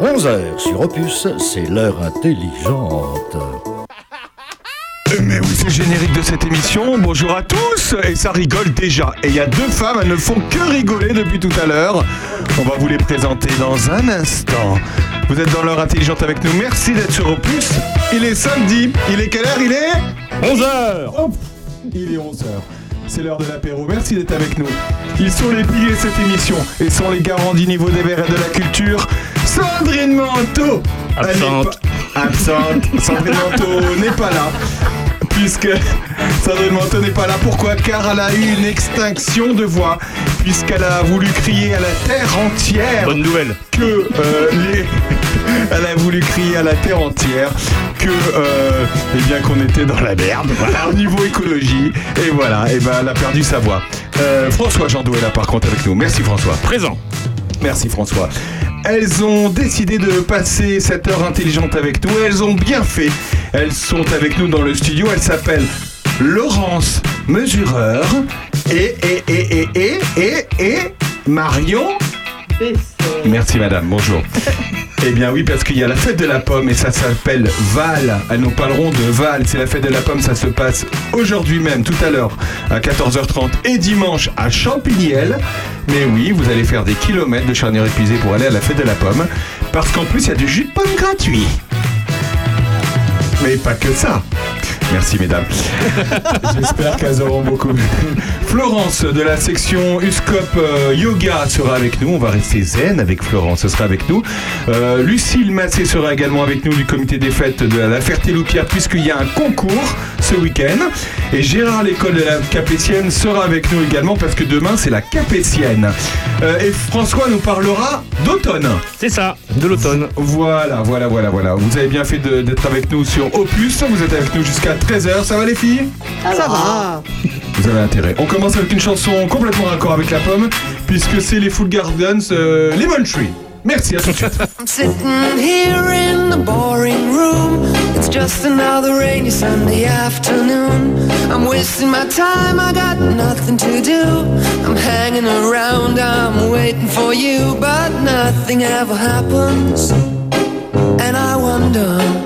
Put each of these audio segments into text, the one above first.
11h sur Opus, c'est l'heure intelligente. Mais oui, c'est le générique de cette émission. Bonjour à tous. Et ça rigole déjà. Et il y a deux femmes, elles ne font que rigoler depuis tout à l'heure. On va vous les présenter dans un instant. Vous êtes dans l'heure intelligente avec nous. Merci d'être sur Opus. Il est samedi. Il est quelle heure? Il est 11h Il est 11h. C'est l'heure de l'apéro. Merci d'être avec nous. Ils sont les piliers de cette émission et sont les garants du niveau des verts et de la culture. Sandrine Manteau. Absente. Absente. Sandrine Manteau n'est pas là. Puisque Sandrine Manteau n'est pas là. Pourquoi? Car elle a eu une extinction de voix. Puisqu'elle a voulu crier à la terre entière Bonne nouvelle. que euh, les... elle a voulu crier à la terre entière que euh, eh bien qu'on était dans la merde voilà, au niveau écologie et voilà et ben elle a perdu sa voix Euh, François Jandot est là par contre avec nous merci François Présent. merci François elles ont décidé de passer cette heure intelligente avec nous elles ont bien fait. Elles sont avec nous dans le studio. Elles s'appellent Laurence Mesureur et et et et et et, Marion Merci madame, bonjour. Eh bien oui, parce qu'il y a la fête de la pomme et ça s'appelle Val. Elles nous parleront de Val. C'est la fête de la pomme, ça se passe aujourd'hui même, tout à l'heure, à 14h30 et dimanche à Champignelles. Mais oui, vous allez faire des kilomètres de charnière épuisée pour aller à la fête de la pomme. Parce qu'en plus, il y a du jus de pomme gratuit. Mais pas que ça. Merci mesdames. J'espère qu'elles auront beaucoup. Florence de la section USCOP euh, Yoga sera avec nous. On va rester zen avec Florence, ce sera avec nous. Euh, Lucille Massé sera également avec nous du comité des fêtes de la Ferté-Loupière puisqu'il y a un concours ce week-end. Et Gérard, l'école de la Capétienne, sera avec nous également parce que demain c'est la Capétienne. Euh, et François nous parlera d'automne. C'est ça, de l'automne. Voilà, voilà, voilà, voilà. Vous avez bien fait d'être avec nous sur Opus. Vous êtes avec nous jusqu'à 13h. Ça va les filles Ça va. Vous avez intérêt. On commence avec une chanson complètement raccord avec la pomme, puisque c'est les Full Gardens euh, Lemon Tree. Merci, à tout de suite. I'm sitting here in the boring room. It's just another rainy Sunday afternoon. I'm wasting my time, I got nothing to do. I'm hanging around, I'm waiting for you, but nothing ever happens. And I wonder.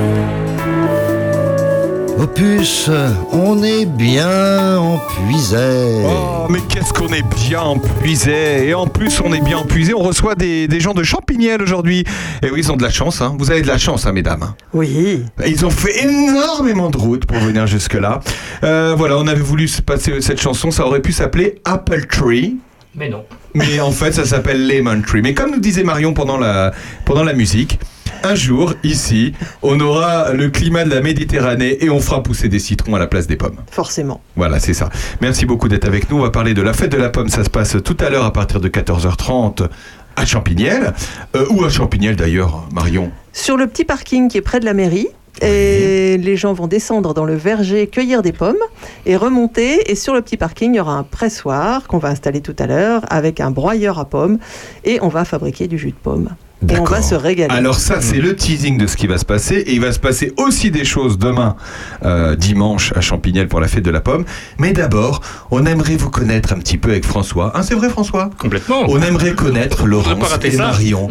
Plus, on est bien empuisé. Oh, mais qu'est-ce qu'on est bien empuisé Et en plus, on est bien empuisé. On reçoit des, des gens de Champignelles aujourd'hui. Et oui, ils ont de la chance. Hein. Vous avez de la chance, hein, mesdames. Oui. Ils ont fait énormément de route pour venir jusque-là. Euh, voilà, on avait voulu se passer cette chanson. Ça aurait pu s'appeler Apple Tree. Mais non. Mais en fait, ça s'appelle Lemon Tree. Mais comme nous disait Marion pendant la, pendant la musique, un jour, ici, on aura le climat de la Méditerranée et on fera pousser des citrons à la place des pommes. Forcément. Voilà, c'est ça. Merci beaucoup d'être avec nous. On va parler de la fête de la pomme. Ça se passe tout à l'heure à partir de 14h30 à Champignelles. Euh, ou à Champignelles d'ailleurs, Marion. Sur le petit parking qui est près de la mairie. Et les gens vont descendre dans le verger, cueillir des pommes et remonter. Et sur le petit parking, il y aura un pressoir qu'on va installer tout à l'heure avec un broyeur à pommes. Et on va fabriquer du jus de pomme. Et on va se régaler. Alors ça, c'est le teasing de ce qui va se passer. Et il va se passer aussi des choses demain, euh, dimanche, à Champignelles pour la fête de la pomme. Mais d'abord, on aimerait vous connaître un petit peu avec François. Hein, c'est vrai François? Complètement. On aimerait connaître Laurence et ça. Marion.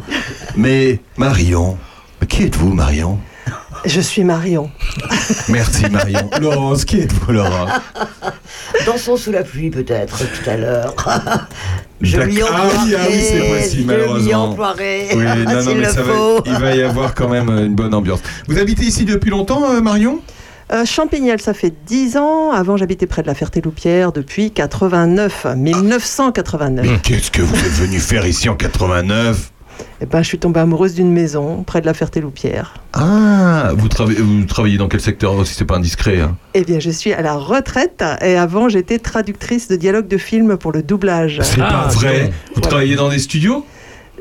Mais Marion, mais qui êtes-vous Marion? Je suis Marion. Merci Marion. Laurence, qui êtes-vous Laurence Dansons sous la pluie peut-être tout à l'heure. Je m'y Ah oui, ah oui, c'est emploierai, possible, je m'y malheureusement. emploierai, Oui, non, non, mais ça va, il va y avoir quand même une bonne ambiance. Vous habitez ici depuis longtemps, euh, Marion? Euh, ça fait 10 ans. Avant, j'habitais près de la Ferté-Loupière depuis 89, 1989. Mais qu'est-ce que vous êtes venu faire ici en 89 Et ben, je suis tombée amoureuse d'une maison près de la Ferté-Loupière. Ah, vous, trava- vous travaillez dans quel secteur si c'est pas indiscret hein? Eh bien, je suis à la retraite et avant, j'étais traductrice de dialogue de film pour le doublage. C'est Ah, pas vrai. bon. Vous travaillez dans des studios?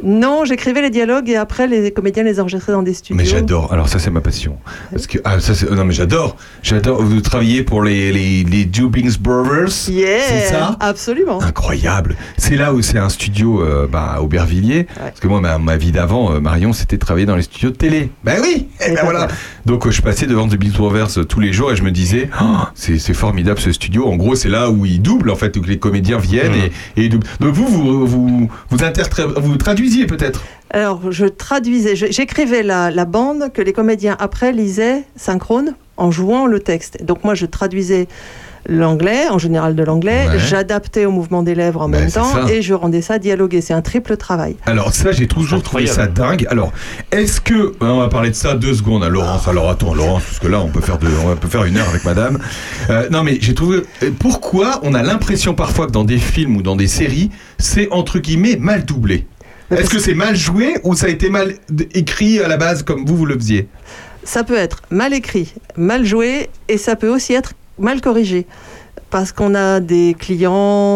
Non, j'écrivais les dialogues et après, les comédiens les enregistraient dans des studios. Mais j'adore. Alors ça c'est ma passion. Parce que ah, ça c'est non mais j'adore. J'adore. Vous travaillez pour les les, les Dubings Brothers. Yeah, C'est ça? Absolument. Incroyable. C'est là où c'est un studio euh, bah, à Aubervilliers. Parce que moi, ma, ma vie d'avant, euh, Marion, c'était travailler dans les studios de télé. Ben oui. Et Et ben ben voilà. voilà. Donc je passais devant The Beatles euh, tous les jours et je me disais, Oh, c'est formidable ce studio. En gros, c'est là où ils doublent en fait, où les comédiens viennent Mhm. et, et ils doublent. Donc vous, vous vous vous, intertra- vous traduisiez peut-être? Alors, je traduisais, j'écrivais la, la bande que les comédiens après lisaient synchrone en jouant le texte. Donc moi, je traduisais l'anglais, en général de l'anglais, Ouais. j'adaptais au mouvement des lèvres en Ben, même temps ça. et je rendais ça dialogué. C'est un triple travail. Alors ça, j'ai toujours trouvé ça dingue. Alors, est-ce que on va parler de ça deux secondes à Laurence Alors attends, Laurence, parce que là, on peut faire deux, on peut faire une heure avec Madame. Euh, non, mais j'ai trouvé. euh, Pourquoi on a l'impression parfois que dans des films ou dans des séries, c'est entre guillemets mal doublé? Est-ce que c'est mal joué ou ça a été mal écrit à la base comme vous vous le faisiez? Ça peut être mal écrit, mal joué et ça peut aussi être mal corrigé. Parce qu'on a des clients,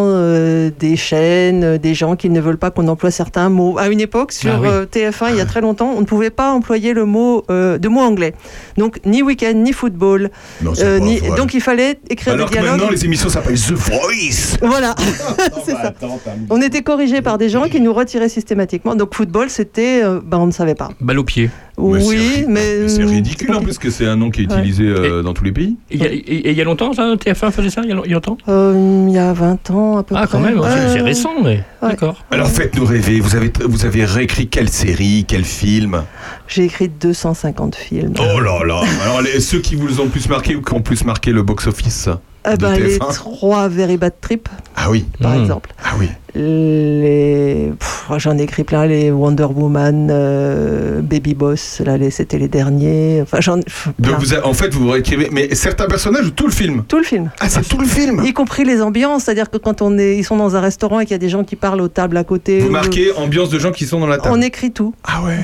euh, des chaînes, euh, des gens qui ne veulent pas qu'on emploie certains mots. À une époque, sur Ah oui. euh, TF1, il y a très longtemps, on ne pouvait pas employer le mot euh, de mots anglais. Donc ni week-end, ni football. Non, euh, ni-. Donc il fallait écrire Alors des dialogues. maintenant, les émissions s'appellent The Voice. Voilà, c'est bah, ça. attends, On était corrigé par des gens qui nous retiraient systématiquement. Donc football, c'était, euh, ben, on ne savait pas. Balle au pied. Mais oui, mais c'est euh, ridicule en plus que c'est un nom qui est Ouais. utilisé euh, dans tous les pays. Et il y a- y longtemps, ça, TF1 faisait ça Il y a, il y a longtemps? Euh, il y a 20 ans à peu Ah, près. quand même, Ouais, c'est- récent, mais Ouais. d'accord. Alors faites-nous rêver. Vous avez vous avez réécrit quelle série, quel film? J'ai écrit 250 films. Oh là là Alors les- ceux qui vous ont plus marqué ou qui ont plus marqué le box-office? De ben, les TF1. trois Very Bad Trip, Ah oui, par Hmm. exemple. ah oui. Les... J'en ai écrit plein, les Wonder Woman, euh, Baby Boss, là, les- c'était les derniers. Enfin, j'en Donc vous avez- en fait vous réécrivez mais certains personnages ou tout le film? Tout le film. Ah c'est tout le film? Y compris les ambiances, c'est-à-dire que quand on est, ils sont dans un restaurant et qu'il y a des gens qui parlent aux tables à côté. Vous ou- marquez ambiance de gens qui sont dans la table. On écrit tout. Ah ouais,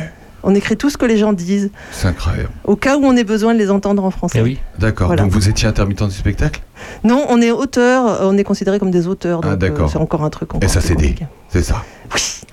On écrit tout ce que les gens disent, c'est incroyable. au cas où on ait besoin de les entendre en français. Eh oui. D'accord. Voilà. Donc vous étiez intermittent du spectacle? Non, on est auteur, on est considéré comme des auteurs. Ah, donc, d'accord. euh, c'est encore un truc. Et encore ça c'est des. C'est ça.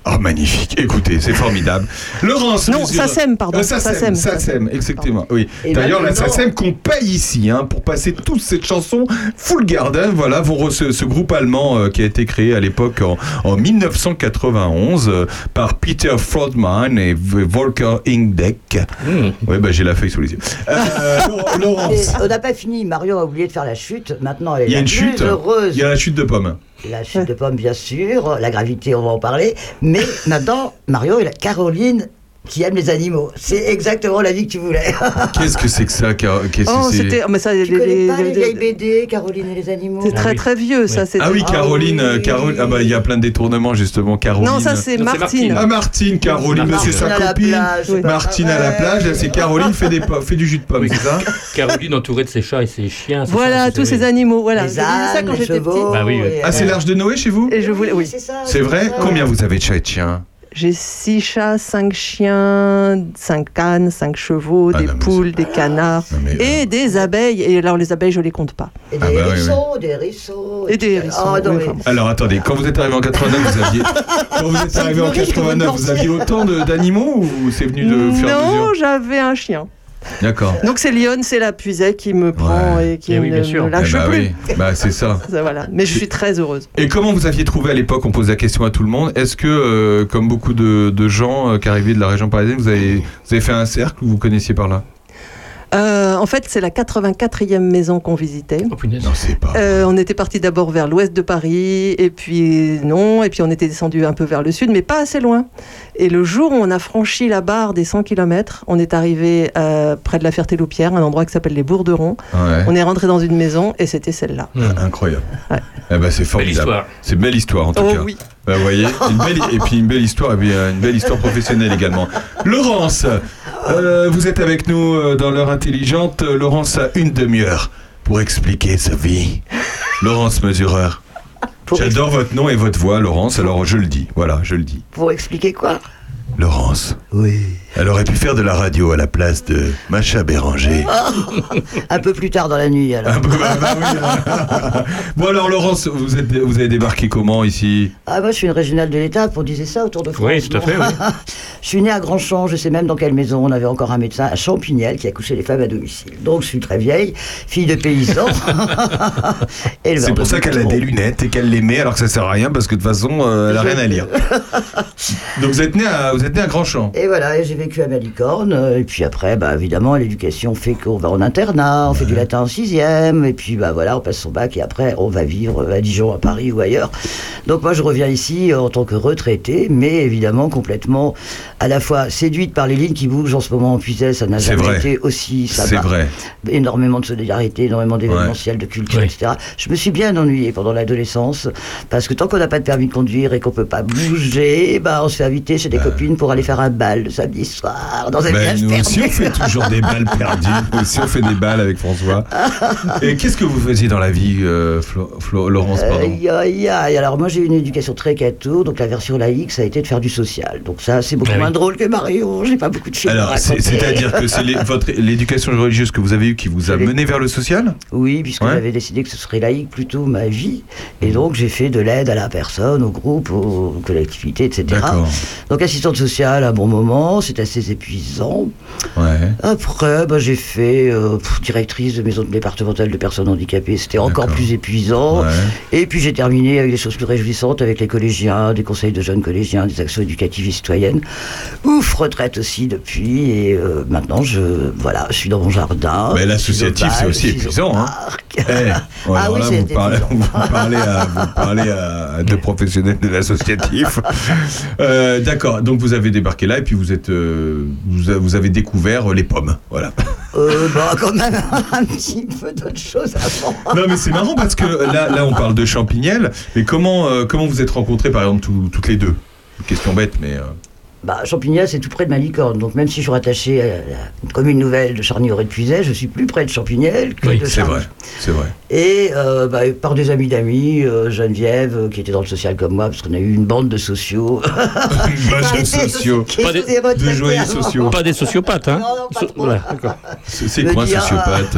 Oh magnifique. Écoutez, c'est formidable. Laurence Non, mesure- ça sème, pardon. Euh, ça sème, ça sème, exactement. Oui. Et D'ailleurs, la SACEM qu'on paye ici hein, pour passer toute cette chanson full garden. Voilà, vous ce, ce groupe allemand euh, qui a été créé à l'époque en, en 1991 euh, par Peter Frodman et Volker Ingdeck. Hmm. Oui, bah, j'ai la feuille sous les yeux. Euh, Et Laurence, on n'a pas fini. Mario a oublié de faire la chute. Maintenant, elle est il y a la une plus chute. heureuse. Il y a la chute de pommes. La chute de pomme, bien sûr. La gravité, on va en parler. Mais maintenant, Mario et la Caroline qui aime les animaux. C'est exactement la vie que tu voulais. Qu'est-ce que c'est que ça Car- qu'est-ce que Oh, c'est c'était. Mais ça, tu les- connais les- pas les les- vieilles BD, Caroline et les animaux C'est très oui. très vieux, ça. Oui. Ah oui, Ah Caroline, euh, oui, Caroline. oui. Ah bah il y a plein de détournements justement. Caroline. Non, ça c'est Martine. Ah Martine, Caroline, mais c'est Martine sa à la copine. Martine à la plage, là c'est Caroline fait des po- fait du jus de pomme, c'est ça Caroline entourée de ses chats et ses chiens. Voilà, tous ces animaux. Voilà, Les ça ânes, quand les j'étais chevaux. petite. Bah oui, oui. et- Ah c'est l'âge de Noé chez vous Et je voulais, oui. C'est ça, C'est vrai ça. Combien vous avez de chats et de chiens J'ai six chats, cinq chiens, cinq cannes, cinq chevaux, Ah des non, poules, des canards Non, mais, euh, et des abeilles. Et alors les abeilles, je les compte pas. Et des Ah bah oui, hérissons, des hérissons. Et des hérissons, Oh, non, oui, mais- enfin bon. Alors attendez, quand vous êtes arrivé en 89, vous aviez quand vous êtes arrivé en plus riche que votre 89, vous aviez autant d'animaux ou c'est venu de et à Non, j'avais un chien. D'accord. Donc c'est Lyon, c'est la puisée qui me prend et qui Eh oui, ne bien sûr. me lâche Eh bah plus. oui, bah c'est ça. Ça, voilà. Mais je suis très heureuse. Et comment vous aviez trouvé à l'époque, on pose la question à tout le monde, est-ce que, euh, comme beaucoup de, de gens euh, qui arrivaient de la région parisienne, vous avez, vous avez fait un cercle ou vous connaissiez par là? Euh, en fait, c'est la 84e maison qu'on visitait. Oh punaise. Non, c'est pas. Euh, on était parti d'abord vers l'ouest de Paris, et puis non, et puis on était descendu un peu vers le sud, mais pas assez loin. Et le jour où on a franchi la barre des 100 km, on est arrivé euh, près de la Ferté-Loupière, un endroit qui s'appelle les Bourderons. Ouais. On est rentré dans une maison, et c'était celle-là. Mmh. Incroyable. Ouais. Eh ben, c'est Belle formidable. histoire. C'est une belle histoire en tout Oh cas. oui. Bah, vous voyez, une belle, et puis une belle histoire, et puis euh, une belle histoire professionnelle également. Laurence, euh, vous êtes avec nous euh, dans l'heure intelligente. Laurence a une demi-heure pour expliquer sa vie. Laurence Mesureur. J'adore votre nom et votre voix, Laurence, alors je le dis. Voilà, je le dis. pour expliquer quoi? Laurence, Oui. Elle aurait pu faire de la radio à la place de Macha Béranger. Un peu plus tard dans la nuit, alors. Ah, bah, bah, bah, oui. bon alors Laurence, vous, êtes, vous avez débarqué comment ici? Ah, moi, je suis une régionale de l'État, on disait ça autour de France. Oui, tout à fait. oui. Je suis née à Grandchamp, je sais même dans quelle maison. On avait encore un médecin à Champignelles qui accouchait les femmes à domicile. Donc, je suis très vieille, fille de paysan. C'est pour ça qu'elle a des lunettes et qu'elle les met alors que ça sert à rien parce que de toute façon euh, elle a rien à lire. Donc vous êtes né à, vous êtes né à Grandchamp. Et voilà, et j'ai vécu à Malicorne. euh, Et puis après, bah, évidemment, l'éducation fait qu'on va en internat, on fait du latin en sixième. Et puis, bah, voilà, on passe son bac et après, on va vivre à Dijon, à Paris ou ailleurs. Donc moi, je reviens ici euh, en tant que retraité, mais évidemment complètement à la fois séduite par les lignes qui bougent en ce moment en Puisay. Ça n'a C'est jamais vrai. été aussi C'est vrai. énormément de solidarité, énormément d'événementiel, de culture, etc. Je me suis bien ennuyée pendant l'adolescence, parce que tant qu'on n'a pas de permis de conduire et qu'on peut pas bouger, bah, on se fait inviter chez des copines pour aller faire un bal le samedi soir dans un Ben, village nous aussi on fait toujours des balles perdues. Nous aussi on fait des balles avec François. Et qu'est-ce que vous faisiez dans la vie, euh, Flo- Flo- Laurence pardon aïe, aïe. Alors moi j'ai eu une éducation très catho, donc la version laïque ça a été de faire du social. Donc ça c'est beaucoup Ah oui. moins drôle que Mario, j'ai pas beaucoup de choses Alors c'est-à-dire que c'est l'éducation religieuse que vous avez eue qui vous a mené vers le social Oui, puisque Ouais. j'avais décidé que ce serait laïque plutôt ma vie. Et donc j'ai fait de l'aide à la personne, au groupe, aux collectivités, etc. Donc assistante sociale à un bon moment, c'est assez épuisant. Ouais. Après, bah, j'ai fait euh, directrice de maison départementale de personnes handicapées, c'était encore plus épuisant. Ouais. Et puis j'ai terminé avec des choses plus réjouissantes avec les collégiens, des conseils de jeunes collégiens, des actions éducatives et citoyennes. Ouf, retraite aussi depuis. Et euh, maintenant, je, voilà, je suis dans mon jardin. Mais l'associatif, c'est aussi épuisant, hein. Eh, Ah oui, là, c'est vous parlez, épuisant. vous parlez à, vous parlez à deux professionnels de l'associatif. Euh, D'accord, donc vous avez débarqué là et puis vous êtes, vous, a- vous avez découvert euh, les pommes, voilà. Euh, bah, quand même un petit peu d'autres choses avant. Non mais c'est marrant parce que là, là on parle de champignelles, mais comment, euh, comment vous êtes rencontrés par exemple toutes les deux? Question bête, mais euh, Bah, Champignat, c'est tout près de Malicorne. Donc, même si je suis rattaché à la commune nouvelle de Charny-Auray de Puisay, je suis plus près de Champignelles que Oui, de c'est Charny. vrai, c'est vrai. Et euh, bah, par des amis d'amis, euh, Geneviève, euh, qui était dans le social comme moi, parce qu'on a eu une bande de sociaux. Une base de sociaux, Pas des- de joyeux sociaux. Pas des sociopathes, hein Non, non, pas trop. voilà. C'est quoi un sociopathe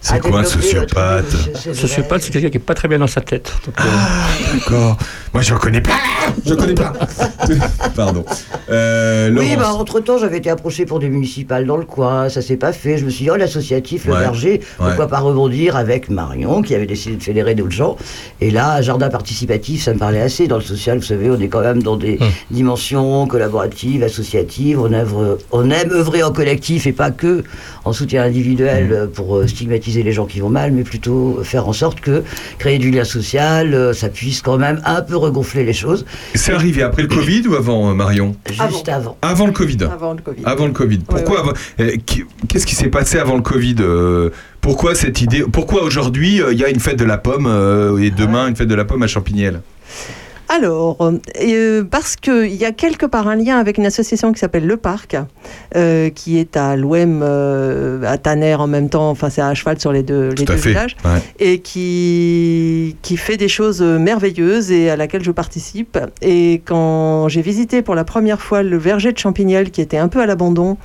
C'est quoi un sociopathe Sociopathe, c'est quelqu'un qui est pas très bien dans sa tête. Donc, euh, D'accord. Moi, je connais pas. Je connais pas. Pardon. Euh, Oui, bah, entre-temps, j'avais été approché pour des municipales dans le coin, ça s'est pas fait. Je me suis dit, oh, l'associatif, le Ouais, berger, pourquoi ouais. pas rebondir avec Marion, qui avait décidé de fédérer d'autres gens. Et là, jardin participatif, ça me parlait assez. Dans le social, vous savez, on est quand même dans des Hum. dimensions collaboratives, associatives. On, œuvre, on aime œuvrer en collectif et pas que en soutien individuel Hum. pour euh, stigmatiser stigmatiser les gens qui vont mal, mais plutôt faire en sorte que créer du lien social, euh, ça puisse quand même un peu regonfler les choses. C'est arrivé après le Covid ou avant, euh, Marion? Juste avant. Avant le Covid. Avant le Covid. Avant le Covid. Pourquoi euh, Qu'est-ce qui s'est passé avant le Covid Pourquoi cette idée Pourquoi aujourd'hui il y a une fête de la pomme et demain une fête de la pomme à Champignelles Alors, euh, parce qu'il y a quelque part un lien avec une association qui s'appelle Le Parc, euh, qui est à l'OM, euh, à Tanner en même temps, enfin c'est à cheval sur les deux, les deux villages, Ouais. et qui, qui fait des choses merveilleuses et à laquelle je participe. Et quand j'ai visité pour la première fois le verger de Champignelles, qui était un peu à l'abandon,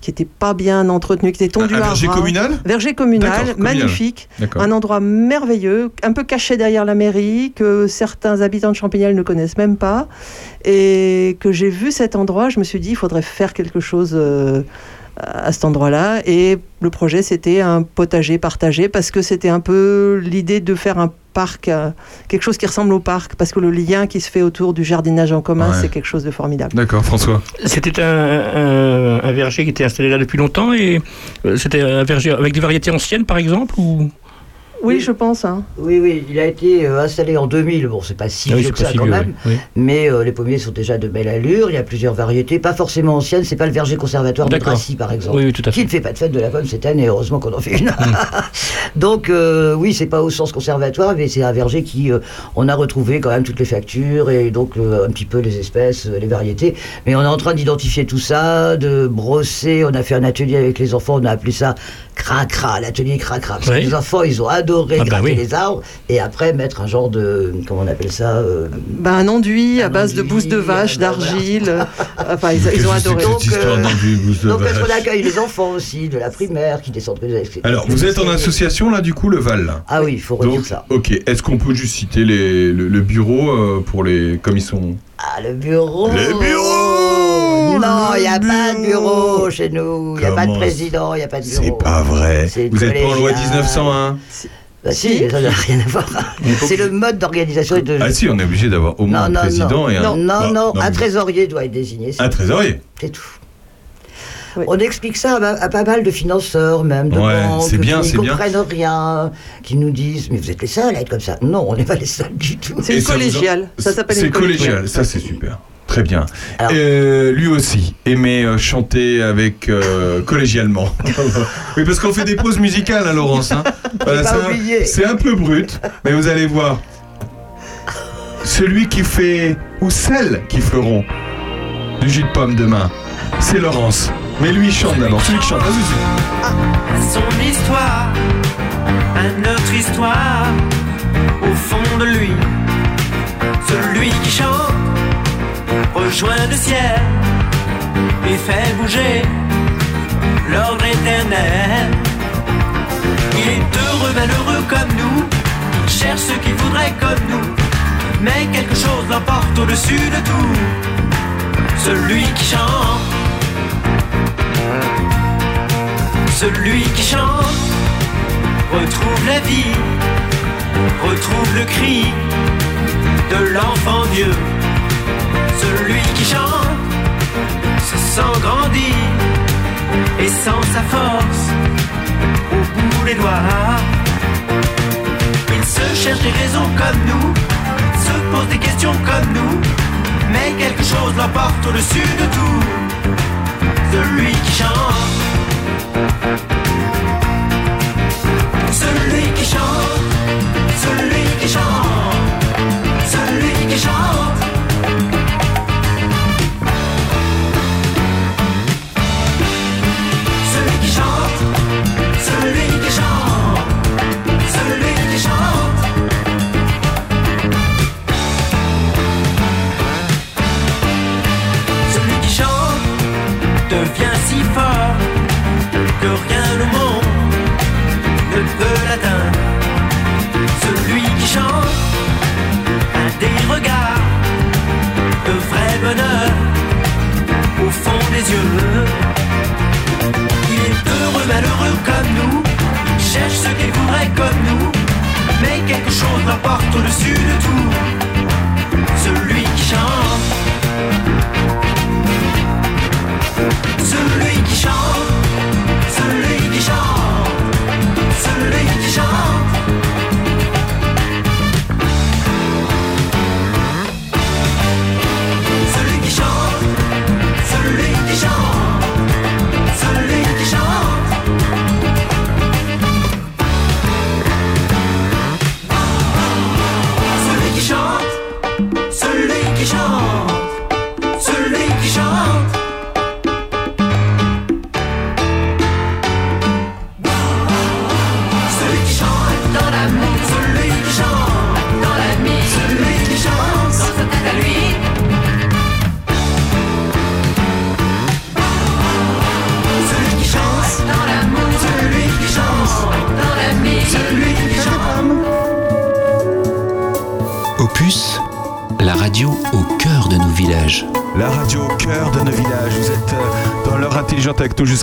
qui était pas bien entretenu, qui était tondu Un à verger ras. communal Verger communal, magnifique. Un endroit merveilleux, un peu caché derrière la mairie, que certains habitants de Champignelles ne connaissent même pas. Et que j'ai vu cet endroit, je me suis dit, il faudrait faire quelque chose euh, à cet endroit-là. Et le projet, c'était un potager partagé, parce que c'était un peu l'idée de faire un parc, euh, quelque chose qui ressemble au parc, parce que le lien qui se fait autour du jardinage en commun, Ouais. c'est quelque chose de formidable. D'accord, François. C'était un, un- un verger qui était installé là depuis longtemps et euh, c'était un verger avec des variétés anciennes par exemple ou? Oui, je pense. hein. Oui, oui, il a été euh, installé en 2000. Bon, c'est pas si Ah vieux que ça si quand vieux, même. oui. Oui. Mais euh, les pommiers sont déjà de belle allure. Il y a plusieurs variétés, pas forcément anciennes. C'est pas le verger conservatoire de. Dracy, par exemple. Oui, oui, tout à Qui fait. ne fait pas de fête de la pomme cette année, heureusement qu'on en fait une. Donc euh, oui, c'est pas au sens conservatoire, mais c'est un verger qui, euh, on a retrouvé quand même toutes les factures et donc euh, un petit peu les espèces, les variétés. Mais on est en train d'identifier tout ça, de brosser. On a fait un atelier avec les enfants, on a appelé ça cracra, l'atelier cracra. Parce Oui. que les enfants, ils ont adoré Ah bah gratter oui. les arbres et après mettre un genre de, comment on appelle ça euh, Ben, un enduit à base de bouse de vache, euh, d'argile. euh, enfin, ils, ils ont adoré. Donc, euh, Donc qu'on accueille les enfants aussi, de la primaire, qui descendent Alors, vous êtes en association là, du coup, le Val là? Ah oui, il faut redire Donc, ça. ok. Est-ce qu'on peut juste citer les, le, le bureau euh, pour les, comme ils sont? Ah, le bureau Le bureau Non, il n'y a pas de bureau chez nous. Il n'y a pas de président, il n'y a pas de bureau. C'est pas vrai. Vous êtes pas en loi collégial. 1901 Bah si, ça n'a rien à voir. C'est le mode d'organisation de... Ah si, on est obligé d'avoir au moins un président non, et un. non, non, non, un mais- trésorier doit être désigné. Un trésorier. C'est tout. Oui. On explique ça à, à pas mal de financeurs, même, de Ouais, banques, c'est bien, qui ne bien. comprennent rien, qui nous disent Mais vous êtes les seuls à être comme ça. Non, on n'est pas les seuls du tout. C'est vous en- collégiale. Ça s'appelle C'est une collégiale. collégial, ça c'est super. Très bien. Alors- Euh, lui aussi aimait euh, chanter avec euh, collégialement. oui, parce qu'on fait des pauses musicales, hein, Laurence. hein. Voilà, c'est un- peu brut, mais vous allez voir. Celui qui fait, ou celles qui feront du jus de pomme demain, c'est Laurence. Mais lui, il chante d'abord. Celui qui chante, vas-y. son histoire, à notre histoire, au fond de lui, celui qui chante, rejoint le ciel et fait bouger l'ordre éternel. Il est heureux, malheureux comme nous, cherche ce qu'il voudrait comme nous, mais quelque chose l'emporte au-dessus de tout, celui qui chante. Celui qui chante retrouve la vie, retrouve le cri de l'enfant Dieu. Celui qui chante se sent grandir et sent sa force au bout des doigts. Il se cherche des raisons comme nous, se pose des questions comme nous, mais quelque chose l'emporte au-dessus de tout. Celui qui chante. L'emporte au-dessus de tout. Celui qui chante.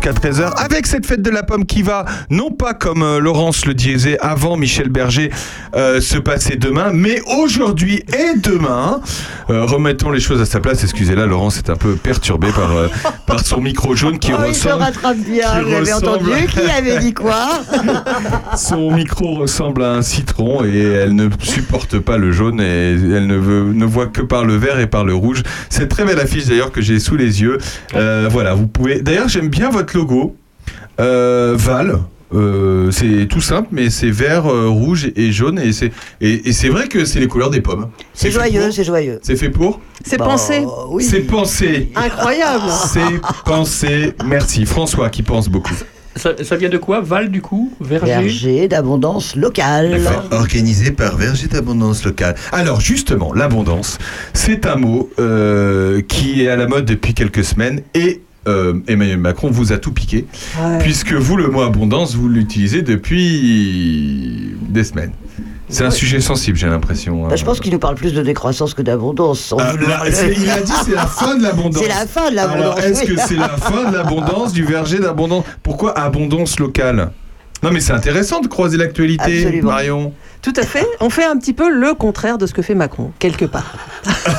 Jusqu'à 13h avec cette fête de la pomme qui va, non pas comme euh, Laurence le disait avant Michel Berger, euh, se passer demain, mais aujourd'hui et demain. Euh, remettons les choses à sa place. Excusez-la, Laurence est un peu perturbée par, euh, par son micro jaune qui Oh, il se ressemble. rattrape bien, vous avez ressemble- entendu Qui avait dit quoi Son micro ressemble à un citron et elle ne supporte pas le jaune et elle ne, veut, ne voit que par le vert et par le rouge. C'est très belle affiche d'ailleurs que j'ai sous les yeux. Euh, voilà, vous pouvez. D'ailleurs, j'aime bien votre logo. Euh, Val. Euh, c'est tout simple, mais c'est vert, euh, rouge et jaune, et c'est et, et c'est vrai que c'est les couleurs des pommes. C'est joyeux, c'est joyeux. C'est fait pour C'est Bah, pensé. Oui. C'est pensé. Incroyable. C'est pensé. Merci François qui pense beaucoup. Ça, ça vient de quoi? Val, du coup? Verger? Verger d'abondance locale. Organisé par Verger d'Abondance Locale. Alors justement, l'abondance, c'est un mot euh, qui est à la mode depuis quelques semaines et euh, Emmanuel Macron vous a tout piqué, Ouais. puisque vous, le mot abondance, vous l'utilisez depuis des semaines. C'est un sujet sensible, j'ai l'impression. Bah, je pense qu'il nous parle plus de décroissance que d'abondance. Ah, il a dit c'est la fin de l'abondance. C'est la fin de l'abondance, Alors, est-ce oui. que c'est la fin de l'abondance, du verger d'abondance? Pourquoi abondance locale? Non, mais c'est intéressant de croiser l'actualité. Marion. Tout à fait. On fait un petit peu le contraire de ce que fait Macron, quelque part.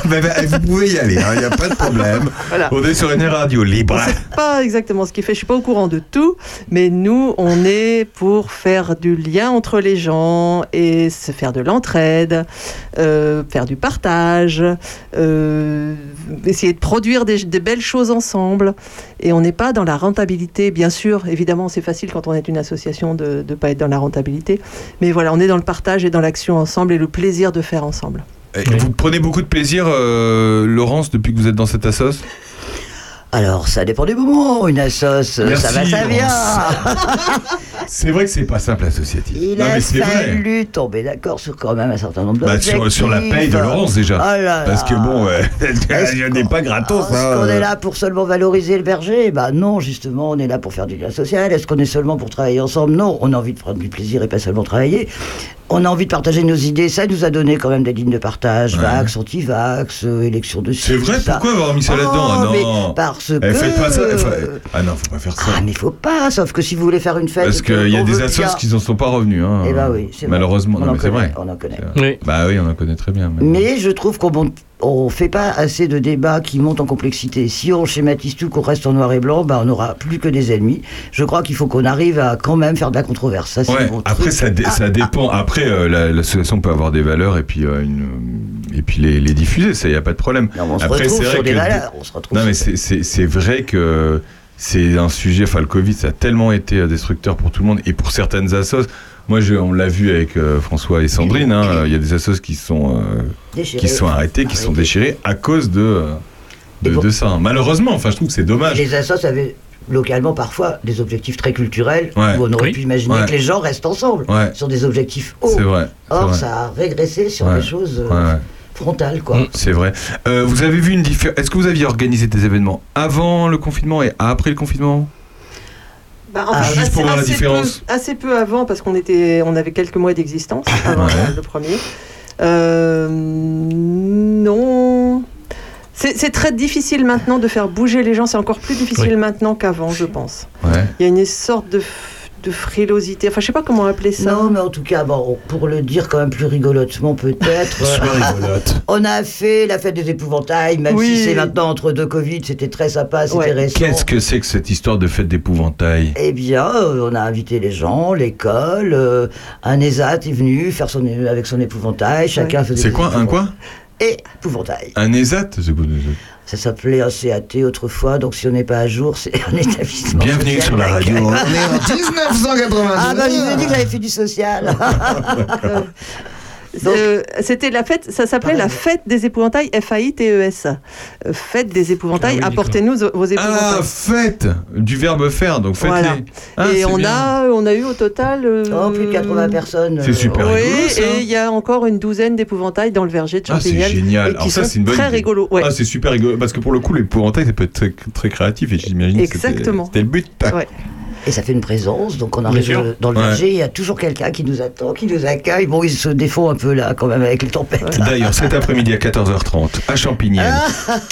Ben, ben, vous pouvez y aller, il n'y a pas de problème. Voilà. On est sur une radio libre. On pas exactement ce qu'il fait, je suis pas au courant de tout, mais nous, on est pour faire du lien entre les gens et se faire de l'entraide, euh, faire du partage, euh, essayer de produire des, belles choses ensemble. Et on n'est pas dans la rentabilité, bien sûr. Évidemment, c'est facile quand on est une association de ne pas être dans la rentabilité, mais voilà, on est dans le partage et dans l'action ensemble et le plaisir de faire ensemble. Et Vous prenez beaucoup de plaisir, euh, Laurence, depuis que vous êtes dans cette assoce? Alors, ça dépend du moment. Une assoce, euh, ça va, ça vient. C'est vrai que c'est pas simple associatif. Il non, a mais fallu tomber d'accord sur quand même un certain nombre Bah, d'objectifs. sur, sur la paye de Laurence déjà. Oh là Parce que bon, je n'ai pas gratos. Est-ce hein. qu'on est là pour seulement valoriser le berger Bah non, justement, on est là pour faire du lien social. Est-ce qu'on est seulement pour travailler ensemble? Non, on a envie de prendre du plaisir et pas seulement travailler. On a envie de partager nos idées. Ça nous a donné quand même des lignes de partage. Ouais. Vax, anti-vax, euh, élection de C'est vrai, ça. pourquoi avoir mis ça là-dedans Ah Oh, mais Non. parce Eh, que... faites pas ça. enfin, ah non, faut pas faire ça. Ah, mais faut pas, sauf que si vous voulez faire une fête... Parce qu'il y a des assos qui n'en sont pas revenus. Hein, Eh ben oui, c'est vrai. Malheureusement, On non, en mais c'est connaît, vrai. on en connaît. Oui. Bah oui, on en connaît très bien. mais- Mais je trouve qu'on ne on fait pas assez de débats qui montent en complexité. Si on schématise tout, qu'on reste en noir et blanc, bah on n'aura plus que des ennemis. Je crois qu'il faut qu'on arrive à quand même faire de la controverse. Ça, Ouais, après ça, dé- Ah, ça dépend. Après, euh, la- l'association peut avoir des valeurs et puis, euh, une, et puis les, les diffuser, ça, il n'y a pas de problème. non, on se Après, retrouve sur des valeurs. On se retrouve Non, mais sur- c'est- vrai que c'est un sujet, enfin le Covid, ça a tellement été euh, destructeur pour tout le monde et pour certaines assos. Moi, je, on l'a vu avec euh, François et Sandrine, hein, il y a des assos qui sont, euh, qui sont arrêtés, qui sont déchirés à cause de, euh, de, Et pour- de ça. Malheureusement, enfin, je trouve que c'est dommage. Les assos avaient localement parfois des objectifs très culturels Ouais. où on aurait Oui. pu imaginer Ouais. que les gens restent ensemble Ouais. sur des objectifs hauts. C'est vrai. c'est Or, vrai. ça a régressé sur Ouais. des choses euh, Ouais, ouais. frontales, quoi. Mm. C'est vrai. Euh, vous avez vu une différence Est-ce que vous aviez organisé des événements avant le confinement et après le confinement? Bah, Ah, juste pour voir la assez différence. Peu, assez peu avant, parce qu'on était, on avait quelques mois d'existence avant Ouais. le premier. Euh, non. C'est très difficile maintenant de faire bouger les gens. C'est encore plus difficile Oui. maintenant qu'avant, je pense. Ouais. Il y a une sorte de, de frilosité. Enfin, je sais pas comment appeler ça. Non, mais en tout cas, bon, pour le dire quand même plus rigolotement peut-être, euh, rigolote. on a fait la fête des épouvantails, même Oui. si c'est maintenant entre deux Covid, c'était très sympa, c'était Ouais. récent. Qu'est-ce que c'est que cette histoire de fête d'épouvantail? Eh bien, euh, on a invité les gens, l'école, euh, un ESAT est venu faire son, avec son épouvantail, chacun faisait C'est quoi Un quoi? Épouvantail. Un ESAT C'est quoi, ESAT Ça s'appelait un CAT autrefois, donc si on n'est pas à jour, c'est un établissement. Bienvenue sur la radio. On est en 1999. Ah bah je vous ai dit que j'avais fait du social. Euh, C'était la fête, ça s'appelait la fête des épouvantails, F-A-I-T-E-S. Fête des épouvantails, Ah oui, apportez-nous vos Ah, épouvantails. fête Du verbe faire, donc faites-les. Voilà. Ah, et on bien. a, on a eu au total. euh, Oh, plus de 80 personnes. C'est euh, super. Oui, rigolo, ça. et il y a encore une douzaine d'épouvantails dans le verger de Ah, c'est génial. qui Alors ça, c'est une bonne très idée. rigolo. Ouais. Ah, c'est super rigolo. Parce que pour le coup, l'épouvantail, ça peut être très, très créatif et j'imagine que c'était Exactement. c'était le but. Ouais. Et ça fait une présence, donc on arrive dans le Ouais. verger, il y a toujours quelqu'un qui nous attend, qui nous accueille. Bon, ils se défont un peu là, quand même, avec les tempêtes. D'ailleurs, cet après-midi à 14h30, à Champigny,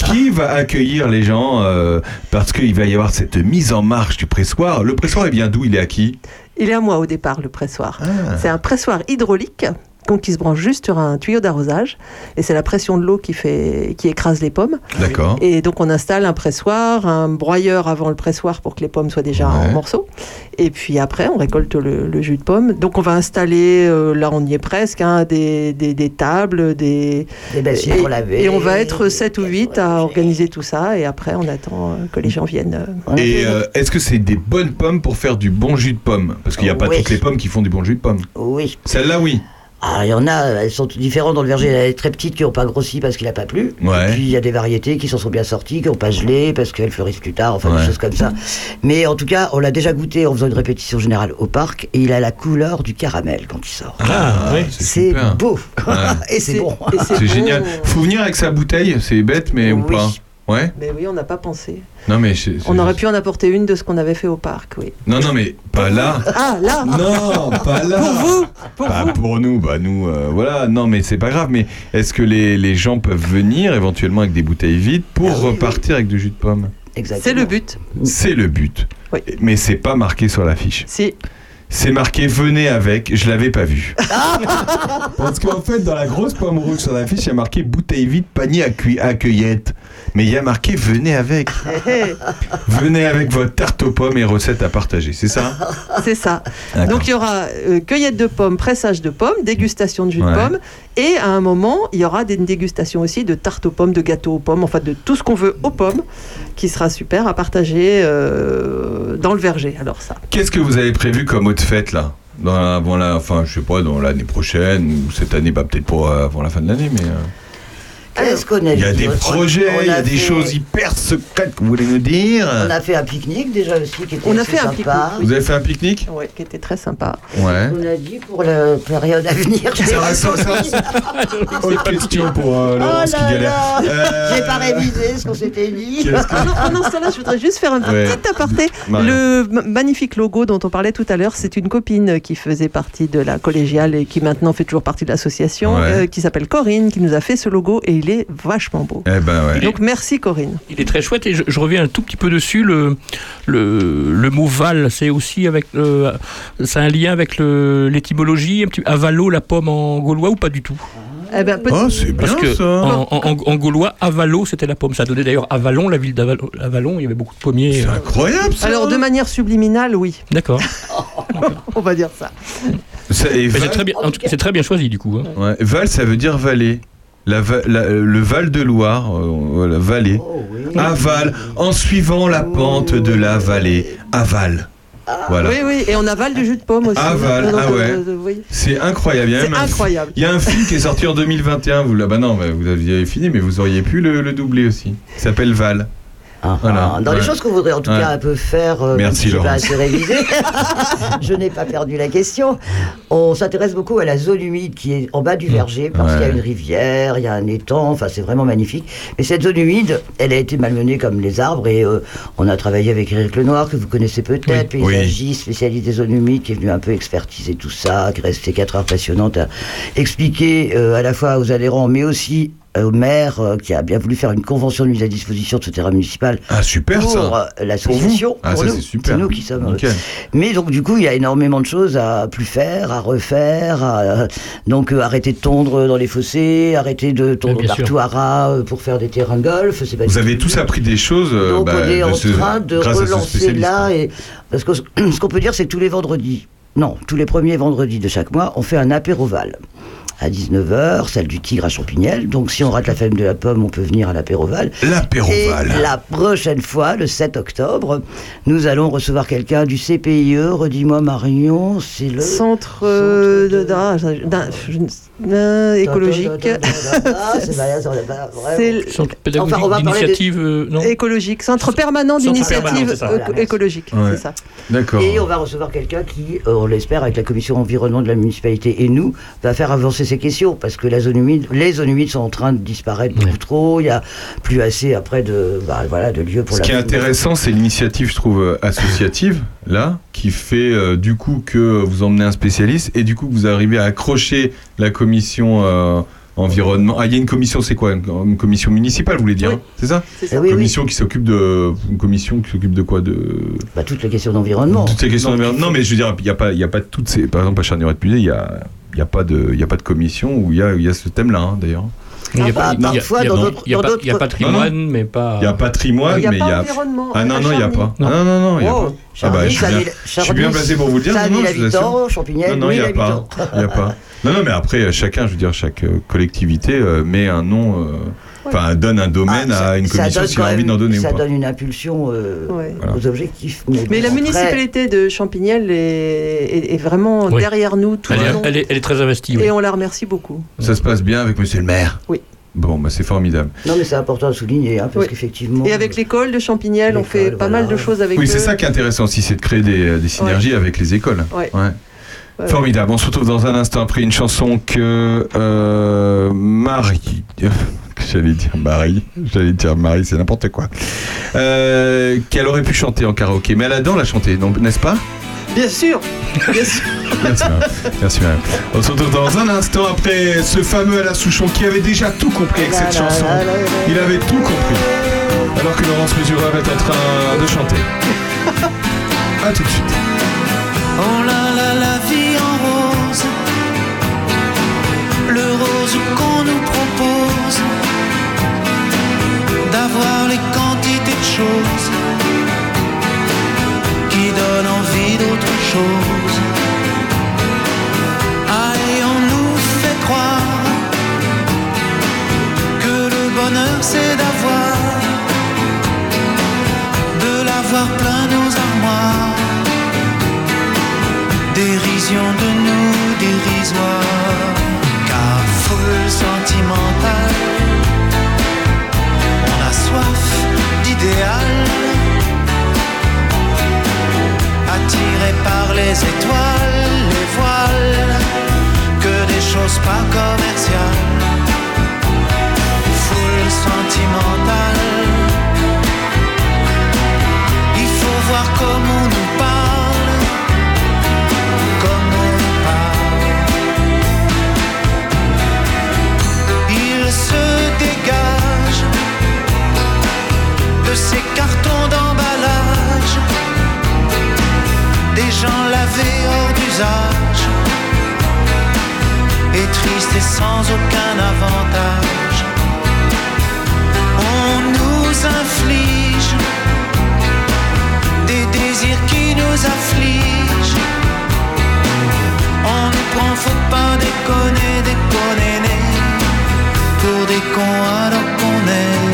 qui va accueillir les gens euh, parce qu'il va y avoir cette mise en marche du pressoir. Le pressoir, il vient d'où? Il est à qui? Il est à moi au départ, le pressoir. Ah. C'est un pressoir hydraulique. Donc, qui se branche juste sur un tuyau d'arrosage et c'est la pression de l'eau qui fait qui écrase les pommes D'accord. et donc on installe un pressoir un broyeur avant le pressoir pour que les pommes soient déjà Ouais. en morceaux et puis après on récolte le, le jus de pomme donc on va installer euh, là on y est presque hein, des, des, des tables des Des bassines et, pour laver. et on va être des 7 ou caisses 8 pour à organiser tout ça et après on attend euh, que les gens viennent euh, Et euh, est-ce que c'est des bonnes pommes pour faire du bon jus de pomme? Parce qu'il n'y a pas Oui. toutes les pommes qui font du bon jus de pomme. Oui. Celle-là, oui. Ah, il y en a, elles sont toutes différentes dans le verger. Il y a des très petites qui n'ont pas grossi parce qu'il n'a pas plu. Ouais. Et puis il y a des variétés qui s'en sont bien sorties, qui n'ont pas gelé parce qu'elles fleurissent plus tard, enfin Ouais. des choses comme ça. Mais en tout cas, on l'a déjà goûté en faisant une répétition générale au parc et il a la couleur du caramel quand il sort. Ah, oui. C'est beau Ouais. et c'est bon. C'est génial. Faut venir avec sa bouteille, c'est bête, mais ou Oui. pas Ouais mais oui on n'a pas pensé Non, mais. je- on aurait pu en apporter une de ce qu'on avait fait au parc oui Non, non, mais pas là. ah là Non, pas là. pour vous pour Pas vous pour nous, bah nous, euh, voilà. Non, mais c'est pas grave. Mais est-ce que les, les gens peuvent venir éventuellement avec des bouteilles vides pour Ah oui, repartir avec du jus de pomme? Exactement. c'est le but C'est le but. Oui. Mais c'est pas marqué sur l'affiche. si C'est marqué venez avec, je l'avais pas vu. Parce qu'en fait, dans la grosse pomme rouge sur l'affiche, il y a marqué bouteille vide, panier à, cueillette. Mais il y a marqué venez avec. venez avec votre tarte aux pommes et recettes à partager, c'est ça? C'est ça D'accord. Donc il y aura euh, cueillette de pommes, pressage de pommes, dégustation de jus Ouais. de pommes, et à un moment il y aura des dégustations aussi de tarte aux pommes, de gâteaux aux pommes, enfin de tout ce qu'on veut aux pommes, qui sera super à partager euh, dans le verger. Alors ça. Qu'est-ce que vous avez prévu comme autre fête là. Dans la, avant la, enfin, je sais pas, dans l'année prochaine ou cette année, bah peut-être pas euh, avant la fin de l'année, mais euh, Qu'est-ce qu'on a il y a des projets, il y a des fait- choses hyper secrètes que vous voulez nous dire. On a fait un pique-nique déjà aussi qui était On a fait un sympa. Vous avez fait un pique-nique Ouais, qui était très sympa. Ouais. On a dit pour la période à venir. ça, Autre question pour euh, Oh Laurence qui là galère. là Euh, J'ai pas révisé ce qu'on s'était dit. que- Ah non, pendant ce temps-là, je voudrais juste faire un Ouais. petit aparté. Marion. Le ma- magnifique logo dont on parlait tout à l'heure, c'est une copine qui faisait partie de la collégiale et qui maintenant fait toujours partie de l'association, Ouais. euh, qui s'appelle Corinne, qui nous a fait ce logo et il est vachement beau. Eh ben ouais. Donc merci Corinne. Il est très chouette et je, je reviens un tout petit peu dessus. Le, le, le mot val, c'est aussi avec le, c'est un lien avec l'étymologie, un petit avalo, la pomme en gaulois ou pas du tout? Eh ben, Oh, c'est bien Parce que ça. en, en- en- en gaulois, avalo, c'était la pomme. Ça donnait d'ailleurs Avalon, la ville d'Avalon. Avalon, il y avait beaucoup de pommiers. C'est euh, incroyable ça. Alors de manière subliminale, oui, D'accord. on va dire ça. Ça- c'est très bien. en tout cas, C'est très bien choisi du coup. hein. ouais, Val, ça veut dire vallée. La, la- le Val de Loire, euh, voilà, vallée. Oh oui. Aval, en suivant la pente de la vallée. Aval. Voilà. Oui, oui, et on avale du jus de pomme aussi. Aval, Donc, ah ouais. euh, euh, oui. C'est incroyable. Il y a C'est même un- incroyable. Il y a un film qui est sorti en 2021. Vous là, bah non, bah, vous aviez fini, mais vous auriez pu le, le doubler aussi. Il s'appelle Val. Ah, Voilà. ah, Dans les choses qu'on voudrait en tout Ouais. cas un peu faire, euh, Merci, même si j'ai pas Laurence. assez révisé, je n'ai pas perdu la question. On s'intéresse beaucoup à la zone humide qui est en bas du verger parce Ouais. qu'il y a une rivière, il y a un étang, enfin c'est vraiment magnifique. Mais cette zone humide, elle a été malmenée comme les arbres et euh, on a travaillé avec Eric Lenoir que vous connaissez peut-être, Oui. paysagiste, spécialiste des zones humides qui est venu un peu expertiser tout ça, qui est resté 4 heures passionnantes à expliquer euh, à la fois aux adhérents mais aussi au maire euh, qui a bien voulu faire une convention de mise à disposition de ce terrain municipal Ah, super pour euh, l'association. Ah, pour ça, nous. c'est super. nous qui sommes. euh. Mais donc du coup, il y a énormément de choses à plus faire, à refaire. à- donc euh, arrêter de tondre dans les fossés, arrêter de tondre sûr. partout à ras euh, pour faire des terrains de golf. pas Vous avez tous appris des choses. euh, donc bah, on est en ce- train de relancer là et parce que ce ce qu'on peut dire c'est que tous les vendredis, non, tous les premiers vendredis de chaque mois, on fait un apéroval à 19h, celle du Tigre à Champignelles. Donc si on rate la femme de la pomme, on peut venir à l'apéroval. Et L'apéroval. la prochaine fois, le 7 octobre, nous allons recevoir quelqu'un du CPIE. Redis-moi Marion, c'est le Centre euh, de- de- d'un- d'un- d'un- écologique. Centre pédagogique d'initiative, euh, écologique, centre permanent d'initiative permanent, c'est ça. écologique, Ouais. c'est ça. D'accord. Et on va recevoir quelqu'un qui, euh, on l'espère, avec la commission environnement de la municipalité et nous, va faire avancer ces questions, parce que la zone humide, les zones humides sont en train de disparaître beaucoup trop. Il y a plus assez après de, bah, voilà, de lieux pour Ce la. qui est intéressant, c'est l'initiative, je trouve, euh, associative, là, qui fait euh, du coup que vous emmenez un spécialiste et du coup que vous arrivez à accrocher la commission euh, environnement. Ah, il y a une commission, c'est quoi? Une, commission municipale, vous voulez dire Oui. hein? C'est ça? C'est ça. oui, oui. Commission qui s'occupe de. Une commission qui s'occupe de quoi? De. Bah, toutes les questions d'environnement. Toutes ces questions d'environnement. Non, mais je veux dire, il n'y a, pas- il y a pas toutes ces. Par exemple, à Charnieret Musée, il y a. Il n'y a, pas de- il y a pas de commission où il y a, il y a ce thème-là, hein, d'ailleurs. Il y a bah, patrimoine, mais pas. Il y a patrimoine, n'y mais il y pas a. Ah non, non, il n'y a pas. Ah non, non, non, il n'y a Oh. pas. Ah bah, je suis bien, mille- je suis Charny, bien placé pour vous le dire. Non, 1000 non, il 1000 n'y a pas. Il y a pas. Non, non, mais après, chacun, je veux dire, chaque euh, collectivité euh, met un nom, euh, enfin, donne un domaine Ah, ça- à une commission s'il a envie d'en donner ou Ça pas. donne une impulsion euh, Ouais. Voilà. aux objectifs. Mais la après- municipalité de Champignelles est, est- est vraiment Oui. derrière nous tout Elle le est, long. elle est- elle est très investie. oui. Et on la remercie beaucoup. Ça se passe bien avec monsieur le maire Oui. Bon, bah, c'est formidable. Non, mais c'est important à souligner, hein, parce Oui. qu'effectivement. Et avec l'école de Champignelles, on fait pas voilà. mal de choses avec Oui, eux. c'est ça qui est intéressant aussi, c'est de créer des, des synergies avec les écoles. Ouais. Ouais, Formidable. On se retrouve dans un instant après une chanson que euh, Marie. J'allais dire Marie. J'allais dire Marie, c'est n'importe quoi. Euh, Qu'elle aurait pu chanter en karaoké, mais elle adore la chanter, n'est-ce pas? Bien sûr, bien sûr. Merci, madame. Merci, madame. On se retrouve dans un instant après ce fameux Alain Souchon qui avait déjà tout compris avec cette chanson. Il avait tout compris. Alors que Laurence Mesureur est en train de chanter. A tout de suite. Oh là là, la vie les quantités de choses qui donnent envie d'autre chose. Et on nous fait croire que le bonheur c'est d'avoir, de l'avoir plein nos armoires dérision de nous dérisoire, car foule a soif d'idéal, attiré par les étoiles, les voiles, que des choses pas commerciales, foule sentimentale, il faut voir comment ces cartons d'emballage, des gens lavés hors d'usage, et tristes et sans aucun avantage. On nous inflige des désirs qui nous affligent. On nous prend, faut pas déconner, déconner, pour des cons alors qu'on est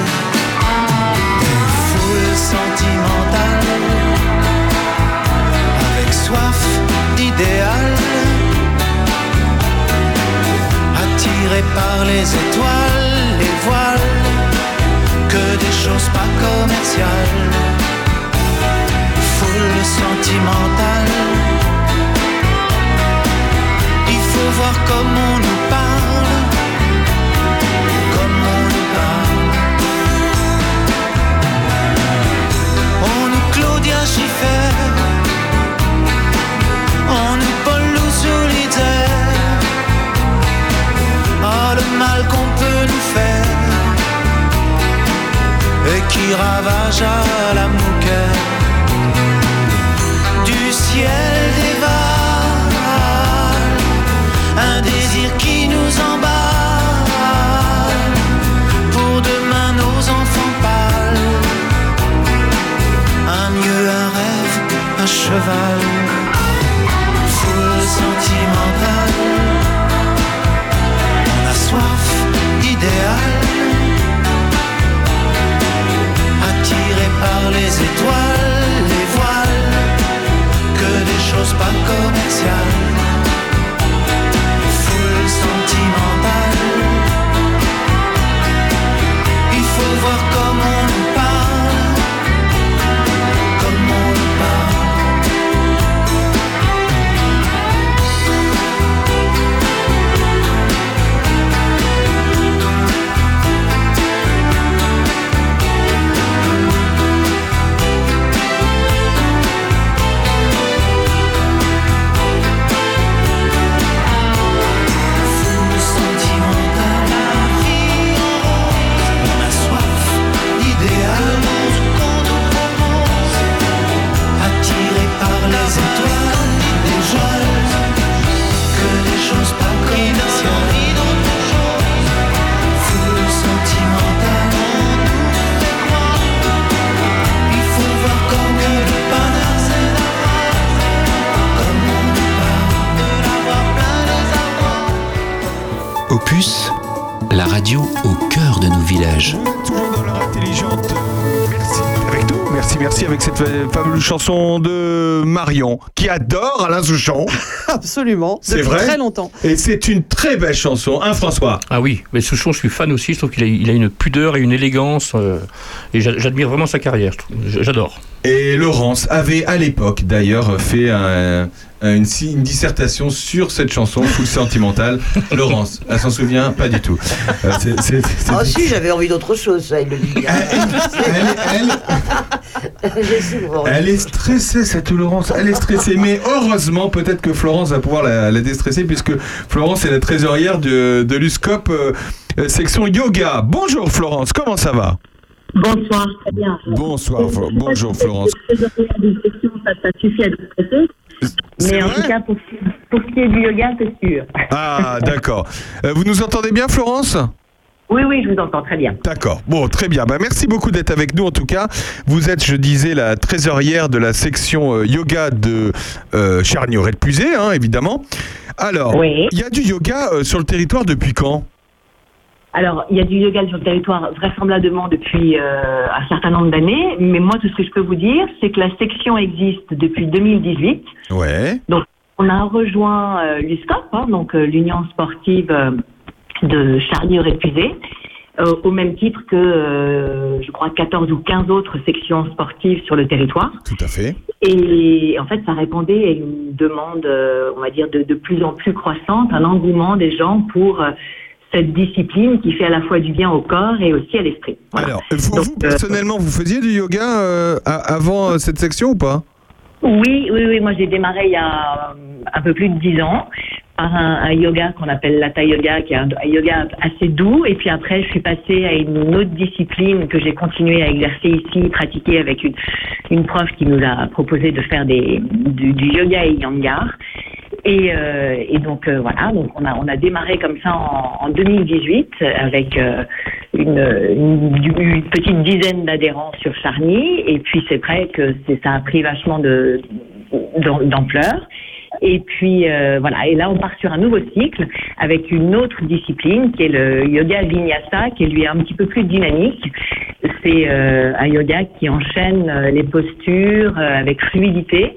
chanson de Marion, qui adore Alain Souchon. Absolument. C'est vrai très longtemps. Et c'est une très belle chanson, hein François? Ah oui, mais Souchon, je suis fan aussi. Je trouve qu'il a, il a une pudeur et une élégance. euh, et j'a- j'admire vraiment sa carrière. J'adore. Et Laurence avait à l'époque d'ailleurs fait un- un- une, dissertation sur cette chanson, full sentimentale. Laurence, elle s'en souvient pas du tout. Euh, Ah si, j'avais envie d'autre chose, ça, il le dit bien. elle, elle- envie. elle est stressée, cette Laurence. Elle est stressée. Mais heureusement, peut-être que Florence va pouvoir la, la déstresser, puisque Florence est la trésorière de, de l'USCOP euh, euh, section yoga. Bonjour Florence, comment ça va? Bonsoir, très bien. Bonsoir, bonjour Florence. ça, ça suffit à nous Mais en tout cas, pour, pour ce qui est du yoga, c'est sûr. Ah, d'accord. Euh, vous nous entendez bien, Florence? Oui, oui, je vous entends très bien. D'accord. Bon, très bien. Bah, merci beaucoup d'être avec nous en tout cas. Vous êtes, je disais, la trésorière de la section euh, yoga de euh, Charnier et Pusé, hein, évidemment. Alors, Oui. il y a du yoga euh, sur le territoire depuis quand? Alors, il y a du yoga sur le territoire vraisemblablement depuis euh, un certain nombre d'années, mais moi, tout ce que je peux vous dire, c'est que la section existe depuis 2018. Ouais. Donc, on a rejoint euh, l'USCOP, hein, donc euh, l'Union sportive de Charnier-Épuisé, au même titre que, je crois, 14 ou 15 autres sections sportives sur le territoire. Tout à fait. Et en fait, ça répondait à une demande, on va dire, de, de plus en plus croissante, un engouement des gens pour cette discipline qui fait à la fois du bien au corps et aussi à l'esprit. Voilà. Alors, vous, Donc, vous, euh, personnellement, vous faisiez du yoga euh, avant euh, cette section ou pas? Oui, oui, oui. Moi, j'ai démarré il y a un peu plus de dix ans par un, yoga qu'on appelle l'Hatha Yoga, qui est un, yoga assez doux. Et puis après, je suis passée à une autre discipline que j'ai continué à exercer ici, pratiquer avec une, une prof qui nous a proposé de faire des, du, yoga et yangar. Et, euh, et donc euh, voilà, donc on a on a démarré comme ça en, en 2018 avec euh, une, petite dizaine d'adhérents sur Charny. Et puis c'est vrai que ça a pris vachement de d'am- d'ampleur. Et puis euh, voilà, et là on part sur un nouveau cycle avec une autre discipline qui est le yoga vinyasa, qui lui est un petit peu plus dynamique. C'est euh, un yoga qui enchaîne euh, les postures euh, avec fluidité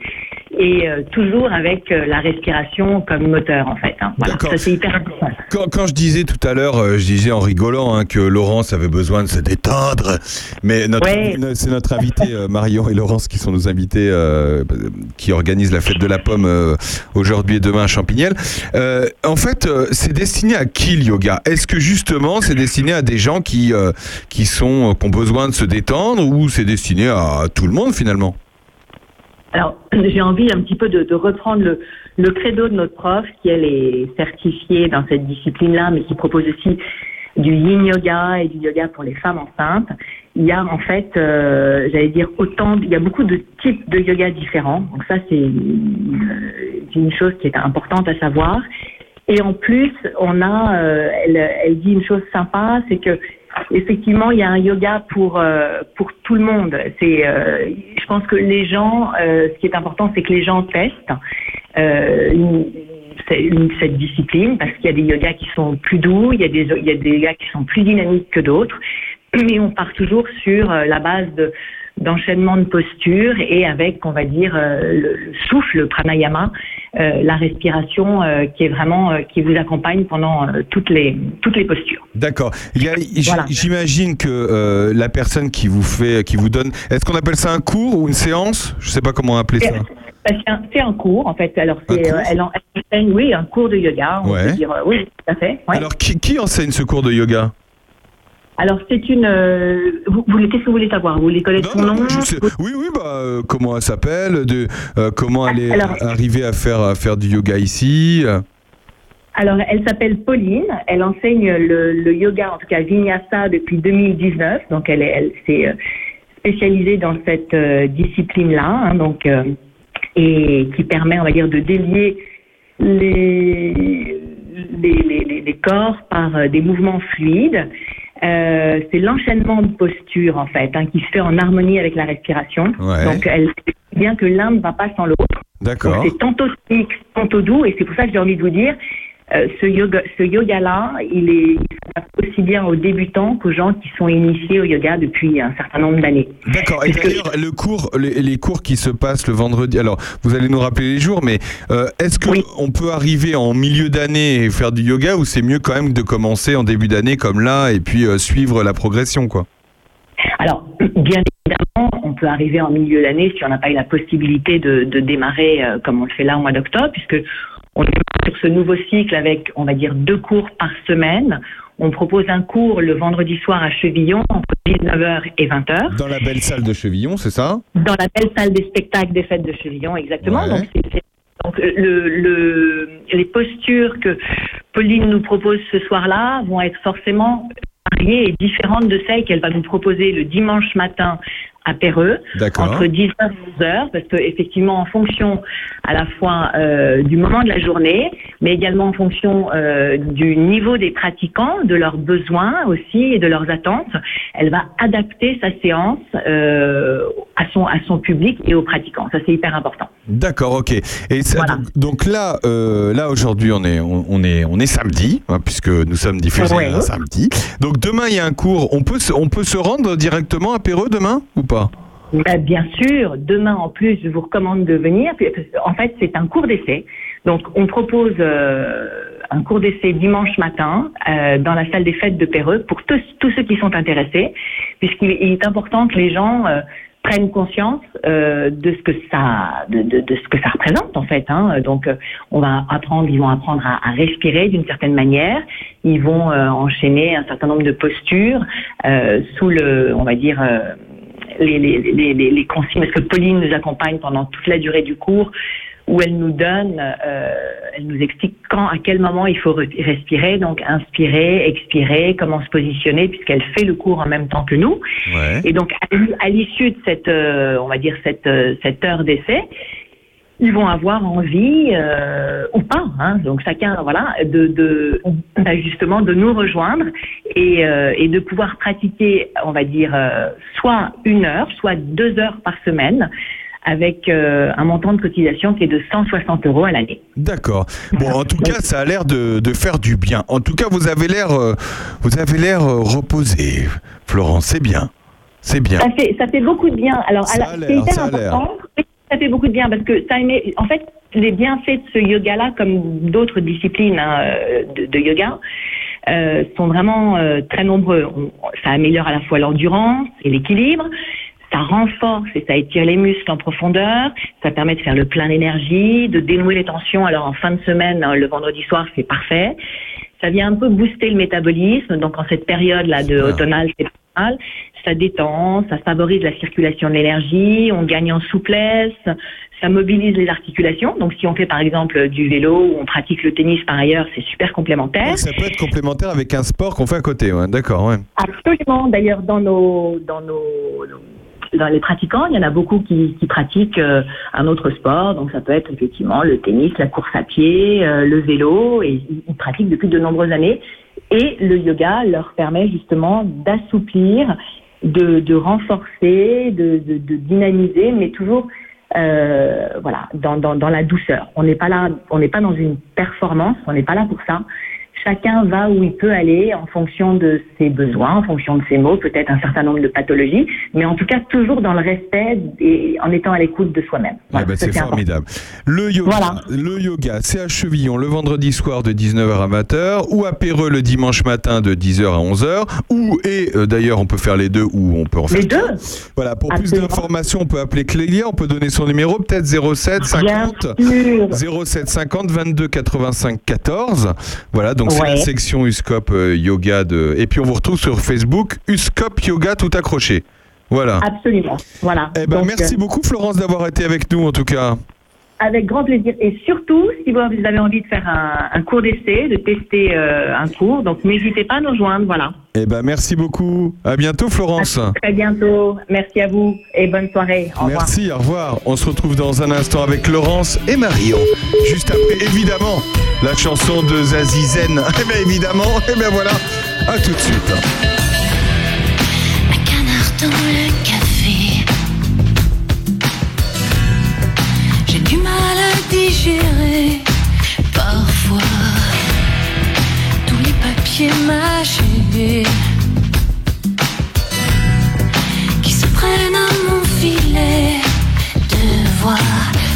et euh, toujours avec euh, la respiration comme moteur en fait. hein. Voilà, ça c'est hyper important. Quand, quand je disais tout à l'heure, euh, je disais en rigolant hein, que Laurence avait besoin de se détendre, mais notre- Ouais. no- c'est notre invité Marion et Laurence qui sont nos invités qui organisent la fête de la pomme aujourd'hui et demain à Champignelles. En fait, c'est destiné à qui le yoga? Est-ce que justement c'est destiné à des gens qui qui sont qui ont besoin de se détendre ou c'est destiné à tout le monde finalement? Alors, j'ai envie un petit peu de, de reprendre le, le credo de notre prof, qui elle est certifiée dans cette discipline-là, mais qui propose aussi du yin yoga et du yoga pour les femmes enceintes. Il y a en fait, euh, j'allais dire autant, il y a beaucoup de types de yoga différents. Donc ça, c'est une, une chose qui est importante à savoir. Et en plus, on a, euh, elle, elle dit une chose sympa, c'est que effectivement, il y a un yoga pour euh, pour tout le monde. Euh, je pense que les gens, euh, ce qui est important, c'est que les gens testent cette discipline parce qu'il y a des yogas qui sont plus doux, il y a des il y a des yogas qui sont plus dynamiques que d'autres, mais on part toujours sur la base de d'enchaînement de postures et avec, on va dire, euh, le, le souffle, le pranayama, euh, la respiration euh, qui est vraiment qui vous accompagne pendant toutes les toutes les postures. D'accord. Voilà. J'imagine que euh, la personne qui vous fait, qui vous donne, est-ce qu'on appelle ça un cours ou une séance? Je sais pas comment appeler ça. C'est un, c'est un cours en fait. Alors c'est elle, en- elle enseigne, oui, un cours de yoga. On Ouais. peut dire oui, tout à fait. ouais. Alors qui, qui enseigne ce cours de yoga? Alors c'est une. euh, vous, vous- qu'est-ce que vous voulez savoir? Vous voulez connaître son nom? sais- Oui, oui, bah euh, comment elle s'appelle, de euh, comment elle est Alors- arrivée à faire à faire du yoga ici? Alors, elle s'appelle Pauline. Elle enseigne le, le yoga, en tout cas Vinyasa, depuis 2019. Donc, elle, est- elle s'est spécialisée dans cette discipline-là, hein, donc et qui permet, on va dire, de délier les les, les, les- les corps par des mouvements fluides. Euh, c'est l'enchaînement de postures en fait hein, qui se fait en harmonie avec la respiration. Ouais. Donc elle sait bien que l'un ne va pas sans l'autre. D'accord. c'est tantôt technique, tantôt doux, et c'est pour ça que j'ai envie de vous dire, euh, ce yoga, ce yoga-là, il est il aussi bien aux débutants qu'aux gens qui sont initiés au yoga depuis un certain nombre d'années. D'accord. Et d'ailleurs, le cours, les, les cours qui se passent le vendredi. Alors, vous allez nous rappeler les jours, mais euh, est-ce que Oui. on peut arriver en milieu d'année et faire du yoga, ou c'est mieux quand même de commencer en début d'année comme là et puis euh, suivre la progression, quoi? Alors, bien évidemment, on peut arriver en milieu d'année si on n'a pas eu la possibilité de, de démarrer euh, comme on le fait là au mois d'octobre, puisque on est sur ce nouveau cycle avec, on va dire, deux cours par semaine. On propose un cours le vendredi soir à Chevillon entre 19h et 20h, Dans la belle salle de Chevillon, c'est ça? Dans la belle salle des spectacles des fêtes de Chevillon, exactement. Ouais. Donc, c'est- c'est- donc le, le- les postures que Pauline nous propose ce soir-là vont être forcément variées et différentes de celles qu'elle va nous proposer le dimanche matin à Péreux D'accord. entre 10h et 11h, parce que effectivement, en fonction à la fois euh, du moment de la journée, mais également en fonction euh, du niveau des pratiquants, de leurs besoins aussi et de leurs attentes, elle va adapter sa séance euh, à son à son public et aux pratiquants. Ça, c'est hyper important. D'accord, ok. Et ça- Voilà. donc, donc là, là aujourd'hui, on est, on, on est, on est samedi, hein, puisque nous sommes diffusés Ouais. un samedi. Donc demain, il y a un cours. On peut, se, on peut se rendre directement à Péreux demain ou pas? Bah, bien sûr, demain en plus, je vous recommande de venir. Puis, En fait, c'est un cours d'essai. Donc, on propose euh, un cours d'essai dimanche matin euh, dans la salle des fêtes de Péreux pour tous, ceux qui sont intéressés, puisqu'il est- important que les gens euh, prennent conscience euh, de ce que ça, de, ce que ça représente en fait. Hein. Donc, euh, on va apprendre, ils vont apprendre à, respirer d'une certaine manière. Ils vont euh, enchaîner un certain nombre de postures euh, sous le, on va dire. Les, les, les, les, consignes, parce que Pauline nous accompagne pendant toute la durée du cours, où elle nous donne, euh, elle nous explique quand, à quel moment il faut re- respirer, donc inspirer, expirer, comment se positionner, puisqu'elle fait le cours en même temps que nous. Ouais. Et donc, à l'issue de cette, euh, on va dire cette, euh, cette heure d'essai, ils vont avoir envie euh, ou pas, hein, donc chacun, voilà, de, de bah, justement de nous rejoindre et, euh, et de pouvoir pratiquer, on va dire, euh, soit une heure, soit deux heures par semaine, avec euh, un montant de cotisation qui est de 160 euros à l'année. D'accord. Bon, en tout cas, ça a l'air de, de faire du bien. En tout cas, vous avez l'air, euh, vous avez l'air euh, reposé, Florence. C'est bien. C'est bien. Ça fait, ça fait beaucoup de bien. Alors, Ça alors, a l'air, c'est hyper important. Ça fait beaucoup de bien parce que ça émet- en fait, les bienfaits de ce yoga-là, comme d'autres disciplines hein, euh, de, de yoga, euh, sont vraiment euh, très nombreux. On- ça améliore à la fois l'endurance et l'équilibre. Ça renforce et ça étire les muscles en profondeur. Ça permet de faire le plein d'énergie, de dénouer les tensions. Alors en fin de semaine, hein, le vendredi soir, c'est parfait. Ça vient un peu booster le métabolisme. Donc en cette période-là de automnale, c'est pas mal. Ça détend, ça favorise la circulation de l'énergie, on gagne en souplesse, ça mobilise les articulations. Donc si on fait par exemple du vélo ou on pratique le tennis par ailleurs, c'est super complémentaire. Donc, ça peut être complémentaire avec un sport qu'on fait à côté. Ouais. D'accord. Ouais. Absolument. D'ailleurs, dans nos, dans nos, dans les pratiquants, il y en a beaucoup qui, qui pratiquent euh, un autre sport. Donc, ça peut être effectivement le tennis, la course à pied, euh, le vélo, et ils, ils pratiquent depuis de nombreuses années. Et le yoga leur permet justement d'assouplir, de, de renforcer, de, de, de dynamiser, mais toujours euh, voilà, dans, dans, dans la douceur. On n'est pas là, on n'est pas dans une performance, on n'est pas là pour ça. Chacun va où il peut aller en fonction de ses besoins, en fonction de ses mots, peut-être un certain nombre de pathologies, mais en tout cas toujours dans le respect et en étant à l'écoute de soi-même. Ah Voilà, bah, ça, c'est formidable. Le yoga, Voilà. le yoga, c'est à Chevillon le vendredi soir de 19h à 20h ou à Péreux le dimanche matin de 10h à 11h ou et euh, d'ailleurs on peut faire les deux ou on peut en faire Les deux. Voilà, pour Absolument. plus d'informations, on peut appeler Clélia, on peut donner son numéro peut-être 07 Bien 50 sûr. 07 50 22 85 14. Voilà, donc c'est Ouais. la section Uscop euh, Yoga de et puis on vous retrouve sur Facebook Uscop Yoga tout accroché. Voilà. Absolument. Voilà. Eh ben Donc, merci euh, beaucoup Florence d'avoir été avec nous en tout cas. Avec grand plaisir. Et surtout, si vous avez envie de faire un, un cours d'essai, de tester euh, un cours, donc n'hésitez pas à nous rejoindre. Voilà. Eh ben merci beaucoup. À bientôt Florence. À très bientôt. Merci à vous et bonne soirée. Au revoir. Merci, au revoir. On se retrouve dans un instant avec Laurence et Marion. Juste après, évidemment, la chanson de Zazie Zen. Eh bien évidemment, et bien voilà. À tout de suite. Un canard dans le digérer parfois. Tous les papiers mâchés qui se prennent à mon filet de voix,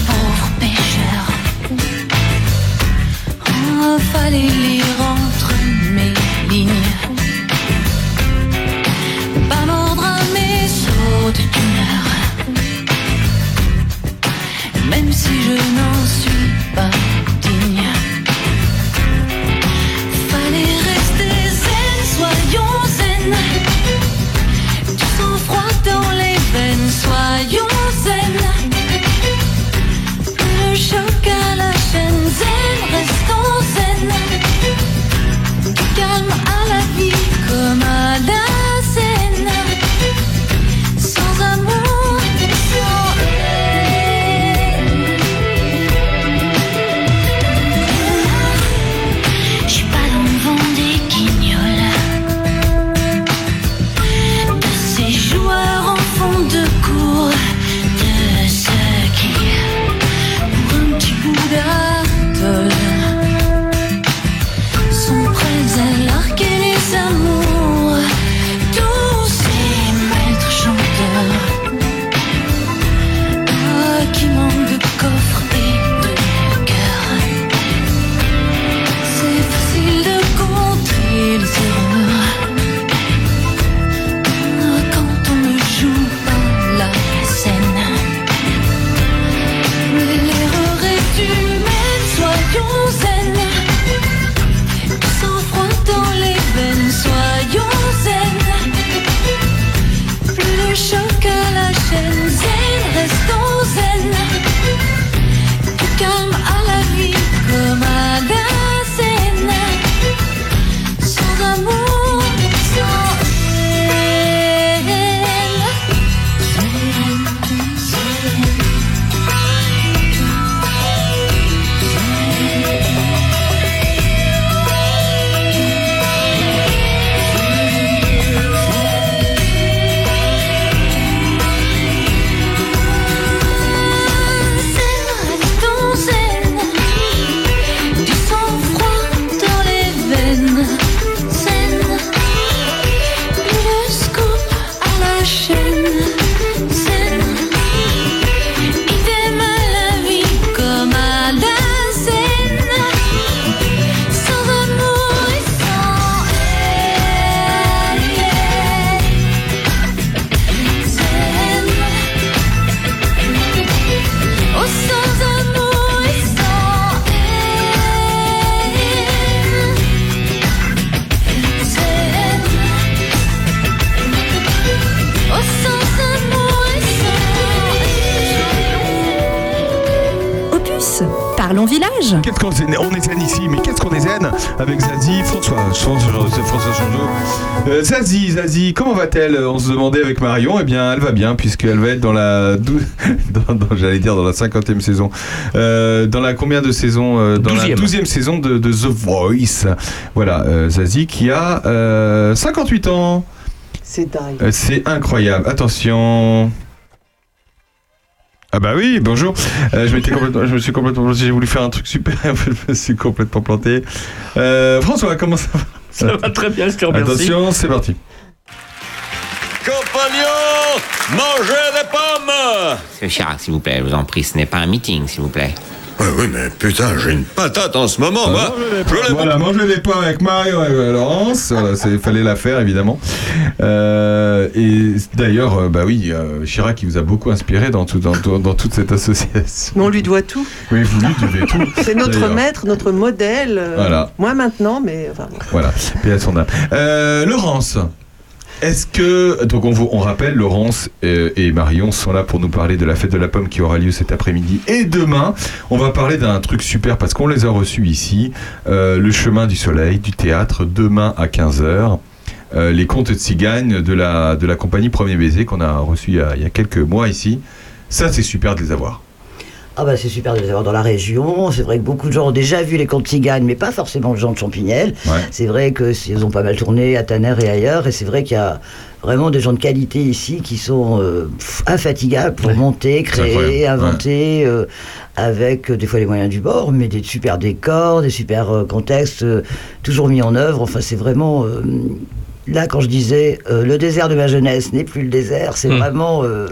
pauvre pêcheur. Oh, fallait lire entre mes lignes, pas mordre à mes sauts de même si je n'en suis pas. Village. Qu'est-ce qu'on zen On est zen ici, mais qu'est-ce qu'on est zen? Avec Zazie, François, François, François Changeau. Euh, Zazie, Zazie, comment va-t-elle? On se demandait avec Marion. Eh bien, elle va bien, puisqu'elle va être dans la. dou- dans, dans- J'allais dire dans la 50e saison. Euh, dans la combien de saisons euh, Dans la 12e. 12e saison de, de The Voice. Voilà, euh, Zazie qui a euh, 58 ans. C'est dingue. Euh, C'est incroyable. Attention. Ah bah oui, bonjour. Euh, je, m'étais complètement- je me suis complètement planté. J'ai voulu faire un truc super. je me suis complètement planté. Euh, François, comment ça va? Ça va très bien, je te remercie. Attention, c'est parti. Compagnons, mangez des pommes Monsieur Chirac, s'il vous plaît, je vous en prie, ce n'est pas un meeting, s'il vous plaît. Oui, oui, mais putain, j'ai une patate en ce moment, moi. Je l'ai Voilà, manger des pommes avec Mario et Laurence. Voilà, il fallait la faire, évidemment. Euh, et d'ailleurs, euh, bah oui, euh, Chirac, il vous a beaucoup inspiré dans, tout, dans, dans- dans toute cette association. Mais on lui doit tout. Oui, vous lui devez tout. C'est notre maître, notre modèle. Voilà. Moi maintenant, mais enfin, Voilà, paix à son âme. Euh, Laurence, est-ce que. Donc, on, vous- on rappelle, Laurence euh, et Marion sont là pour nous parler de la fête de la pomme qui aura lieu cet après-midi et demain. On va parler d'un truc super parce qu'on les a reçus ici euh, le chemin du soleil, du théâtre, demain à 15h. les contes de cigagne de la, de la compagnie Premier Baiser qu'on a reçu y a, il y a quelques mois ici. Ça, c'est super de les avoir. Ah bah c'est super de les avoir dans la région. C'est vrai que beaucoup de gens ont déjà vu les contes ciganes, mais pas forcément les gens de Champignelles. Ouais. C'est vrai que ils ont pas mal tourné à Tanner et ailleurs, et c'est vrai qu'il y a vraiment des gens de qualité ici qui sont euh, infatigables pour monter, créer, inventer, euh, avec euh, des fois les moyens du bord, mais des super décors, des super contextes, toujours mis en œuvre. Enfin, c'est vraiment là quand je disais euh, le désert de ma jeunesse n'est plus le désert, c'est Hmm. vraiment euh,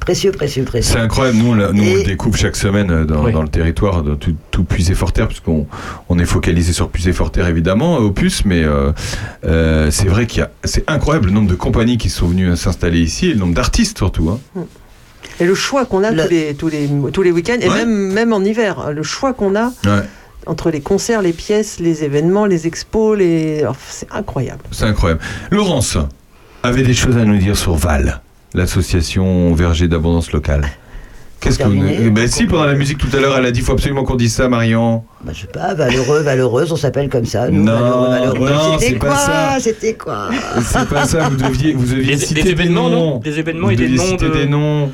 précieux, précieux, précieux. C'est incroyable, nous on, l'a- nous, on le Et- découvre chaque semaine euh, dans, dans le territoire, dans tout, tout Puisé-Forterre, puisqu'on on est focalisé sur Puisé-Forterre évidemment, euh, Opus, mais euh, euh, c'est vrai qu'il y a, c'est incroyable le nombre de compagnies qui sont venues s'installer ici et le nombre d'artistes surtout. hein. et le choix qu'on a tous les tous les tous les week-ends et Ouais. même même en hiver, le choix qu'on a Ouais, entre les concerts, les pièces, les événements, les expos, les oh, c'est incroyable. c'est incroyable. Laurence avait des choses à nous dire sur Val, l'association Verger d'abondance locale. Qu'est-ce que vous... Eh ben si, pendant la musique tout à l'heure, elle a dit, il faut absolument qu'on dise ça, Marion. Bah, je sais pas, Valheureux, Valheureuse, on s'appelle comme ça. nous, Non, Valeureux, Valeureux. non, C'était c'est pas quoi ça. C'était quoi C'est pas ça, vous deviez, vous deviez Des- citer des événements, noms. non Des événements Vous et des deviez noms citer de- des noms.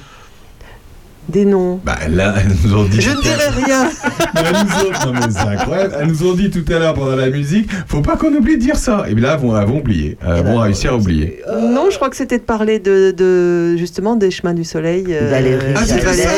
Des noms. Bah là, elles nous ont dit. Je ne dirai rien. Elles nous ont- non, mais c'est incroyable. Elles nous ont dit tout à l'heure pendant la musique, faut pas qu'on oublie de dire ça. Et bien là, elles vont, oublier. Elles vont réussir à oublier. Non, je crois que c'était de parler de, de justement des chemins du soleil. euh, Valérie Ah, c'est Jallet, ça.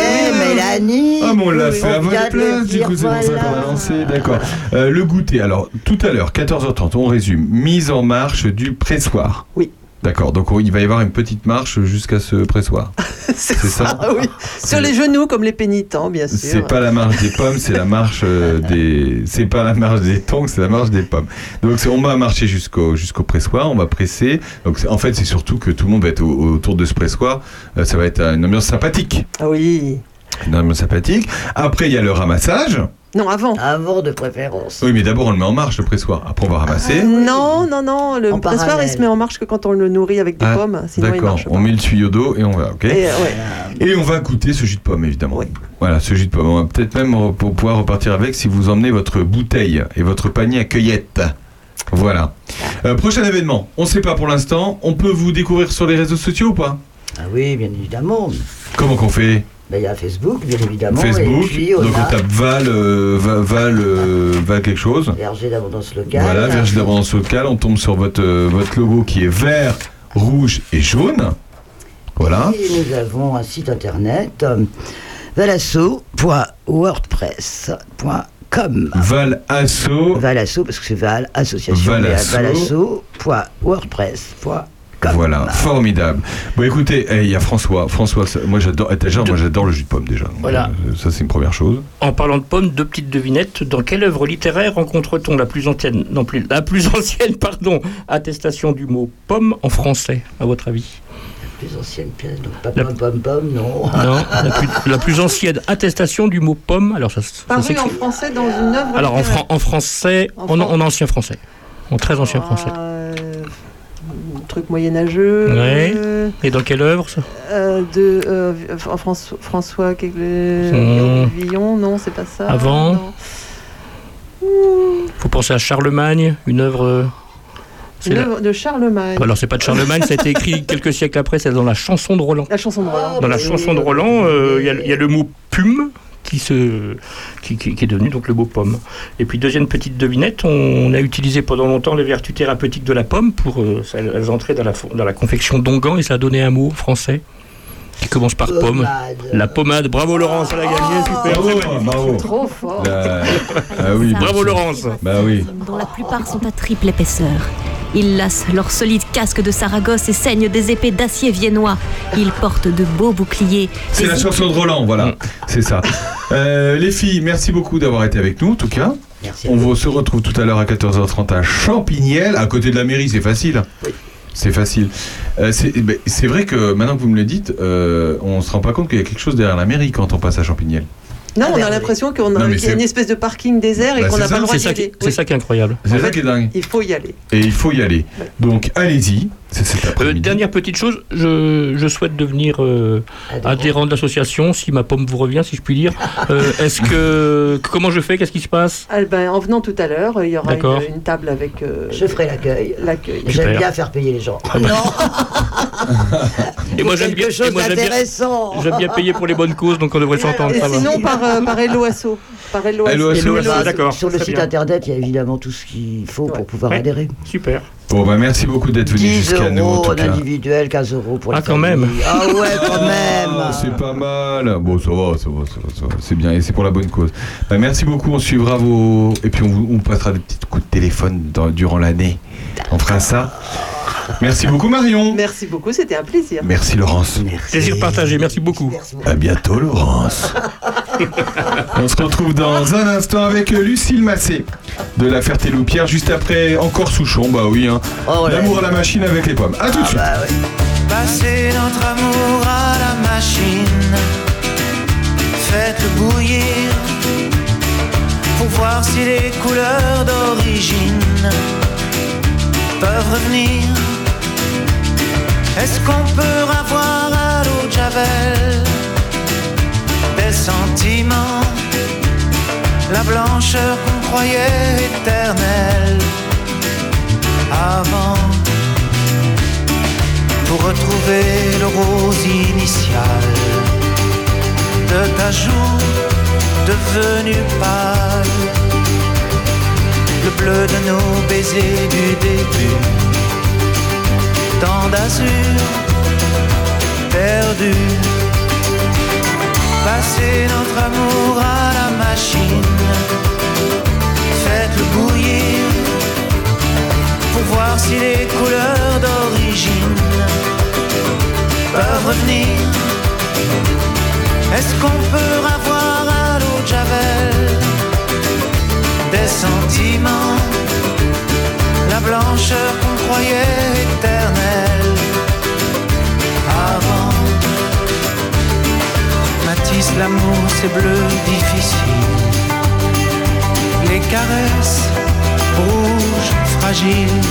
Mélanie. Ah, mais on l'a Oui, fait à votre place, du coup, c'est pour ça qu'on a lancé. D'accord. Euh, le goûter, alors, tout à l'heure, 14h30, on résume. Mise en marche du pressoir. Oui. D'accord, donc il va y avoir une petite marche jusqu'à ce pressoir. c'est ça Ah oui. Sur les genoux comme les pénitents, bien sûr. C'est pas la marche des pommes, c'est la marche euh, des. C'est pas la marche des tongs, c'est la marche des pommes. Donc on va marcher jusqu'au jusqu'au pressoir, on va presser. Donc en fait c'est surtout que tout le monde va être au- autour de ce pressoir. Euh, ça va être une ambiance sympathique. Ah oui. Une ambiance sympathique. Après il y a le ramassage. Non, avant. Avant de préférence. Oui mais d'abord on le met en marche le pressoir. Après on va ramasser. Non, non, non. Le En pressoir, il se met en marche que quand on le nourrit avec des Ah, pommes. D'accord, on met le tuyau d'eau et on va, ok Et, euh, ouais. Et on va goûter ce jus de pomme, évidemment. Voilà, ce jus de pomme. On va peut-être même pour pouvoir repartir avec si vous emmenez votre bouteille et votre panier à cueillettes. Voilà. Euh, prochain événement. On ne sait pas pour l'instant. On peut vous découvrir sur les réseaux sociaux ou pas? Ah oui, bien évidemment. Comment qu'on fait? Ben, Il y a Facebook, bien évidemment. Facebook. Et puis, on donc a on tape Val, euh, Va- Val, euh, Val quelque chose. Verger d'abondance locale. Voilà, Verge d'abondance locale. On tombe sur votre, euh, votre logo qui est vert, rouge et jaune. Voilà. Et nous avons un site internet, valasso.wordpress.com. Val Asso. Valasso, parce que c'est Val, association, mais Voilà, formidable. Bon, écoutez, eh, il y a François. François, moi j'adore. eh, déjà, moi j'adore le jus de pomme déjà. Voilà. Euh, Ça c'est une première chose. En parlant de pommes, deux petites devinettes. Dans quelle œuvre littéraire rencontre-t-on la plus ancienne, non plus, la plus ancienne, pardon, attestation du mot pomme en français, à votre avis? Plus ancienne pièce, donc pas pom pom pom, non. Non, la plus, la plus ancienne attestation du mot pomme. Alors ça, ça Paru en français dans une œuvre. Alors en, littéraire. fran- en français, En en, fran- en ancien français, en très ancien français. Truc moyenâgeux. Ouais. euh, Et dans quelle œuvre ça euh, de euh, François, François Hum. Villon, non, c'est pas ça. Avant non. Faut penser à Charlemagne, une œuvre. Une la- œuvre de Charlemagne. Alors c'est pas de Charlemagne, ça a été écrit quelques siècles après, c'est dans la chanson de Roland. La chanson de Roland. Dans la chanson de Roland, il y a- il y, a le mot pume qui, se, qui, qui- qui est devenu donc le mot pomme. Et puis deuxième petite devinette, on a utilisé pendant longtemps les vertus thérapeutiques de la pomme pour euh, elles entraient dans la, dans la confection d'onguent et ça a donné un mot français qui commence par pomme. La pommade. Bravo Laurence, elle a gagné, super. Bravo, bravo. Trop fort. La- Ah oui. Bravo. Laurence. Bah oui. dont la plupart sont à triple épaisseur. Ils lassent leurs solides casques de Saragosse et saignent des épées d'acier viennois. Ils portent de beaux boucliers. C'est la chanson de Roland, voilà. C'est ça. Euh, les filles, merci beaucoup d'avoir été avec nous, en tout cas. On vous se retrouve tout à l'heure à 14h30 à Champignelles, à côté de la mairie, c'est facile. C'est facile. Euh, c'est ben, c'est vrai que maintenant que vous me le dites, euh, on se rend pas compte qu'il y a quelque chose derrière la mairie quand on passe à Champignelles. Non, on a l'impression qu'on a, mais qu'il y a une espèce de parking désert et Bah, qu'on n'a pas le droit C'est d'y aller. c'est Oui. ça qui est incroyable. C'est ça qui est dingue. Il faut y aller. Et il faut y aller. Donc allez-y, Euh, dernière petite chose, je, je souhaite devenir euh, adhérent de l'association, si ma pomme vous revient, si je puis dire. Euh, Est-ce que comment je fais Qu'est-ce qui se passe? Ah, ben, en venant tout à l'heure, il y aura une, une table avec. euh, Je ferai l'accueil. L'accueil. J'aime bien faire payer les gens. Et moi j'aime bien, chose et moi, j'aime bien- d'intéressant. j'aime bien payer pour les bonnes causes, donc on devrait s'entendre. Sinon, par, euh, par LOASO. Par. LOASO, Voilà, d'accord, Sur le site bien. internet, il y a évidemment tout ce qu'il faut pour pouvoir Ouais. adhérer. Super. Bon, bah merci beaucoup d'être venu 10 jusqu'à nous, en euros tout en individuel, 15 euros pour Ah, les quand familles. même. Ah ouais, quand même. Ah, c'est pas mal. Bon, ça va, ça va, ça va, ça va. C'est bien et c'est pour la bonne cause. Bah, merci beaucoup. On suivra vos. Et puis on, vous, on passera des petits coups de téléphone dans- durant l'année. On fera ça. Merci beaucoup, Marion. Merci beaucoup, c'était un plaisir. Merci, Laurence. Plaisir partagé, merci beaucoup. À bientôt, Laurence. On se retrouve dans un instant avec Lucille Massé de la Ferté-Loupière, juste après encore Souchon. Bah oui, hein. L'amour à la machine avec les pommes. À tout de suite. Passez notre amour à la machine. Faites-le bouillir pour voir si les couleurs d'origine peuvent revenir. Est-ce qu'on peut avoir à l'eau de Javel sentiments, la blancheur qu'on croyait éternelle avant? pour retrouver le rose initial de ta joue devenue pâle, le bleu de nos baisers du début, tant d'azur perdu. Passez notre amour à la machine, faites-le bouillir pour voir si les couleurs d'origine peuvent revenir. Est-ce qu'on peut avoir à l'eau de Javel des sentiments, la blancheur qu'on croyait éternelle avant? Matisse, l'amour, c'est bleu difficile. Les caresses rouges, fragiles.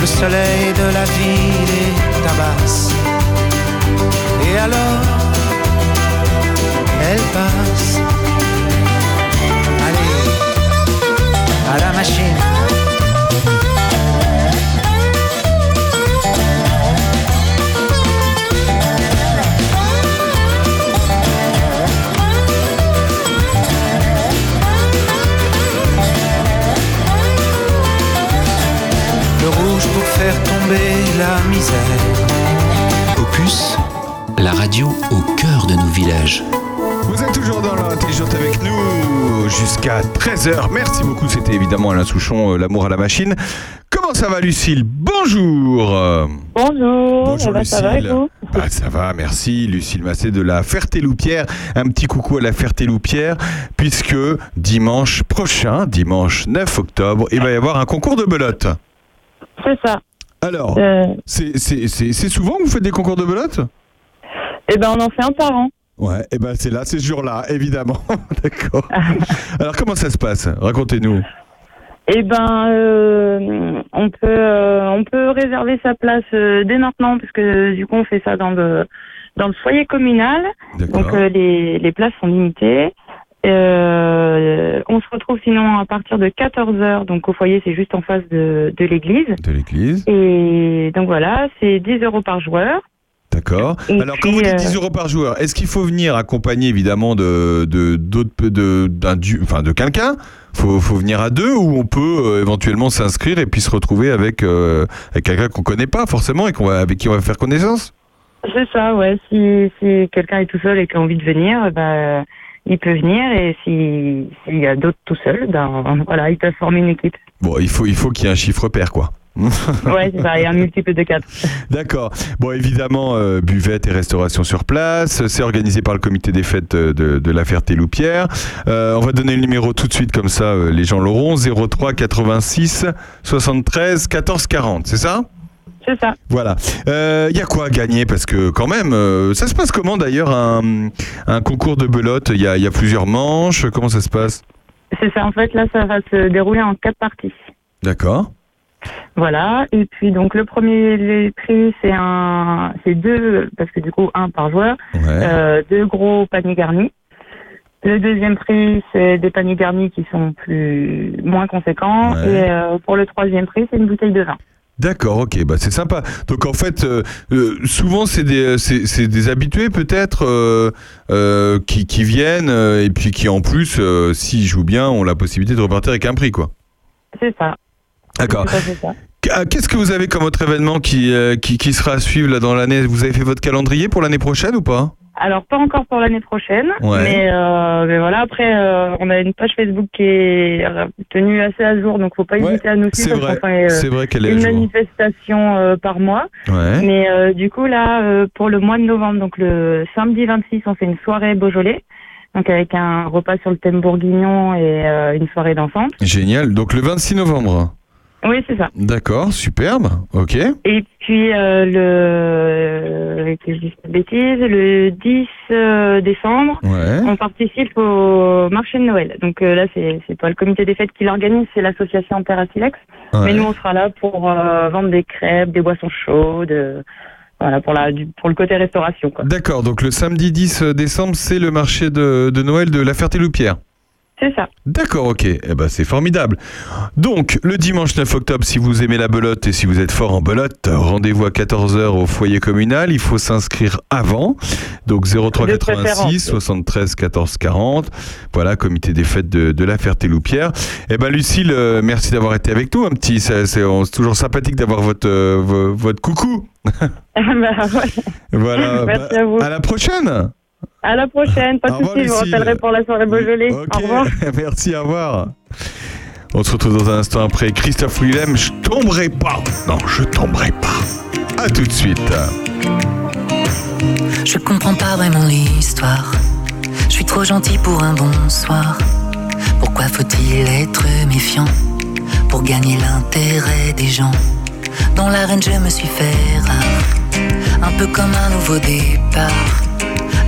Le soleil de la ville est tabasse. Et alors, elle passe. Allez, à la machine. Pour faire tomber la misère. Opus, la radio au cœur de nos villages. Vous êtes toujours dans l'intelligente avec nous jusqu'à 13h. Merci beaucoup. C'était évidemment Alain Souchon, euh, L'amour à la machine. Comment ça va, Lucille? Bonjour. Bonjour, Bonjour, eh ben, ça va et Lucille. vous? Bah, ça va, merci. Lucille Massé de la Ferté-Loupière. Un petit coucou à la Ferté-Loupière, puisque dimanche prochain, dimanche 9 octobre, il va y avoir un concours de belote. C'est ça. Alors, Euh. c'est- souvent que vous faites des concours de belote? Eh ben, on en fait un par an. Ouais, et ben c'est là, c'est ce jour-là, évidemment. D'accord. Alors comment ça se passe? Racontez-nous. Eh ben, euh, on peut euh, on peut réserver sa place euh, dès maintenant parce que du coup on fait ça dans le dans le foyer communal. Donc les les places sont limitées. Euh, on se retrouve sinon à partir de 14 heures. Donc au foyer c'est juste en face de de l'église. De l'église. Et donc voilà, c'est 10 euros par joueur. D'accord. Alors, quand vous dites euh, 10 euros par joueur, est-ce qu'il faut venir accompagné évidemment de de d'autres de enfin de quelqu'un? Faut, faut venir à deux ou on peut euh, éventuellement s'inscrire et puis se retrouver avec, euh, avec quelqu'un qu'on connaît pas forcément et qu'on va, avec qui on va faire connaissance? C'est ça, ouais. Si, si quelqu'un est tout seul et qui a envie de venir, ben, il peut venir. Et si- s'il y a d'autres tout seuls, ben, voilà, ils peuvent former une équipe. Bon, il faut il faut qu'il y ait un chiffre pair quoi. Ouais, c'est et un multiple de 4. D'accord. Bon, évidemment, euh, buvette et restauration sur place. C'est organisé par le comité des fêtes de, de la Ferté-Loupière. Euh, on va donner le numéro tout de suite, comme ça, euh, les gens l'auront. 03 86 73 14 40, c'est ça? C'est ça. Voilà. Il y a quoi à gagner? Parce que quand même, euh, ça se passe comment d'ailleurs un, un concours de belote? Il y a, il y a plusieurs manches. Comment ça se passe? C'est ça, en fait, là, ça va se dérouler en quatre parties. D'accord. Voilà, et puis donc le premier les prix, c'est un, c'est deux, parce que du coup, un par joueur, euh, deux gros paniers garnis. Le deuxième prix, c'est des paniers garnis qui sont plus moins conséquents. Ouais. Et euh, pour le troisième prix, c'est une bouteille de vin. D'accord, ok, bah c'est sympa. Donc en fait, euh, euh, souvent c'est des, c'est, c'est des habitués peut-être euh, euh, qui, qui viennent euh, et puis qui en plus, euh, s'ils jouent bien, ont la possibilité de repartir avec un prix, quoi. C'est ça. D'accord. Ah, Qu'est-ce que vous avez comme autre événement qui, euh, qui, qui sera à suivre là dans l'année? Vous avez fait votre calendrier pour l'année prochaine ou pas? Alors, pas encore pour l'année prochaine, Ouais. mais, euh, mais voilà, après, euh, on a une page Facebook qui est euh, tenue assez à jour, donc faut pas hésiter à nous c'est suivre. vrai. fait, euh, C'est vrai qu'elle est à Une jour. manifestation euh, par mois. Ouais. Mais du coup, là, pour le mois de novembre, donc le samedi 26, on fait une soirée Beaujolais, donc avec un repas sur le thème bourguignon et une soirée dansante. Génial. Donc le 26 novembre. Oui, c'est ça. D'accord, superbe. Ok. Et puis euh, le que je dise pas de bêtises, le 10 euh, décembre, Ouais. on participe au marché de Noël. Donc euh, là, c'est c'est pas le comité des fêtes qui l'organise, c'est l'association Terra Silex. Ouais. Mais nous, on sera là pour euh, vendre des crêpes, des boissons chaudes, euh, voilà pour la du- pour le côté restauration. Quoi. D'accord, donc le samedi 10 décembre, c'est le marché de, de Noël de la Ferté-Loupière. C'est ça. D'accord, ok. Eh ben, c'est formidable. Donc, le dimanche 9 octobre, si vous aimez la belote et si vous êtes fort en belote, rendez-vous à 14h au foyer communal. Il faut s'inscrire avant. Donc, 03 De 86 préférence. 73 14 40. Voilà, comité des fêtes de, de la Ferté-Loupière. Eh ben, Lucille, euh, merci d'avoir été avec nous. Un petit, c'est toujours sympathique d'avoir votre, euh, vo- votre coucou. Bah, ouais. Voilà. Merci Bah, à vous. À la prochaine. À la prochaine, pas de soucis, je vous rappellerai pour la soirée Beaujolais. Au revoir. Merci, au revoir. On se retrouve dans un instant après Christophe Willem. Je tomberai pas. Non, je tomberai pas. À tout de suite. Je comprends pas vraiment l'histoire. Je suis trop gentil pour un bonsoir. Pourquoi faut-il être méfiant pour gagner l'intérêt des gens? Dans l'arène, je me suis fait rare, un peu comme un nouveau départ.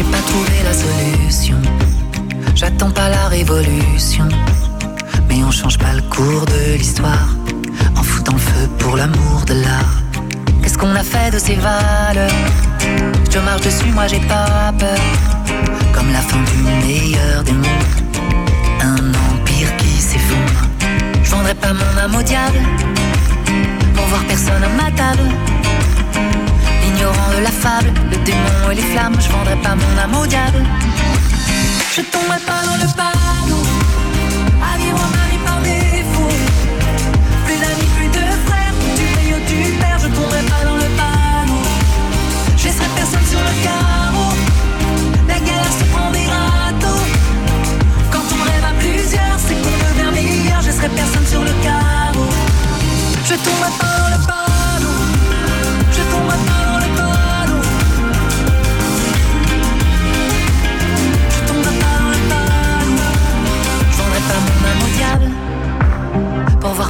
J'ai pas trouvé la solution. J'attends pas la révolution, mais on change pas le cours de l'histoire en foutant le feu pour l'amour de l'art. Qu'est-ce qu'on a fait de ces valeurs Je marche dessus, moi j'ai pas peur. Comme la fin du meilleur des mondes, un empire qui s'effondre. Je vendrai pas mon âme au diable pour voir personne à ma table la fable, le démon et les flammes, je vendrai pas mon âme au diable. Je tomberai pas dans le panneau, à vivre en mari par défaut? Plus d'amis, plus de frères, du meilleur du père, je tomberai pas dans le panneau. Je laisserai personne sur le carreau, la galère se prend des râteaux. Quand on rêve à plusieurs, c'est qu'on devient meilleur, je laisserai personne sur le carreau. Je tomberai pas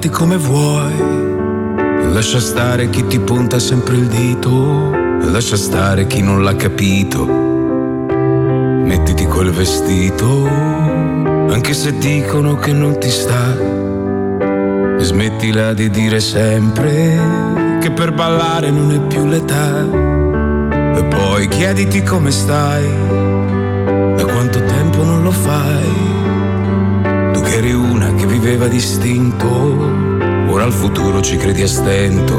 Amati come vuoi. Lascia stare chi ti punta sempre il dito, lascia stare chi non l'ha capito. Mettiti quel vestito, anche se dicono che non ti sta. Smettila di dire sempre che per ballare non è più l'età. E poi chiediti come stai, da quanto tempo non lo fai. Eri una che viveva distinto, ora al futuro ci credi a stento.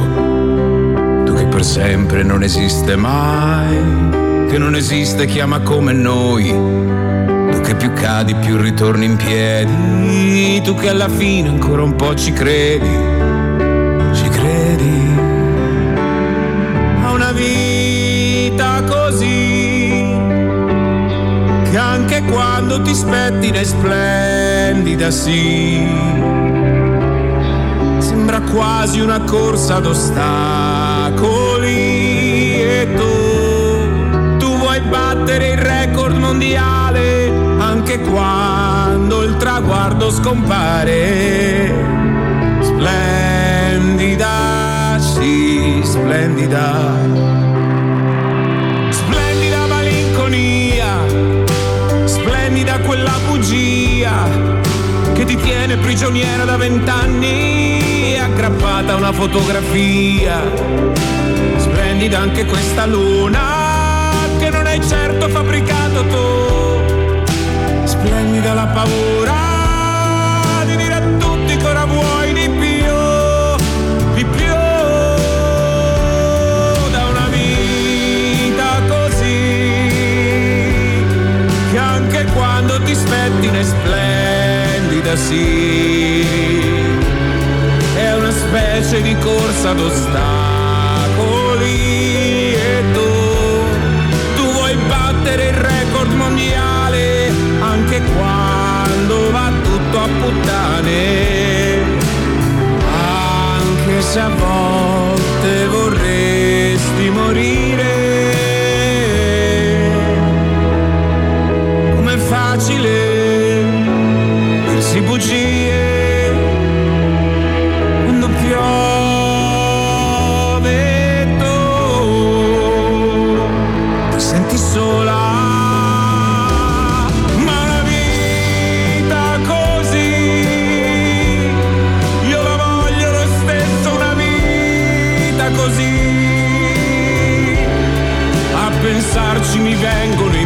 Tu che per sempre non esiste mai, che non esiste chi ama come noi. Tu che più cadi più ritorni in piedi, tu che alla fine ancora un po' ci credi, quando ti spettina è splendida, sì. Sembra quasi una corsa ad ostacoli e tu, tu vuoi battere il record mondiale anche quando il traguardo scompare. Splendida, sì. Splendida bugia che ti tiene prigioniera da vent'anni, aggrappata a una fotografia. Splendida anche questa luna che non hai certo fabbricato tu. Splendida la paura splendida sì. È una specie di corsa ad ostacoli e tu tu vuoi battere il record mondiale anche quando va tutto a puttane. Anche se a volte vorresti morire vengono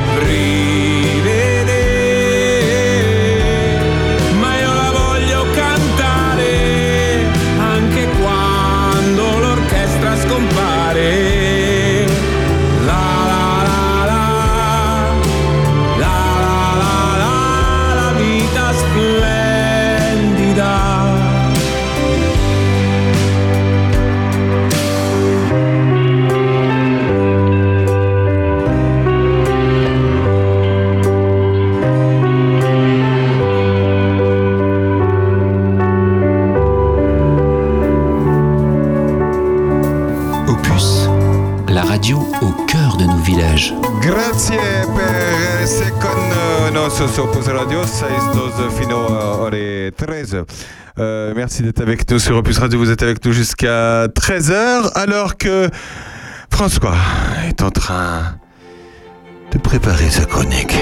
Opus Radio, 6-12 fino euh, ore 13. Euh, merci d'être avec nous sur Opus Radio. Vous êtes avec nous jusqu'à 13h, alors que François est en train de préparer sa chronique.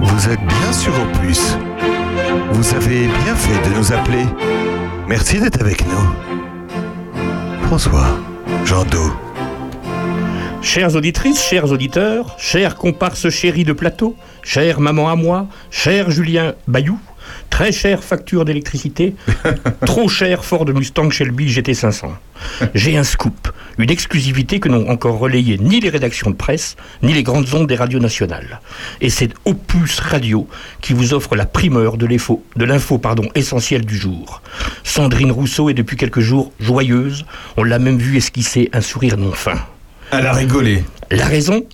Vous êtes bien sur Opus. Vous avez bien fait de nous appeler. Merci d'être avec nous. François, Jean Dou. Chères auditrices, chers auditeurs, chers comparses chéris de plateau, chère maman à moi, cher Julien Bayou, très chère facture d'électricité, trop cher Ford Mustang Shelby GT500. J'ai un scoop, une exclusivité que n'ont encore relayé ni les rédactions de presse, ni les grandes ondes des radios nationales. Et c'est Opus Radio qui vous offre la primeur de l'info, de l'info pardon, essentielle du jour. Sandrine Rousseau est depuis quelques jours joyeuse, on l'a même vu esquisser un sourire non fin. Elle a rigolé. La raison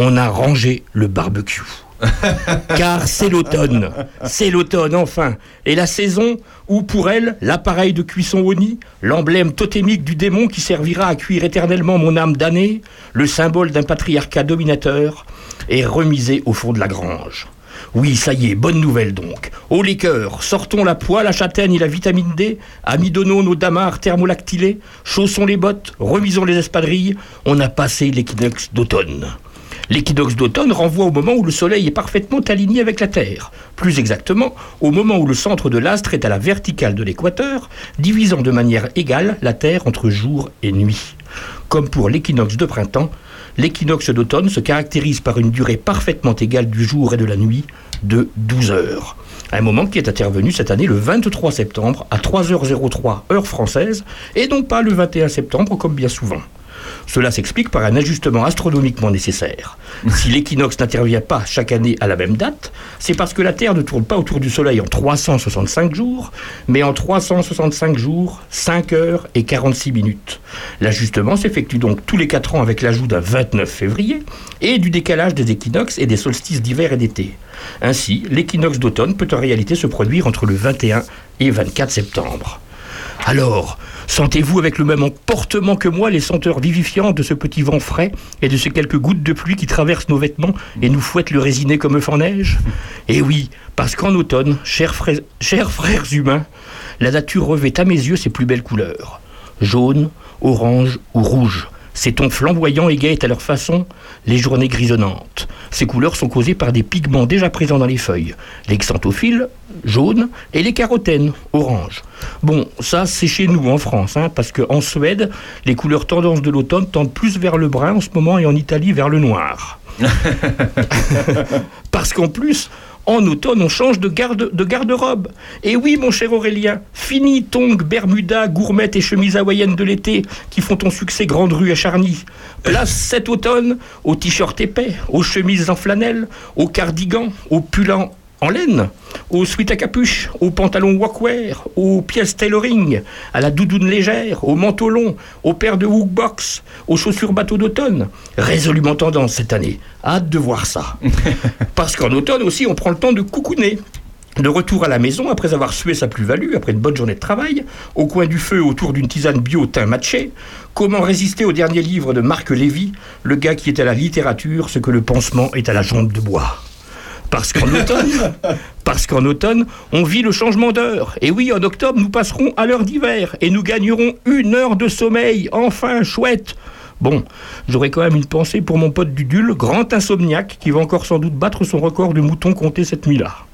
On a rangé le barbecue. Car c'est l'automne. C'est l'automne, enfin. Et la saison où, pour elle, l'appareil de cuisson au nid, l'emblème totémique du démon qui servira à cuire éternellement mon âme damnée, le symbole d'un patriarcat dominateur, est remisé au fond de la grange. Oui, ça y est, bonne nouvelle donc. Au liqueur, sortons la poêle, la châtaigne et la vitamine D, amidonnons nos damars thermolactylés, chaussons les bottes, remisons les espadrilles, on a passé l'équinoxe d'automne. L'équinoxe d'automne renvoie au moment où le Soleil est parfaitement aligné avec la Terre. Plus exactement, au moment où le centre de l'astre est à la verticale de l'équateur, divisant de manière égale la Terre entre jour et nuit. Comme pour l'équinoxe de printemps, l'équinoxe d'automne se caractérise par une durée parfaitement égale du jour et de la nuit de 12 heures. Un moment qui est intervenu cette année le 23 septembre à 3h03 heure française et non pas le 21 septembre comme bien souvent. Cela s'explique par un ajustement astronomiquement nécessaire. Si l'équinoxe n'intervient pas chaque année à la même date, c'est parce que la Terre ne tourne pas autour du Soleil en 365 jours, mais en 365 jours, 5 heures et 46 minutes. L'ajustement s'effectue donc tous les 4 ans avec l'ajout d'un 29 février et du décalage des équinoxes et des solstices d'hiver et d'été. Ainsi, l'équinoxe d'automne peut en réalité se produire entre le 21 et 24 septembre. Alors, sentez-vous avec le même emportement que moi les senteurs vivifiantes de ce petit vent frais et de ces quelques gouttes de pluie qui traversent nos vêtements et nous fouettent le résiné comme œuf en neige Eh oui, parce qu'en automne, chers frères, chers frères humains, la nature revêt à mes yeux ses plus belles couleurs. Jaune, orange ou rouge. Ces tons flamboyants égayent à leur façon les journées grisonnantes. Ces couleurs sont causées par des pigments déjà présents dans les feuilles. Les xanthophiles, jaune, et les carotènes, orange. Bon, ça c'est chez nous en France, hein, parce qu'en Suède, les couleurs tendances de l'automne tendent plus vers le brun en ce moment et en Italie vers le noir. Parce qu'en plus, en automne, on change de, garde, de garde-robe. Et oui, mon cher Aurélien, fini tongs, bermuda, gourmette et chemise hawaïenne de l'été qui font ton succès grande rue à Charny. Place cet automne aux t-shirts épais, aux chemises en flanelle, aux cardigans, aux pulls en laine, aux suites à capuche, aux pantalons walkwear, aux pièces tailoring, à la doudoune légère, aux manteaux longs, aux paires de hookbox, aux chaussures bateau d'automne. Résolument tendance cette année. Hâte de voir ça. Parce qu'en automne aussi, on prend le temps de coucouner. De retour à la maison, après avoir sué sa plus-value, après une bonne journée de travail, au coin du feu autour d'une tisane bio teint matché, comment résister au dernier livre de Marc Lévy, le gars qui est à la littérature ce que le pansement est à la jambe de bois parce qu'en automne, parce qu'en automne, on vit le changement d'heure. Et oui, en octobre, nous passerons à l'heure d'hiver et nous gagnerons une heure de sommeil. Enfin, chouette. Bon, j'aurais quand même une pensée pour mon pote Dudule, grand insomniaque, qui va encore sans doute battre son record de moutons comptés cette nuit-là.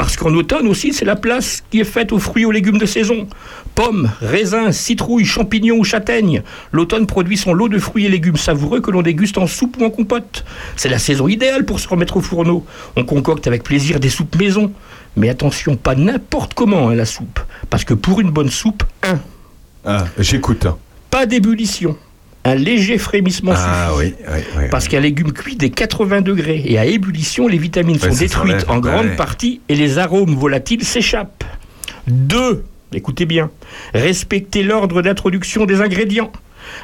Parce qu'en automne aussi, c'est la place qui est faite aux fruits et aux légumes de saison. Pommes, raisins, citrouilles, champignons ou châtaignes. L'automne produit son lot de fruits et légumes savoureux que l'on déguste en soupe ou en compote. C'est la saison idéale pour se remettre au fourneau. On concocte avec plaisir des soupes maison. Mais attention, pas n'importe comment hein, la soupe. Parce que pour une bonne soupe, un. Ah, j'écoute. Pas d'ébullition. Un léger frémissement Ah suffit. oui, oui, oui. Parce qu'un légume cuit des 80 degrés et à ébullition, les vitamines sont détruites en Bah grande partie et les arômes volatiles s'échappent. 2. Écoutez bien, respectez l'ordre d'introduction des ingrédients.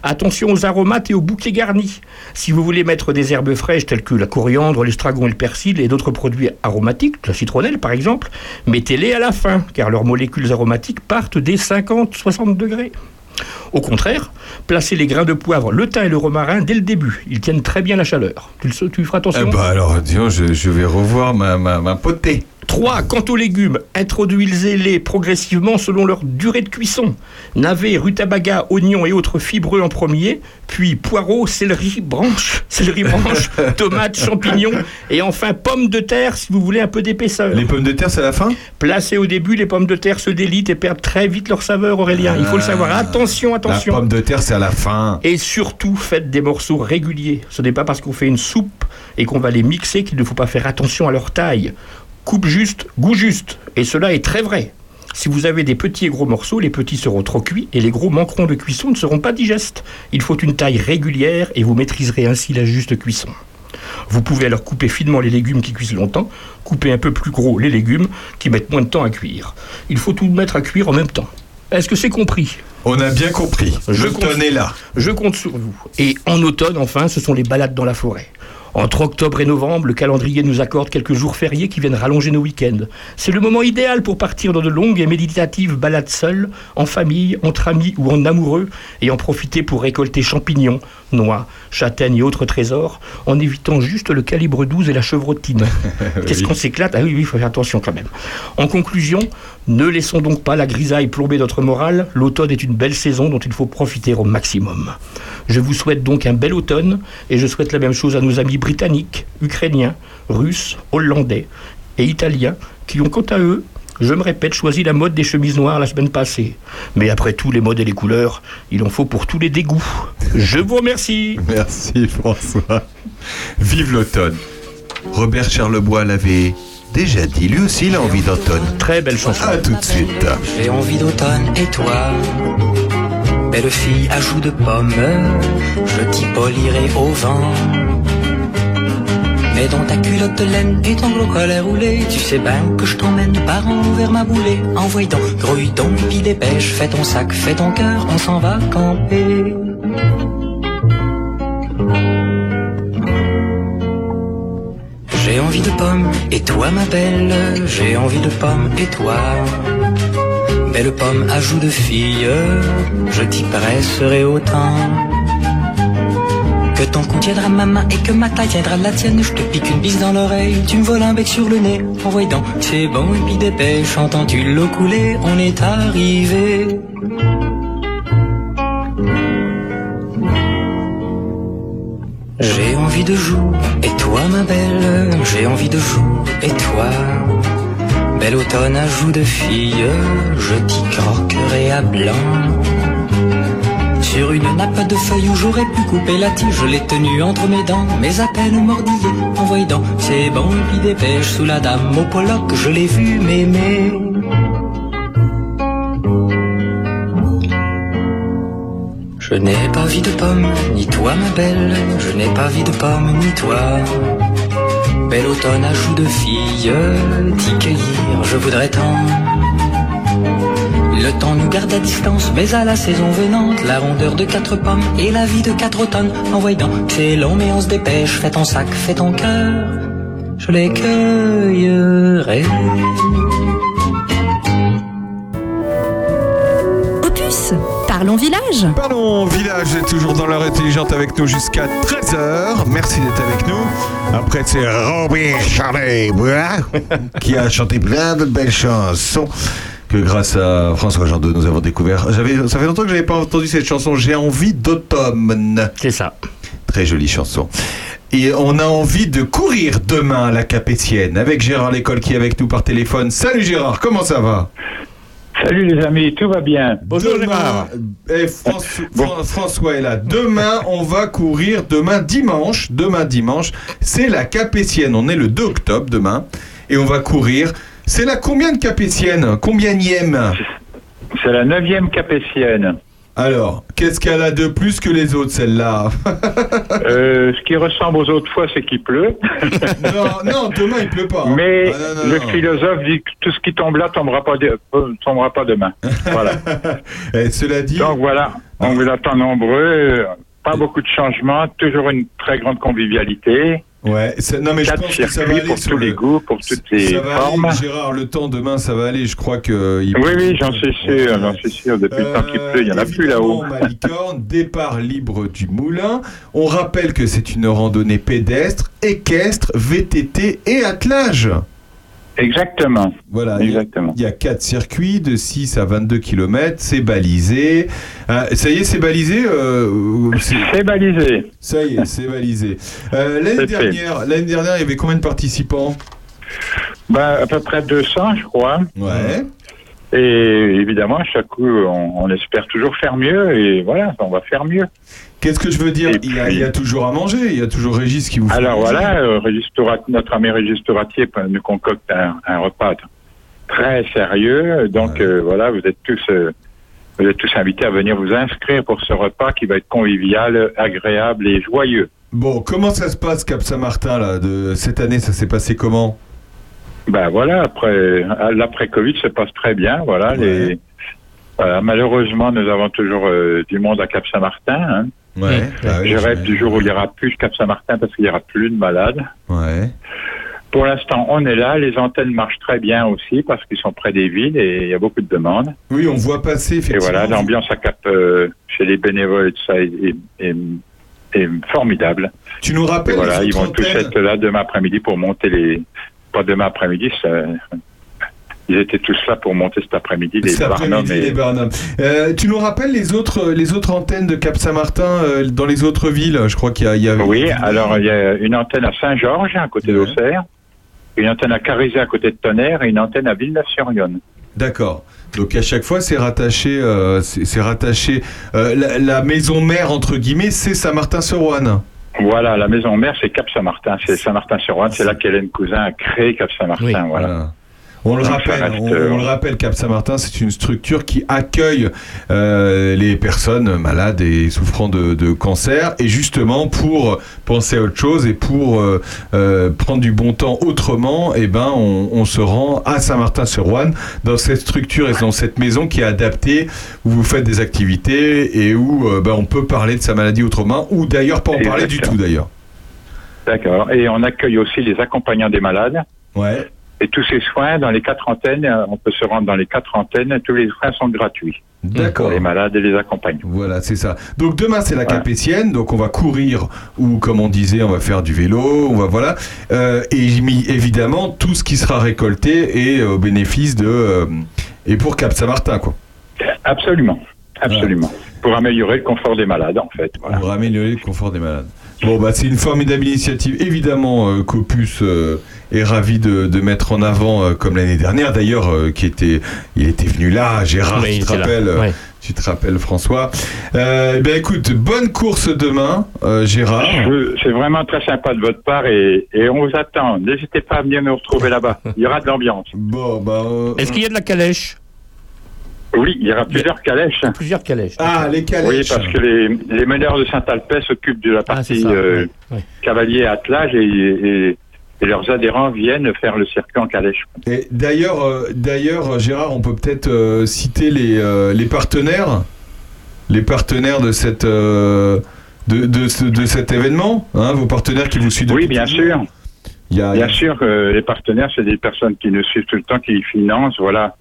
Attention aux aromates et aux bouquets garnis. Si vous voulez mettre des herbes fraîches telles que la coriandre, l'estragon et le persil et d'autres produits aromatiques, la citronnelle par exemple, mettez-les à la fin, car leurs molécules aromatiques partent des 50-60 degrés. Au contraire, placez les grains de poivre, le thym et le romarin dès le début. Ils tiennent très bien la chaleur. Tu, le- feras attention Eh bah alors, disons, je, vais revoir ma potée. 3. Quant aux légumes, introduisez-les progressivement selon leur durée de cuisson. Navets, rutabaga, oignons et autres fibreux en premier, puis poireaux, céleri, branches, céleri branches, tomates, champignons et enfin pommes de terre si vous voulez un peu d'épaisseur. Les pommes de terre, c'est à la fin? Placez au début, les pommes de terre se délitent et perdent très vite leur saveur, Aurélien. Il faut le savoir. Attention, attention. La pomme de terre, c'est à la fin. Et surtout, faites des morceaux réguliers. Ce n'est pas parce qu'on fait une soupe et qu'on va les mixer qu'il ne faut pas faire attention à leur taille. Coupe juste, goût juste. Et cela est très vrai. Si vous avez des petits et gros morceaux, les petits seront trop cuits et les gros manqueront de cuisson, ne seront pas digestes. Il faut une taille régulière et vous maîtriserez ainsi la juste cuisson. Vous pouvez alors couper finement les légumes qui cuisent longtemps, couper un peu plus gros les légumes qui mettent moins de temps à cuire. Il faut tout mettre à cuire en même temps. Est-ce que c'est compris? On a bien compris. Je compte- là. Je compte sur vous. Et en automne, enfin, ce sont les balades dans la forêt. Entre octobre et novembre, le calendrier nous accorde quelques jours fériés qui viennent rallonger nos week-ends. C'est le moment idéal pour partir dans de longues et méditatives balades seules, en famille, entre amis ou en amoureux, et en profiter pour récolter champignons, noix, châtaignes et autres trésors, en évitant juste le calibre 12 et la chevrotine. Qu'est-ce qu'on s'éclate? Ah oui, oui, il faut faire attention quand même. En conclusion, ne laissons donc pas la grisaille plomber notre morale. L'automne est une belle saison dont il faut profiter au maximum. Je vous souhaite donc un bel automne et je souhaite la même chose à nos amis britanniques, ukrainiens, russes, hollandais et italiens qui ont quant à eux, je me répète, choisi la mode des chemises noires la semaine passée. Mais après tout, les modes et les couleurs, il en faut pour tous les dégoûts. Je vous remercie. Merci François. Vive l'automne. Robert Charlebois l'avait déjà dit. Lui aussi, il a envie d'automne. Très belle chanson. À tout de suite. J'ai envie d'automne et toi? Belle fille à joues de pommes Je t'y polirai au vent Mais dans ta culotte de laine et ton gros collet roulé Tu sais bien que je t'emmène par en vers ma boulée Envoie donc, grouille donc, puis dépêche Fais ton sac, fais ton cœur, on s'en va camper J'ai envie de pommes, et toi ma belle, j'ai envie de pommes, et toi Belle pomme à joues de fille, je t'y presserai autant. Que ton cou tiendra ma main et que ma taille tiendra la tienne. Je te pique une bise dans l'oreille, tu me voles un bec sur le nez. Envoie donc, c'est bon et puis dépêche, entends-tu l'eau couler, on est arrivé. J'ai envie de jour, et toi ma belle, j'ai envie de jour, et toi Bel automne à joues de fille, je t'y croquerai à blanc. Sur une nappe de feuilles où j'aurais pu couper la tige, je l'ai tenue entre mes dents, mais à peine mordillée Envoie donc, c'est bon, et puis dépêche, sous la dame au Pollock, je l'ai vu m'aimer Je n'ai pas vie de pomme, ni toi ma belle, je n'ai pas vie de pomme, ni toi. Bel automne à joues de fille, t'y cueillir, je voudrais tant. Le temps nous garde à distance, mais à la saison venante, la rondeur de quatre pommes et la vie de quatre automnes. Envoie donc, c'est long mais on se dépêche, fais ton sac, fais ton cœur, je les cueillerai. Parlons village. Parlons village est toujours dans l'heure intelligente avec nous jusqu'à 13h. Merci d'être avec nous. Après, c'est Robert Charlebois qui a chanté plein de belles chansons que grâce à François Jandot nous avons découvert. J'avais, ça fait longtemps que j'avais pas entendu cette chanson. J'ai envie d'automne. C'est ça. Très jolie chanson. Et on a envie de courir demain à la Capétienne avec Gérard Lécole qui est avec nous par téléphone. Salut Gérard, comment ça va? Salut les amis, tout va bien. Bonjour Gérard. Et François, Fran- François est là. Demain, on va courir. Demain dimanche. Demain dimanche, c'est la Capétienne. On est le 2 octobre demain et on va courir. C'est la combien de Capétienne Combienième C'est la neuvième capétienne. Alors, qu'est-ce qu'elle a de plus que les autres, celle-là Euh, ce qui ressemble aux autres fois, c'est qu'il pleut. Non, non, demain il pleut pas. hein. Mais Ah, non, non, le non. philosophe dit que tout ce qui tombe là tombera pas, de- euh, tombera pas demain. Voilà. Et cela dit. Donc voilà, on vous attend nombreux. euh, Pas beaucoup de changements, toujours une très grande convivialité. Ouais, non mais je pense que ça va aller pour sur tous le- les goûts, pour toutes les ça va formes. aller, Gérard, le temps demain, ça va aller. Je crois que. il- Oui, oui, j'en suis sûr, j'en suis sûr. Depuis le temps qu'il pleut, il n'y en a plus là-haut. Malicorne, départ libre du moulin. On rappelle que c'est une randonnée pédestre, équestre, VTT et attelage. Exactement. Voilà, il y a- Exactement. il y, a quatre circuits de 6 à 22 km, c'est balisé. Ah, ça y est, c'est balisé euh, C'est balisé. Ça y est, c'est balisé. Euh, L'année dernière, l'année dernière, il y avait combien de participants? Bah, à peu près 200, je crois. Ouais. Et évidemment, à chaque coup, on, on espère toujours faire mieux. Et voilà, on va faire mieux. Qu'est-ce que je veux dire il y, a, il y a toujours à manger, il y a toujours Régis qui vous fait Alors voilà, euh, notre ami Régis Touratier nous concocte un, un repas très sérieux. Donc euh, voilà, vous êtes tous euh, vous êtes tous invités à venir vous inscrire pour ce repas qui va être convivial, agréable et joyeux. Bon, comment ça se passe Cap Saint-Martin là de cette année Ça s'est passé comment? Ben voilà, après l'après Covid se passe très bien. Voilà, les voilà, malheureusement, nous avons toujours euh, du monde à Cap Saint-Martin. Hein. Ouais. bah oui, Je rêve du jour où il n'y aura plus Cap Saint-Martin parce qu'il n'y aura plus de malades. Ouais. Pour l'instant, on est là. Les antennes marchent très bien aussi parce qu'ils sont près des villes et il y a beaucoup de demandes. Oui, on voit passer Et voilà, l'ambiance à Cap euh, chez les bénévoles et tout ça est, est- est- est formidable. Tu nous Et rappelles voilà, les ils vont tous être là demain après-midi pour monter les. Pas demain après-midi, ça- ils étaient tous là pour monter cet après-midi les Cet Barnum après-midi, les et. Barnum. Euh, tu nous rappelles les autres, les autres antennes de Cap Saint-Martin euh, dans les autres villes? Je crois qu'il y y a- Oui, alors il y a une antenne à Saint-Georges, à côté d'Auxerre, une antenne à Carizet, à côté de Tonnerre, et une antenne à Villeneuve-sur-Yonne. D'accord. Donc à chaque fois, c'est rattaché. euh, c'est c'est rattaché. euh, la, la maison mère entre guillemets, c'est Saint-Martin-sur-Ouane. Voilà, la maison mère, c'est Cap Saint-Martin, c'est Saint-Martin-sur-Ouane, c'est là qu'Hélène Cousin a créé Cap Saint-Martin. voilà. On le rappelle, reste, on, on le rappelle, Cap Saint-Martin, c'est une structure qui accueille euh, les personnes malades et souffrant de, de cancer, et justement pour penser à autre chose et pour euh, euh, prendre du bon temps autrement, eh ben on, on se rend à Saint-Martin-sur-Ouane dans cette structure et dans cette maison qui est adaptée où vous faites des activités et où ben, on peut parler de sa maladie autrement, ou d'ailleurs pas en parler du tout d'ailleurs. D'accord. Et on accueille aussi les accompagnants des malades. Ouais. Et tous ces soins, dans les quatre antennes, euh, on peut se rendre dans les quatre antennes, tous les soins sont gratuits. D'accord. Pour les malades et les accompagnants. Voilà, c'est ça. Donc demain c'est la Capétienne, donc on va courir ou comme on disait, on va faire du vélo, on va voilà. Euh, et évidemment tout ce qui sera récolté est au bénéfice de euh, et pour Cap Saint-Martin quoi. Absolument. Absolument. Pour améliorer le confort des malades, en fait. Voilà. Pour améliorer le confort des malades. Bon bah c'est une formidable initiative. Évidemment euh, qu'Opus euh, est ravi de, de mettre en avant euh, comme l'année dernière d'ailleurs euh, qui était il était venu là Gérard Oui, tu te rappelles euh, ouais. tu te rappelles François. Euh, ben écoute bonne course demain euh, Gérard. C'est vraiment très sympa de votre part et, et on vous attend. N'hésitez pas à venir nous retrouver là-bas. Il y aura de l'ambiance. Bon, bah. Est-ce qu'il y a de la calèche? Oui, il y aura plusieurs calèches. Plusieurs calèches. Ah, les Oui, parce que les, les meneurs de Saint-Alpais s'occupent de la partie ça, euh, cavalier attelage et, et- et leurs adhérents viennent faire le circuit en calèche. Et d'ailleurs, euh, d'ailleurs, Gérard, on peut peut-être euh, citer les, euh, les partenaires, les partenaires de cette de, de, ce- de cet événement, hein, vos partenaires qui vous suivent. Oui, depuis bien sûr. Il y a- Bien sûr que les partenaires, c'est des personnes qui nous suivent tout le temps, qui financent, voilà.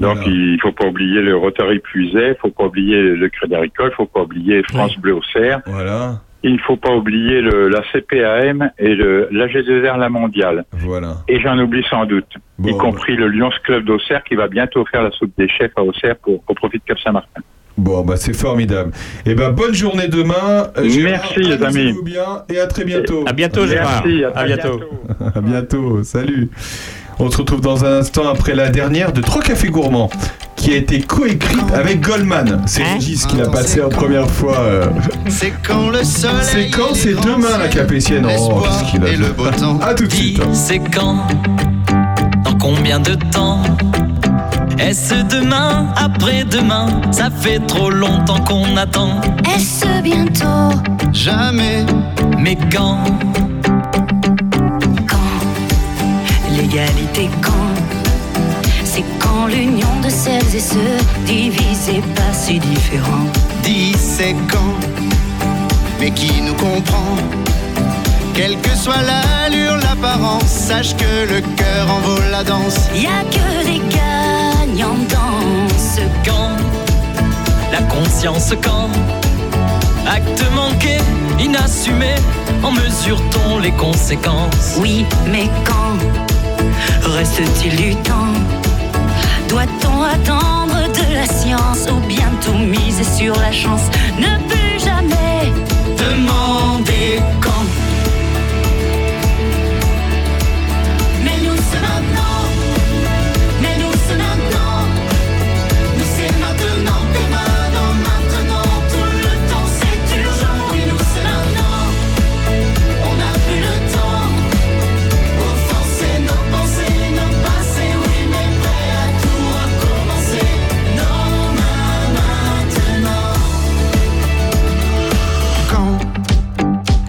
Donc il faut pas oublier le Rotary Puiset, il faut pas oublier le Crédit Agricole, il faut pas oublier France Bleu Auxerre. Voilà. Il ne faut pas oublier le, la CPAM et le, l'AG2R La Mondiale. Voilà. Et j'en oublie sans doute, y compris le Lions Club d'Auxerre qui va bientôt faire la soupe des chefs à Auxerre pour, au profit de Cap Saint-Martin. Bon, bah c'est formidable. Et ben bonne journée demain. Euh, Merci, les amis. bien et à très bientôt. À bientôt, Gérard. Merci, à À très bientôt. à bientôt. Salut. On se retrouve dans un instant après la dernière de Trois Cafés Gourmands qui a été coécrite avec Goldman. C'est Régis qui l'a passé en première fois. euh. C'est quand le soleil. C'est quand C'est demain la Capétienne. Oh, qu'est-ce qu'il a et le beau temps. À tout de suite. C'est quand Dans combien de temps Est-ce demain Après-demain Ça fait trop longtemps qu'on attend. Est-ce bientôt Jamais. Mais quand L'égalité quand? C'est quand l'union de celles et ceux divisés pas si différents? Dis c'est quand? Mais qui nous comprend? Quelle que soit l'allure, l'apparence, sache que le cœur en vaut la danse. Y a que des gagnants dans ce Quand la conscience quand? Acte manqué, inassumé, en mesure-t-on les conséquences? Oui, mais quand? Reste-t-il du temps? Doit-on attendre de la science ou bien tout miser sur la chance? Ne plus jamais demander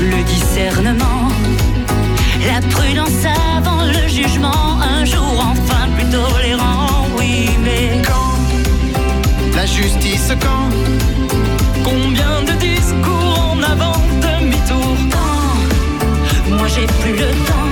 le discernement La prudence avant le jugement Un jour enfin plus tolérant Oui mais quand La justice quand Combien de discours en avant, demi-tour Quand Moi j'ai plus le temps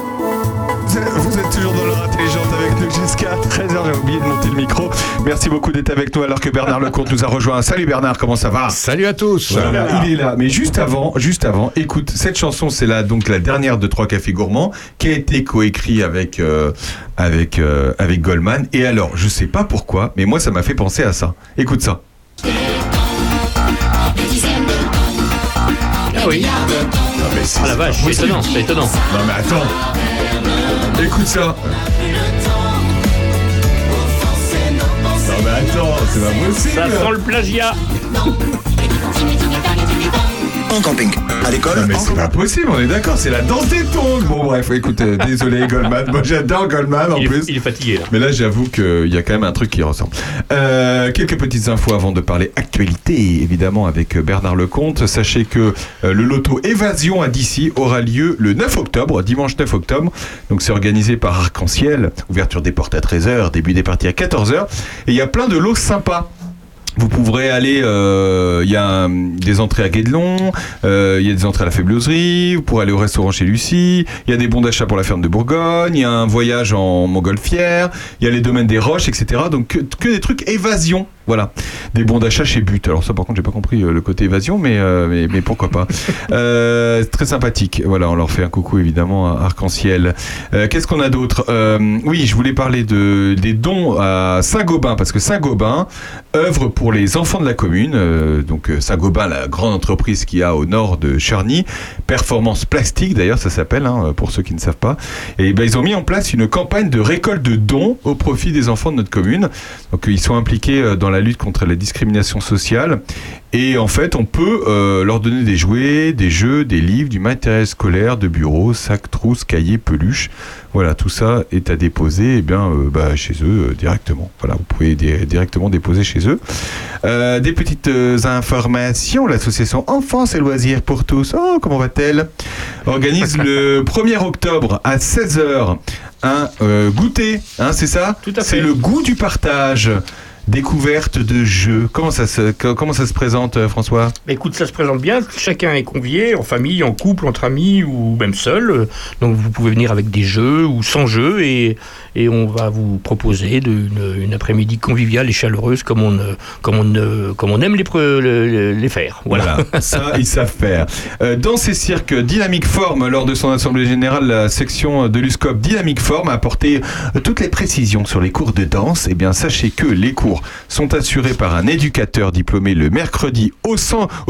oublié de monter le micro. Merci beaucoup d'être avec nous alors que Bernard Lecomte nous a rejoint. Salut Bernard, comment ça va? Salut à tous. Voilà, il est là. Mais juste avant, juste avant, écoute, cette chanson, c'est la donc la dernière de Trois Cafés Gourmands, qui a été coécrit avec euh, avec euh, avec Goldman. Et alors, je sais pas pourquoi, mais moi, ça m'a fait penser à ça. Écoute ça. Ah oui. Ah la vache, c'est étonnant, c'est étonnant. Non mais attends. Écoute ça. C'est pas possible. Ça sent le plagiat. En camping, à l'école. Non mais c'est pas possible, on est d'accord, c'est la danse des tongs. Bon bref, écoute, euh, désolé Goldman, moi j'adore Goldman en Il est- plus. il est fatigué là. Mais là j'avoue qu'il y a quand même un truc qui ressemble. Euh, quelques petites infos avant de parler actualité, évidemment avec euh, Bernard Lecomte. Sachez que euh, le loto Évasion à d'ici aura lieu le 9 octobre, dimanche 9 octobre. Donc c'est organisé par Arc-en-Ciel, ouverture des portes à 13h, début des parties à 14h. Et il y a plein de lots sympas. Vous pourrez aller, euh, il y a des entrées à Guédelon, euh, il y a des entrées à la Faibloserie, vous pourrez aller au restaurant chez Lucie, il y a des bons d'achat pour la ferme de Bourgogne, il y a un voyage en montgolfière, il y a les domaines des roches, etc. Donc que, que des trucs évasion, voilà. Des bons d'achat chez But. Alors ça par contre j'ai pas compris euh, le côté évasion, mais, euh, mais, mais pourquoi pas. Euh, très sympathique, voilà, on leur fait un coucou évidemment à Arc-en-Ciel. Euh, Qu'est-ce qu'on a d'autre? Oui, je voulais parler de, des dons à Saint-Gobain, parce que Saint-Gobain œuvre pour les enfants de la commune. Donc Saint-Gobain, la grande entreprise qui a au nord de Charny, Performance Plastique d'ailleurs ça s'appelle, hein, pour ceux qui ne savent pas. Et ben, ils ont mis en place une campagne de récolte de dons au profit des enfants de notre commune. Donc ils sont impliqués dans dans la lutte contre la discrimination sociale. Et en fait, on peut euh, leur donner des jouets, des jeux, des livres, du matériel scolaire, de bureau, sacs, trousses, cahiers, peluches. Voilà, tout ça est à déposer eh bien, euh, bah, chez eux euh, directement. Voilà, vous pouvez di- directement déposer chez eux. Des petites informations. L'association Enfance et Loisirs pour tous, oh, comment va-t-elle? Organise le 1er octobre à 16h un goûter, hein, c'est ça? Tout à fait. C'est le goût du partage. Découverte de jeux. Comment ça se, co- comment ça se présente, euh, François? Bah, écoute, ça se présente bien. Chacun est convié, en famille, en couple, entre amis ou même seul. Donc vous pouvez venir avec des jeux ou sans jeux et, et on va vous proposer de- une, une après-midi conviviale et chaleureuse comme on, comme on, comme on aime les, les faire. Voilà. Voilà, ça, ils savent faire. Euh, dans ces cirques, Dynamic Form, lors de son assemblée générale, la section de l'USCOP Dynamic Form a apporté toutes les précisions sur les cours de danse. Eh bien, sachez que les cours sont assurés par un éducateur diplômé le mercredi au,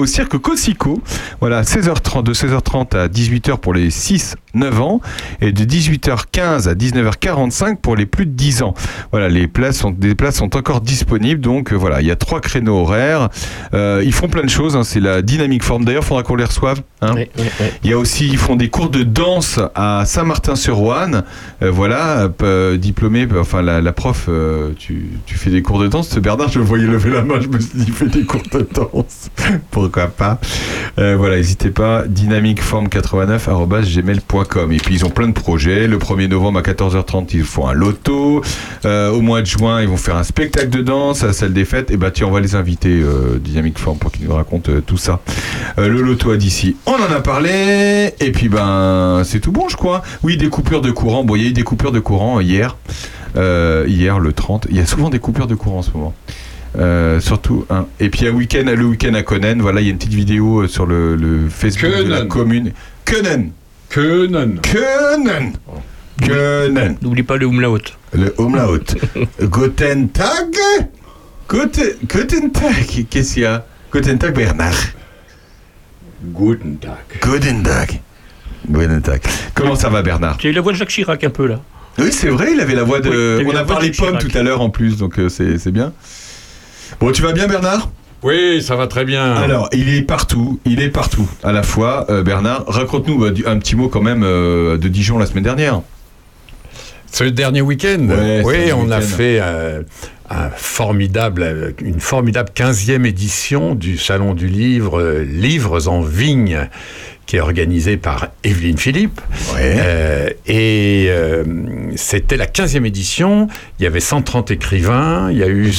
cirque Cossico. Voilà, 16h30, de 16h30 à 18h pour les 6-9 ans et de 18h15 à 19h45 pour les plus de 10 ans. Voilà, les places sont, des places sont encore disponibles. Donc euh, voilà, il y a trois créneaux horaires. Euh, ils font plein de choses. hein, c'est la dynamique forme. D'ailleurs, il faudra qu'on les reçoive. hein. Il y a aussi, ils font des cours de danse à Saint-Martin-sur-Ouane. Euh, voilà, diplômé, enfin la, la prof, tu, tu fais des cours de danse. Bernard, je le voyais lever la main, je me suis dit, il fait des cours de danse. Pourquoi pas Euh, Voilà, n'hésitez pas, dynamicform89.gmail.com. Et puis ils ont plein de projets. Le 1er novembre à 14h30, ils font un loto. Euh, au mois de juin, ils vont faire un spectacle de danse à la salle des fêtes. Et bah tiens, on va les inviter, euh, Dynamic pour qu'ils nous racontent euh, tout ça. Le loto à d'ici, on en a parlé. Et puis ben, c'est tout bon, je crois. Oui, des coupures de courant. Bon, il des coupures de courant hier. Euh, hier, le 30. Il y a souvent des coupures de courant en ce moment. Euh, surtout hein. et puis un week-end le week-end à Conen voilà il y a une petite vidéo euh, sur le, le Facebook de la Konen. commune. Conen Konen Konen Konen N'oublie pas le umlaut le umlaut Guten Tag? Guten, Guten Tag. Qu'est-ce qu'il y a? Guten Tag Bernard. Guten Tag. Guten Tag. Guten Tag. Comment ça va Bernard? Tu as eu la voix de Jacques Chirac un peu là. Oui, c'est vrai, il avait la voix Oui, de. eu On a parlé de pommes Chirac. tout à l'heure en plus, donc euh, c'est c'est bien. Bon, tu vas bien, Bernard? Oui, ça va très bien. Alors, il est partout, il est partout à la fois. Euh, Bernard, raconte-nous bah, du- un petit mot quand même euh, de Dijon la semaine dernière. Ce dernier week-end, Ouais, oui, dernier on a fait euh, un formidable, euh, une formidable 15e édition du Salon du Livre, euh, Livres en vigne, qui est organisé par Evelyne Philippe. Euh, et euh, c'était la 15e édition. Il y avait 130 écrivains. Il y a eu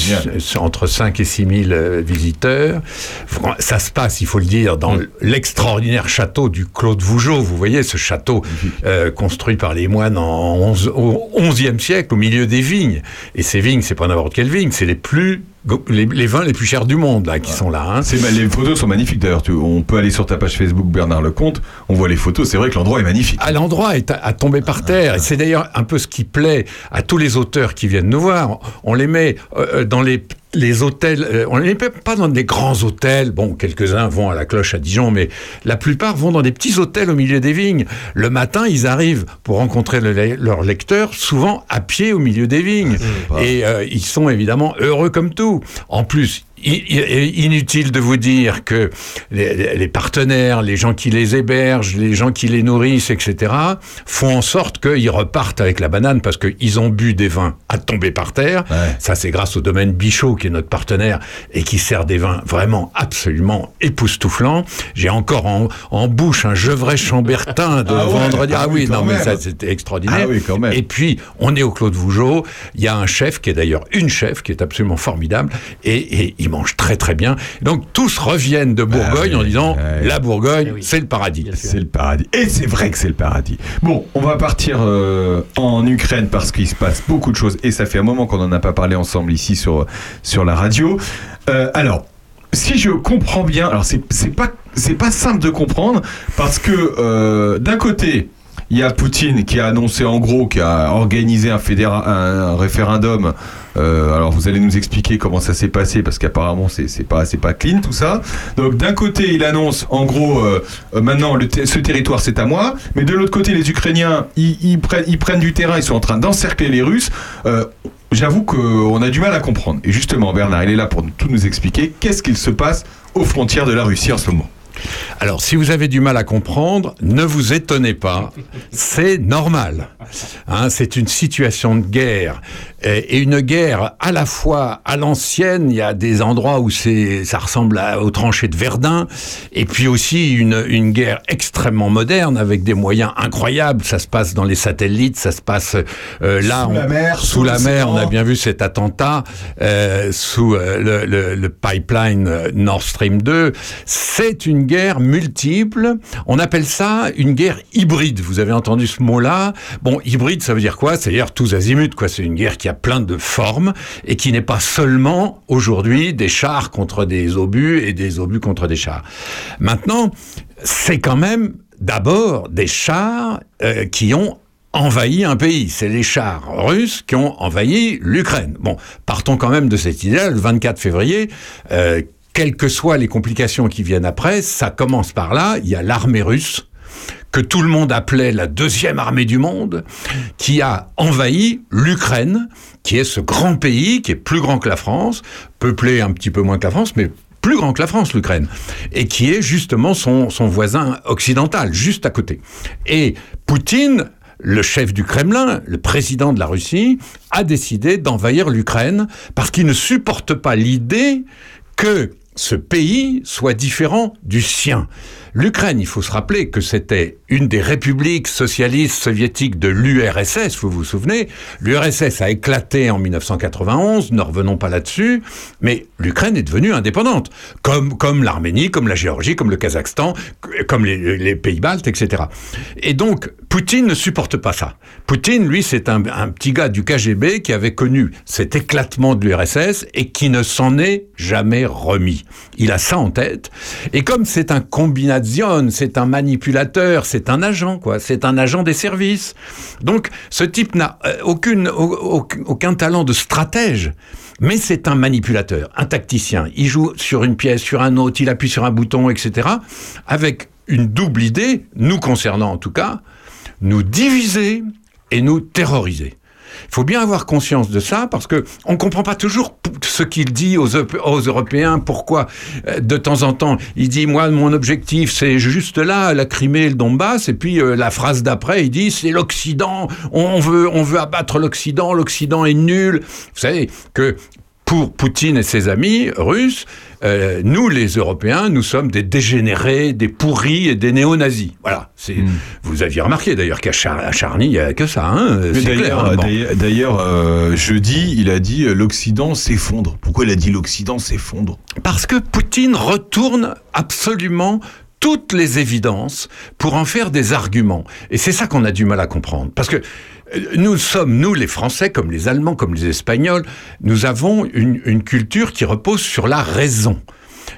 entre 5 et 6 000 euh, visiteurs. Ça se passe, il faut le dire, dans l'extraordinaire château du Claude Vougeot. Vous voyez ce château euh, construit par les moines en 11, au 11e siècle, au milieu des vignes. Et ces vignes, c'est pas n'importe quelle vigne, c'est les plus les, les vins les plus chers du monde là, qui sont là. hein. C'est les photos sont magnifiques d'ailleurs. On peut aller sur ta page Facebook Bernard Lecomte. On voit les photos. C'est vrai que l'endroit est magnifique. À l'endroit est à, à tomber par terre. Et c'est d'ailleurs un peu ce qui plaît à tous les auteurs qui viennent nous voir. On les met euh, dans les les hôtels, euh, on les met pas dans des grands hôtels. Bon, quelques-uns vont à la cloche à Dijon, mais la plupart vont dans des petits hôtels au milieu des vignes. Le matin, ils arrivent pour rencontrer le le- leurs lecteurs, souvent à pied au milieu des vignes. Et euh, ils sont évidemment heureux comme tout. En plus, inutile de vous dire que les, partenaires, les gens qui les hébergent, les gens qui les nourrissent, etc., font en sorte qu'ils repartent avec la banane parce qu'ils ont bu des vins à tomber par terre. Ça, c'est grâce au domaine Bichot, qui est notre partenaire et qui sert des vins vraiment absolument époustouflants. J'ai encore en, en bouche un Gevrey Chambertin de Ah ouais, vendredi. ah Ah, oui, non, mais ça, c'était extraordinaire. Ah oui, quand même. Et puis, on est au Claude Vougeot. Il y a un chef qui est d'ailleurs une chef qui est absolument formidable et, et il mange très très bien. Donc, tous reviennent de Bourgogne Ah oui, en disant la Bourgogne, c'est le paradis. C'est le paradis. Et c'est vrai que c'est le paradis. Bon, on va partir euh, en Ukraine parce qu'il se passe beaucoup de choses et ça fait un moment qu'on n'en a pas parlé ensemble ici sur, sur la radio. Euh, alors, si je comprends bien, alors c'est c'est pas, c'est pas simple de comprendre parce que euh, d'un côté, il y a Poutine qui a annoncé en gros, qui a organisé un, référendum. Euh, alors vous allez nous expliquer comment ça s'est passé parce qu'apparemment c'est pas pas clean tout ça. Donc d'un côté il annonce en gros euh, euh, maintenant ce territoire c'est à moi, mais de l'autre côté les Ukrainiens ils, prennent du terrain, ils sont en train d'encercler les Russes. J'avoue qu'on a du mal à comprendre. Et justement, Bernard, il est là pour tout nous expliquer. Qu'est-ce qu'il se passe aux frontières de la Russie en ce moment? Alors, si vous avez du mal à comprendre, ne vous étonnez pas, c'est normal. Hein, c'est une situation de guerre et et une guerre à la fois à l'ancienne. Il y a des endroits où ça ressemble à- aux tranchées de Verdun, et puis aussi une, une guerre extrêmement moderne avec des moyens incroyables. Ça se passe dans les satellites, ça se passe euh, là, Sous la mer, sous sous la mer. On a bien vu cet attentat euh, sous euh, le, le- le pipeline Nord Stream 2. C'est une guerre multiple. On appelle ça une guerre hybride. Vous avez entendu ce mot-là Bon, hybride, ça veut dire quoi? C'est-à-dire tous azimuts. Quoi. C'est une guerre qui a plein de formes et qui n'est pas seulement aujourd'hui des chars contre des obus et des obus contre des chars. Maintenant, c'est quand même d'abord des chars euh, qui ont envahi un pays. C'est les chars russes qui ont envahi l'Ukraine. Bon, partons quand même de cette idée le 24 février. euh, quelles que soient les complications qui viennent après, ça commence par là. Il y a l'armée russe que tout le monde appelait la deuxième armée du monde, qui a envahi l'Ukraine, qui est ce grand pays, qui est plus grand que la France, peuplé un petit peu moins que la France, mais plus grand que la France, l'Ukraine, et qui est justement son, voisin occidental, juste à côté. Et Poutine, le chef du Kremlin, le président de la Russie, a décidé d'envahir l'Ukraine parce qu'il ne supporte pas l'idée que ce pays soit différent du sien. L'Ukraine, il faut se rappeler que c'était une des républiques socialistes soviétiques de l'URSS, vous vous souvenez? L'URSS a éclaté en 1991, ne revenons pas là-dessus, mais l'Ukraine est devenue indépendante, comme, comme l'Arménie, comme la Géorgie, comme le Kazakhstan, comme les, les pays baltes, etc. Et donc, Poutine ne supporte pas ça. Poutine, lui, c'est un, petit gars du KGB qui avait connu cet éclatement de l'URSS et qui ne s'en est jamais remis. Il a ça en tête. Et comme c'est un c'est un manipulateur, c'est un agent, quoi. C'est un agent des services. Donc, ce type n'a euh, aucune, au- au- aucun talent de stratège. Mais c'est un manipulateur, un tacticien. Il joue sur une pièce, sur un autre, il appuie sur un bouton, etc. Avec une double idée, nous concernant en tout cas, nous diviser et nous terroriser. Il faut bien avoir conscience de ça parce que on comprend pas toujours ce qu'il dit aux, aux Européens. Pourquoi euh, de temps en temps il dit moi mon objectif c'est juste là la Crimée le Donbass et puis euh, la phrase d'après il dit c'est l'Occident. On veut on veut abattre l'Occident. L'Occident est nul. Vous savez que pour Poutine et ses amis russes, euh, nous, les Européens, nous sommes des dégénérés, des pourris et des néo-nazis. Voilà. C'est, Vous aviez remarqué d'ailleurs qu'à Char- Charny, il n'y a que ça. Hein, clair. D'ailleurs, hein, d'ailleurs- euh, jeudi, il a dit euh, l'Occident s'effondre. Pourquoi il a dit l'Occident s'effondre? Parce que Poutine retourne absolument toutes les évidences pour en faire des arguments. Et c'est ça qu'on a du mal à comprendre. Parce que euh, nous sommes, nous les Français, comme les Allemands, comme les Espagnols, nous avons une, culture qui repose sur la raison.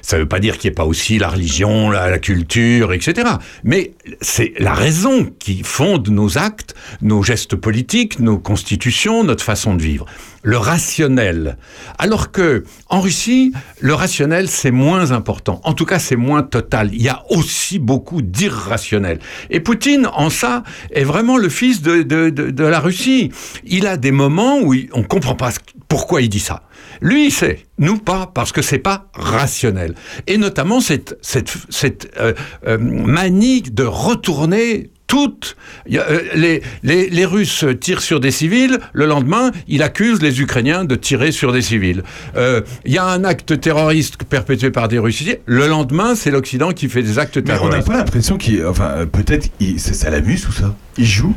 Ça ne veut pas dire qu'il n'y ait pas aussi la religion, la, culture, etc. Mais c'est la raison qui fonde nos actes, nos gestes politiques, nos constitutions, notre façon de vivre. Le rationnel. Alors que en Russie, le rationnel c'est moins important. En tout cas, c'est moins total. Il y a aussi beaucoup d'irrationnel. Et Poutine, en ça, est vraiment le fils de, la Russie. Il a des moments où on comprend pas pourquoi il dit ça. Lui, il sait. Nous, pas, parce que c'est pas rationnel. Et notamment cette, cette, cette euh, euh, manie de retourner toutes. euh, les, les, les Russes tirent sur des civils, le lendemain, il accuse les Ukrainiens de tirer sur des civils. Euh, Il y a un acte terroriste perpétué par des Russes, le lendemain, c'est l'Occident qui fait des actes Mais on n'a terroristes. pas l'impression qu'il. Enfin, peut-être ça l'amuse ou ça Il joue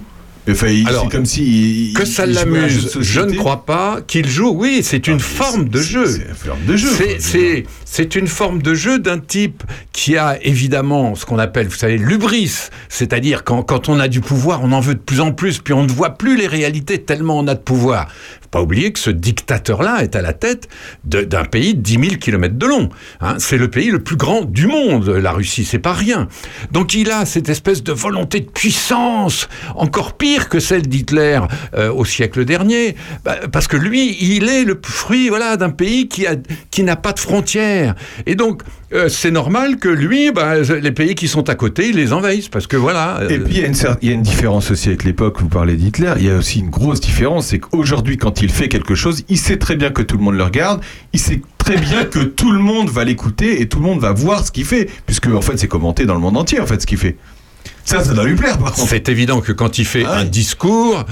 Enfin, il- Alors, c'est comme si. il- que ça l'amuse, je ne crois pas qu'il joue. Oui, c'est une forme de jeu. C'est une forme de jeu. C'est- une forme de jeu d'un type qui a évidemment ce qu'on appelle, vous savez, l'ubris, c'est-à-dire quand, quand on a du pouvoir, on en veut de plus en plus, puis on ne voit plus les réalités tellement on a de pouvoir. Faut pas oublier que ce dictateur-là est à la tête d'un pays de 10 000 kilomètres de long. hein. C'est le pays le plus grand du monde, la Russie, c'est pas rien. Donc il a cette espèce de volonté de puissance, encore pire que celle d'Hitler euh, au siècle dernier, Bah, parce que lui, il est le fruit voilà, d'un pays qui, a, qui n'a pas de frontières. Et donc, euh, c'est normal que lui, bah, les pays qui sont à côté, ils les envahissent, parce que voilà. euh, Et puis il y, a une différence aussi avec l'époque, vous parlez d'Hitler, il y a aussi une grosse différence, c'est qu'aujourd'hui quand il fait quelque chose, il sait très bien que tout le monde le regarde, il sait très bien que tout le monde va l'écouter et tout le monde va voir ce qu'il fait, puisque en fait c'est commenté dans le monde entier en fait ce qu'il fait. Ça, ça doit lui plaire par contre. C'est évident que quand il fait un discours,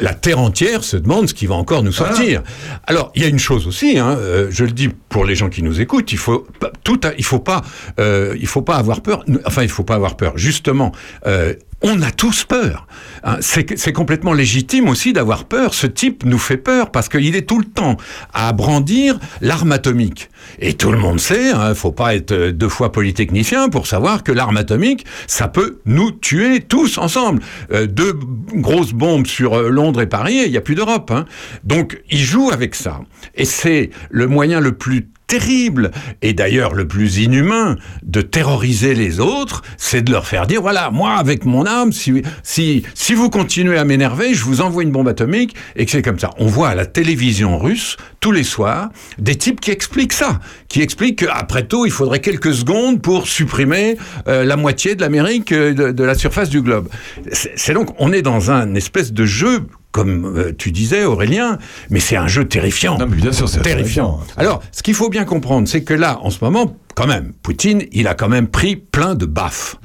la terre entière se demande ce qui va encore nous sortir. Alors, il y a une chose aussi, hein, euh, je le dis pour les gens qui nous écoutent, il faut tout, il faut pas, euh, il faut pas avoir peur. Enfin, il faut pas avoir peur. Justement, euh, on a tous peur. hein. c'est complètement légitime aussi d'avoir peur. Ce type nous fait peur parce qu'il est tout le temps à brandir l'arme atomique. Et tout le monde sait, il faut pas être euh, deux fois polytechnicien pour savoir que l'arme atomique, ça peut nous tuer tous ensemble. Euh, deux grosses bombes sur euh, Londres et Paris, il n'y a plus d'Europe. hein. Donc, il joue avec ça. Et c'est le moyen le plus terrible et d'ailleurs le plus inhumain de terroriser les autres, c'est de leur faire dire voilà, moi avec mon arme, si, si, si vous continuez à m'énerver, je vous envoie une bombe atomique et que c'est comme ça. On voit à la télévision russe tous les soirs des types qui expliquent ça, qui expliquent qu'après tout, il faudrait quelques secondes pour supprimer euh, la moitié de l'Amérique euh, de, de la surface du globe. C'est donc, on est dans un espèce de jeu comme euh, tu disais, Aurélien, mais c'est un jeu terrifiant. Non, mais bien sûr, c'est terrifiant. Alors, ce qu'il faut bien comprendre, c'est que là, en ce moment, quand même, Poutine, il a quand même pris plein de baffes.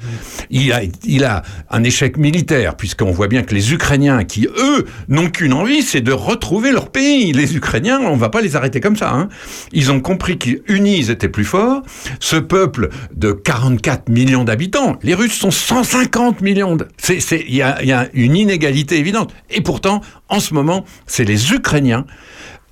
Il a, il a un échec militaire, puisqu'on voit bien que les Ukrainiens, qui eux n'ont qu'une envie, c'est de retrouver leur pays. Les Ukrainiens, on va pas les arrêter comme ça. hein. Ils ont compris qu'unis, ils étaient plus forts. Ce peuple de 44 millions d'habitants, les Russes sont 150 millions. Il y, y a une inégalité évidente. Et pourtant, en ce moment, c'est les Ukrainiens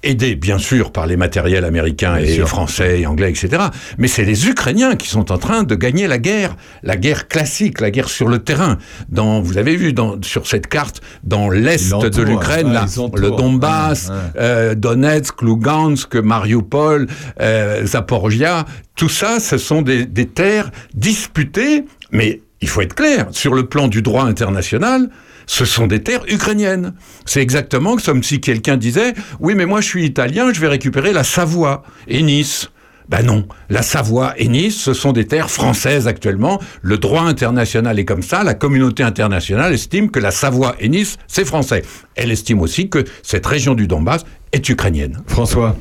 aidés bien sûr par les matériels américains Bien et sûr. français et anglais, etc. Mais c'est les Ukrainiens qui sont en train de gagner la guerre, la guerre classique, la guerre sur le terrain. Dans, vous avez vu dans, sur cette carte, dans l'est de l'Ukraine, ouais, là, le Donbass, Ouais, ouais. euh, Donetsk, Lugansk, Mariupol, euh, Zaporizhia, tout ça, ce sont des, des terres disputées, mais il faut être clair, sur le plan du droit international, ce sont des terres ukrainiennes. C'est exactement comme si quelqu'un disait Oui, mais moi je suis italien, je vais récupérer la Savoie et Nice. Ben non, la Savoie et Nice, ce sont des terres françaises actuellement. Le droit international est comme ça. La communauté internationale estime que la Savoie et Nice, c'est français. Elle estime aussi que cette région du Donbass est ukrainienne. François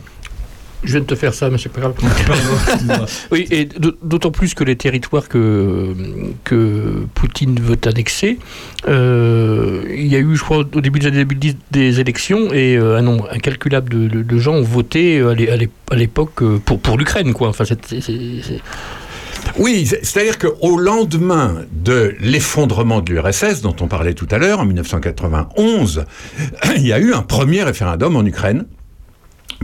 Je viens de te faire ça, mais c'est pas grave. oui, et d'autant plus que les territoires que, que Poutine veut annexer, euh, il y a eu, je crois, au début des années 2010, des élections et euh, un nombre incalculable de, de- de gens ont voté euh, à l'é- à l'é- à l'époque pour, pour l'Ukraine, quoi. Enfin, c'est- Oui, c'est- c'est-à-dire qu'au lendemain de l'effondrement de l'URSS, dont on parlait tout à l'heure, en 1991, il y a eu un premier référendum en Ukraine.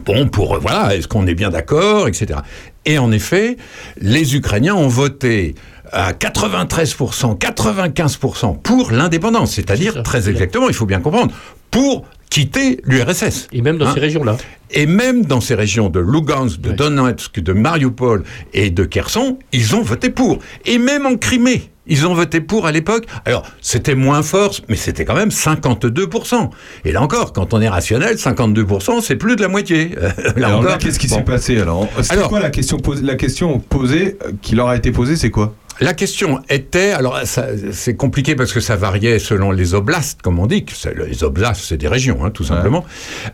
Bon, pour, euh, voilà, est-ce qu'on est bien d'accord, etc. Et en effet, les Ukrainiens ont voté à 93%, 95% pour l'indépendance, c'est-à-dire, très exactement, il faut bien comprendre, pour quitter l'URSS. Et même dans ces régions-là. Et même dans ces régions de Lugansk, de Donetsk, de Mariupol et de Kherson, ils ont voté pour. Et même en Crimée, ils ont voté pour à l'époque. Alors, c'était moins fort, mais c'était quand même 52%. Et là encore, quand on est rationnel, 52%, c'est plus de la moitié. Là Alors encore, qu'est-ce qui bon. s'est passé alors? C'est quoi la question posée La question posée euh, qui leur a été posée, c'est quoi? La question était, alors ça- c'est compliqué parce que ça variait selon les oblasts, comme on dit. Les oblasts, c'est des régions, hein, tout simplement.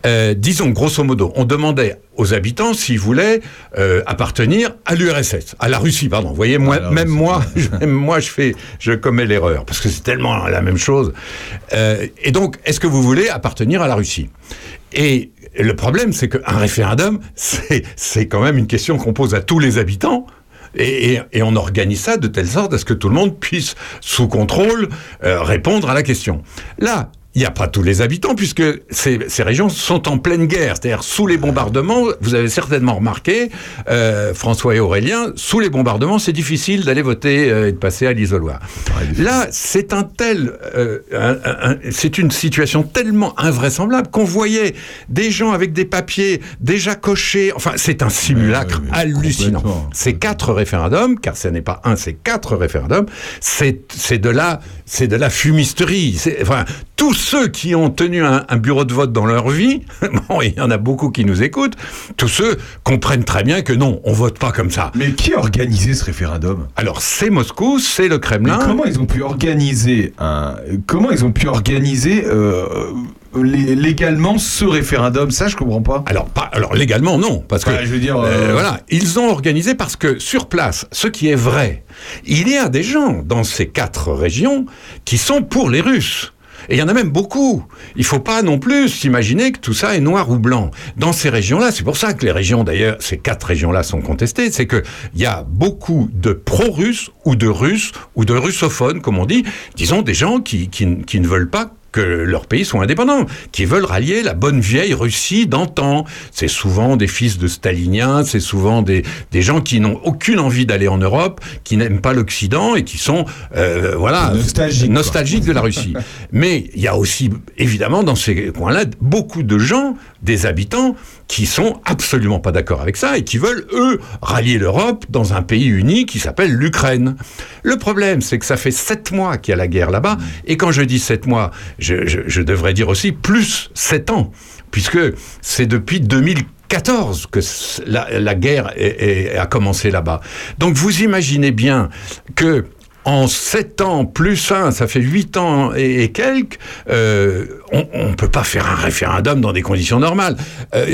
Euh, disons, grosso modo, on demandait aux habitants s'ils voulaient euh, appartenir à l'URSS, à la Russie, pardon. Vous voyez, moi, même moi, je, même moi, je fais, je commets l'erreur parce que c'est tellement la même chose. Euh, et donc, est-ce que vous voulez appartenir à la Russie? Et le problème, c'est qu'un référendum, c'est c'est quand même une question qu'on pose à tous les habitants. Et, on organise ça de telle sorte à ce que tout le monde puisse, sous contrôle, euh, répondre à la question. Là, il n'y a pas tous les habitants, puisque ces, ces régions sont en pleine guerre. C'est-à-dire, sous les bombardements, vous avez certainement remarqué, euh, François et Aurélien, sous les bombardements, c'est difficile d'aller voter euh, et de passer à l'isoloir. Là, c'est un tel, euh, un- un- c'est une situation tellement invraisemblable qu'on voyait des gens avec des papiers déjà cochés. Enfin, c'est un simulacre hallucinant. Ces quatre référendums, car ce n'est pas un, c'est quatre référendums. C'est, de la, c'est de la fumisterie. Enfin, tous ceux qui ont tenu un, un bureau de vote dans leur vie, bon, il y en a beaucoup qui nous écoutent, tous ceux comprennent très bien que non, on vote pas comme ça. Mais qui a organisé ce référendum? Alors c'est Moscou, c'est le Kremlin. Mais comment ils ont pu organiser un comment ils ont pu organiser euh, lé- légalement ce référendum? Ça, je comprends pas. Alors, pas, alors légalement, non, parce que je veux dire, euh, euh, voilà, ils ont organisé parce que sur place, ce qui est vrai, il y a des gens dans ces quatre régions qui sont pour les Russes. Et il y en a même beaucoup. Il faut pas non plus s'imaginer que tout ça est noir ou blanc. Dans ces régions-là, c'est pour ça que les régions, d'ailleurs, ces quatre régions-là sont contestées, c'est que il y a beaucoup de pro-russes ou de russes ou de russophones, comme on dit, disons des gens qui, qui ne veulent pas que leur pays soit indépendant, qui veulent rallier la bonne vieille Russie d'antan. C'est souvent des fils de staliniens, c'est souvent des, des gens qui n'ont aucune envie d'aller en Europe, qui n'aiment pas l'Occident et qui sont euh, voilà Nostalgiques, quoi. nostalgiques de la Russie. Mais il y a aussi évidemment dans ces coins-là beaucoup de gens, des habitants qui sont absolument pas d'accord avec ça et qui veulent eux rallier l'Europe dans un pays uni qui s'appelle l'Ukraine. Le problème, c'est que ça fait sept mois qu'il y a la guerre là-bas et quand je dis sept mois, je, je- je devrais dire aussi plus sept ans, puisque c'est depuis 2014 que la, la guerre est- est- a commencé là-bas. Donc vous imaginez bien que en 7 ans plus 1, ça fait 8 ans et, quelques, euh, on ne peut pas faire un référendum dans des conditions normales. Euh,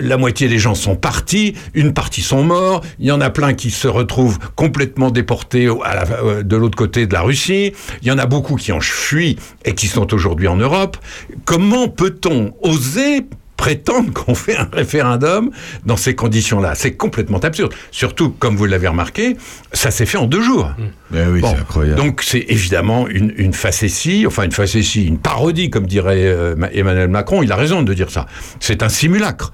la moitié des gens sont partis, une partie sont morts, il y en a plein qui se retrouvent complètement déportés à la- euh, de l'autre côté de la Russie, il y en a beaucoup qui ont fui et qui sont aujourd'hui en Europe. Comment peut-on oser prétendre qu'on fait un référendum dans ces conditions-là. C'est complètement absurde. Surtout, comme vous l'avez remarqué, ça s'est fait en deux jours. oui, Bon, c'est incroyable. Donc c'est évidemment une, une facétie, enfin une facétie, une parodie, comme dirait euh, Ma- Emmanuel Macron. Il a raison de dire ça. C'est un simulacre.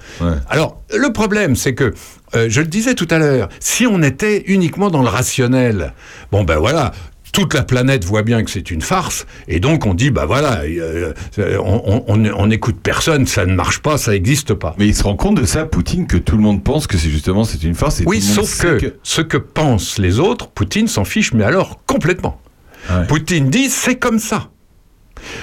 Alors le problème, c'est que euh, je le disais tout à l'heure, si on était uniquement dans le rationnel, bon ben voilà. Toute la planète voit bien que c'est une farce, et donc on dit, bah voilà, euh, euh, on, on, on écoute personne, ça ne marche pas, ça n'existe pas. Mais il se rend compte de ça, Poutine, que tout le monde pense que c'est justement c'est une farce. Et Oui, sauf que, ce que pensent les autres, Poutine s'en fiche, mais alors complètement. Poutine dit c'est comme ça.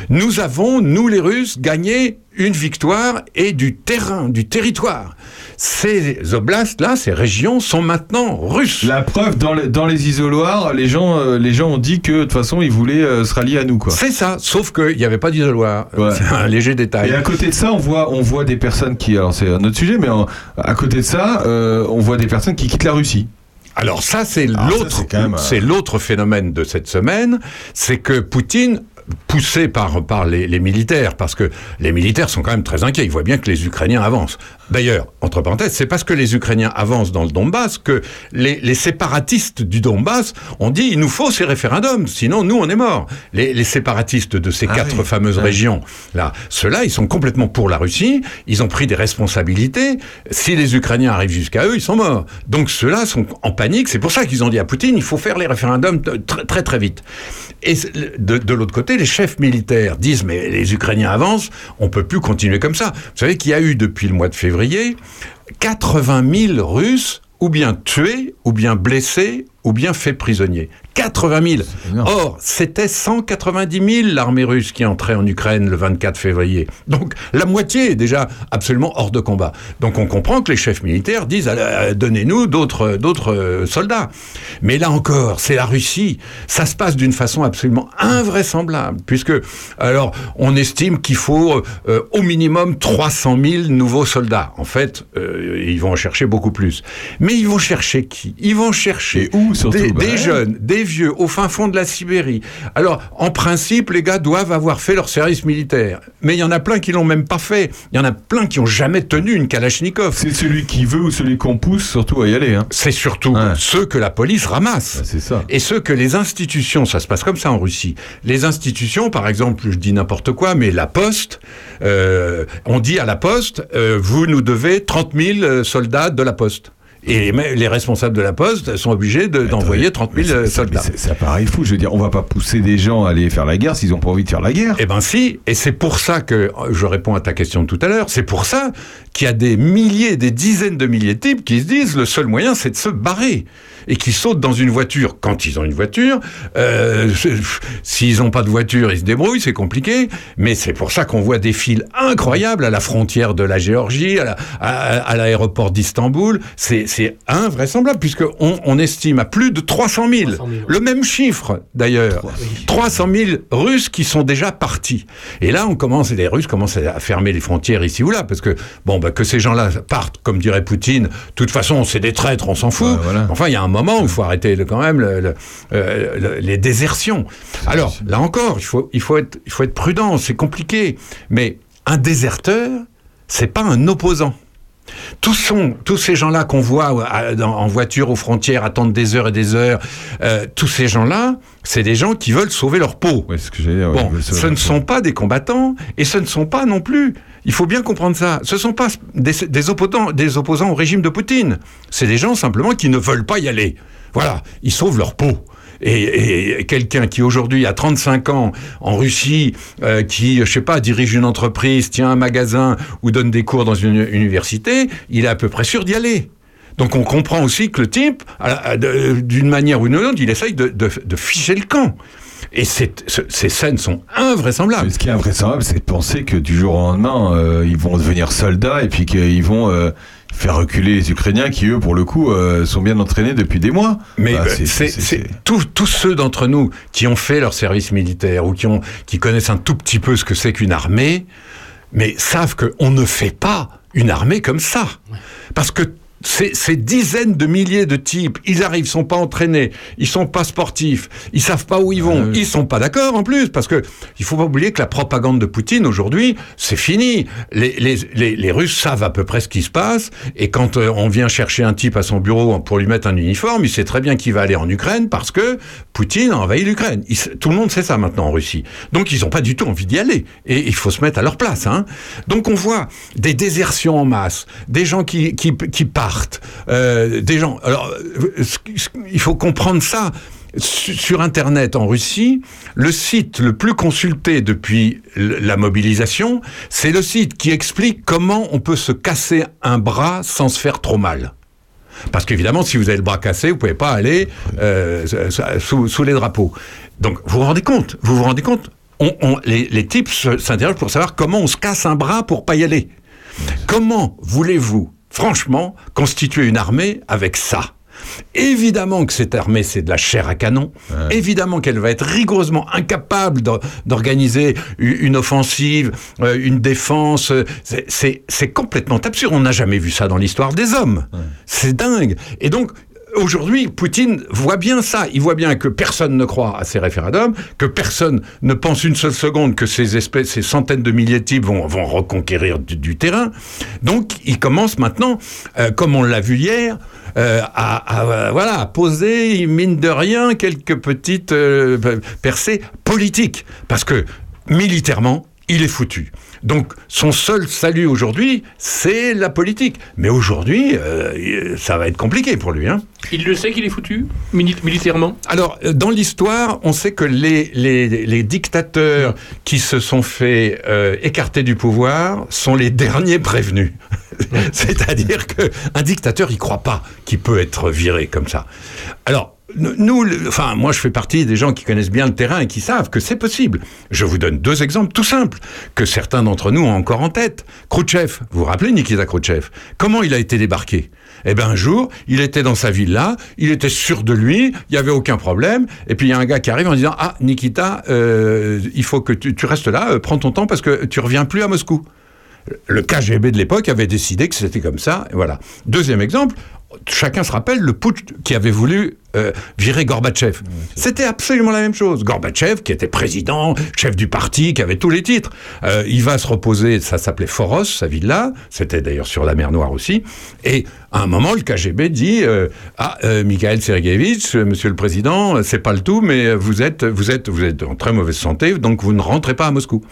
Nous avons, nous les Russes, gagné une victoire et du terrain, du territoire. Ces oblasts-là, ces régions sont maintenant russes. La preuve, dans, les- dans les isoloirs, les gens, euh, les gens ont dit que de toute façon, ils voulaient euh, se rallier à nous. quoi. C'est ça, sauf qu'il n'y avait pas d'isoloir. C'est un léger détail. Et à côté de ça, on voit, on voit des personnes qui. Alors, c'est un autre sujet, mais en- à côté de ça, euh, on voit des personnes qui quittent la Russie. Alors ça, c'est l'autre, c'est l'autre phénomène de cette semaine, c'est que Poutine poussé par, les, les militaires, parce que les militaires sont quand même très inquiets, ils voient bien que les Ukrainiens avancent. D'ailleurs, entre parenthèses, c'est parce que les Ukrainiens avancent dans le Donbass que les, les séparatistes du Donbass ont dit il nous faut ces référendums, sinon nous on est morts. Les, les séparatistes de ces Ah quatre oui. fameuses Ouais. régions, là, ceux-là, ils sont complètement pour la Russie, ils ont pris des responsabilités. Si les Ukrainiens arrivent jusqu'à eux, ils sont morts. Donc ceux-là sont en panique, c'est pour ça qu'ils ont dit à Poutine il faut faire les référendums très très, très vite. Et de, de l'autre côté, les chefs militaires disent mais les Ukrainiens avancent, on peut plus continuer comme ça. Vous savez qu'il y a eu depuis le mois de février 80 000 Russes ou bien tués, ou bien blessés, ou bien faits prisonniers. 80 000. Or, c'était 190 000 l'armée russe qui entrait en Ukraine le 24 février. Donc, la moitié est déjà absolument hors de combat. Donc, on comprend que les chefs militaires disent euh, donnez-nous d'autres d'autres euh, soldats. Mais là encore, c'est la Russie. Ça se passe d'une façon absolument invraisemblable, puisque alors on estime qu'il faut euh, au minimum 300 000 nouveaux soldats. En fait, euh, ils vont en chercher beaucoup plus. Mais ils vont chercher qui? Ils vont chercher surtout des, Bah des ouais. jeunes, des vieux, au fin fond de la Sibérie. Alors, en principe, les gars doivent avoir fait leur service militaire. Mais il y en a plein qui l'ont même pas fait. Il y en a plein qui ont jamais tenu une Kalachnikov. C'est celui qui veut ou celui qu'on pousse surtout à y aller. Hein. C'est surtout ceux que la police ramasse. c'est ça. Et ceux que les institutions, ça se passe comme ça en Russie. Les institutions, par exemple, je dis n'importe quoi, mais la Poste, euh, on dit à la Poste, euh, vous nous devez 30 000 soldats de la Poste. Et les, les responsables de la Poste sont obligés de- d'envoyer 30 000 Mais c'est- soldats. Ça paraît fou. Je veux dire, on va pas pousser des gens à aller faire la guerre s'ils n'ont pas envie de faire la guerre. Eh ben si, et c'est pour ça que je réponds à ta question de tout à l'heure. C'est pour ça qu'il y a des milliers, des dizaines de milliers de types qui se disent le seul moyen, c'est de se barrer. Et qui sautent dans une voiture quand ils ont une voiture. Euh, S'ils n'ont pas de voiture, ils se débrouillent, c'est compliqué. Mais c'est pour ça qu'on voit des files incroyables à la frontière de la Géorgie, à la- à- à l'aéroport d'Istanbul. C'est invraisemblable, puisqu'on on estime à plus de 300 000. Le même chiffre, d'ailleurs. 300 000 Russes qui sont déjà partis. Et là, on commence, et les Russes commencent à fermer les frontières ici ou là, parce que, bon, bah, que ces gens-là partent, comme dirait Poutine, de toute façon, c'est des traîtres, on s'en fout. Enfin, il y a un moment où il faut arrêter le- quand même le- le- euh, le- les désertions. Alors, là encore, il faut, il faut, être, il faut être prudent, c'est compliqué. Mais un déserteur, c'est pas un opposant. Tous, sont, tous ces gens-là qu'on voit dans- en voiture aux frontières attendre des heures et des heures, euh, tous ces gens-là, c'est des gens qui veulent sauver leur peau. bon, ce ne sont pas des combattants et ce ne sont pas non plus. Il faut bien comprendre ça. Ce ne sont pas des, opposants, des opposants au régime de Poutine. C'est des gens simplement qui ne veulent pas y aller. Voilà, ils sauvent leur peau. Et, quelqu'un qui aujourd'hui a 35 ans en Russie, euh, qui, je sais pas, dirige une entreprise, tient un magasin ou donne des cours dans une université, il est à peu près sûr d'y aller. Donc on comprend aussi que le type, d'une manière ou d'une autre, il essaye de- de ficher le camp. Et ces scènes sont invraisemblables. Ce qui est invraisemblable, c'est de penser que du jour au lendemain, euh, ils vont devenir soldats et puis qu'ils vont euh, faire reculer les Ukrainiens qui, eux, pour le coup, euh, sont bien entraînés depuis des mois. Mais Bah, c'est- tous, tous ceux d'entre nous qui ont fait leur service militaire ou qui, ont, qui connaissent un tout petit peu ce que c'est qu'une armée, mais savent qu'on ne fait pas une armée comme ça. Parce que ces, ces dizaines de milliers de types, ils arrivent, ils sont pas entraînés, ils sont pas sportifs, ils savent pas où ils vont, ils sont pas d'accord en plus, parce que il faut pas oublier que la propagande de Poutine aujourd'hui, c'est fini. Les, les, les, les Russes savent à peu près ce qui se passe, et quand euh, on vient chercher un type à son bureau pour lui mettre un uniforme, il sait très bien qu'il va aller en Ukraine parce que Poutine a envahi l'Ukraine. Tout le monde sait ça maintenant en Russie. Donc ils n'ont pas du tout envie d'y aller, et il faut se mettre à leur place. Hein. Donc on voit des désertions en masse, des gens qui, qui, qui partent, euh, des gens. Alors, euh, il faut comprendre ça. Su- Sur Internet en Russie, le site le plus consulté depuis la mobilisation, c'est le site qui explique comment on peut se casser un bras sans se faire trop mal. Parce qu'évidemment, si vous avez le bras cassé, vous pouvez pas aller euh, sous, les drapeaux. Donc, vous vous rendez compte Vous vous rendez compte les, les types s'interrogent pour savoir comment on se casse un bras pour pas y aller. Comment voulez-vous, franchement, constituer une armée avec ça Évidemment que cette armée, c'est de la chair à canon. Évidemment qu'elle va être rigoureusement incapable d'or- d'organiser une offensive, euh, une défense. C'est complètement absurde. On n'a jamais vu ça dans l'histoire des hommes. C'est dingue. Et donc, Aujourd'hui, Poutine voit bien ça. Il voit bien que personne ne croit à ces référendums, que personne ne pense une seule seconde que ces espèces, ces centaines de milliers de types vont, vont reconquérir du, terrain. Donc, il commence maintenant, euh, comme on l'a vu hier, euh, à poser, mine de rien, quelques petites euh, percées politiques. Parce que, militairement, il est foutu. Donc son seul salut aujourd'hui, c'est la politique. Mais aujourd'hui, euh, ça va être compliqué pour lui. Hein. Il le sait qu'il est foutu, mili- militairement? Alors, dans l'histoire, on sait que les, les, les dictateurs qui se sont fait euh, écarter du pouvoir sont les derniers prévenus. C'est-à-dire qu'un dictateur, il croit pas qu'il peut être viré comme ça. Alors, nous, enfin, moi, je fais partie des gens qui connaissent bien le terrain et qui savent que c'est possible. Je vous donne deux exemples tout simples que certains d'entre nous ont encore en tête. Khrouchtchev, vous vous rappelez Nikita Khrouchtchev? Comment il a été débarqué? Eh bien, un jour, il était dans sa villa, il était sûr de lui, il n'y avait aucun problème, et puis il y a un gars qui arrive en disant Ah, Nikita, euh, il faut que tu, tu restes là, euh, prends ton temps parce que tu reviens plus à Moscou. Le KGB de l'époque avait décidé que c'était comme ça. et Voilà. Deuxième exemple, chacun se rappelle le putsch qui avait voulu euh, virer Gorbatchev. C'était absolument la même chose. Gorbatchev, qui était président, chef du parti, qui avait tous les titres, euh, il va se reposer, ça s'appelait Foros, sa villa, c'était d'ailleurs sur la mer Noire aussi, et à un moment, le KGB dit euh, Ah, Mikhail Sergeyevich, euh, monsieur le président, c'est pas le tout, mais vous êtes, vous, êtes, vous êtes en très mauvaise santé, donc vous ne rentrez pas à Moscou.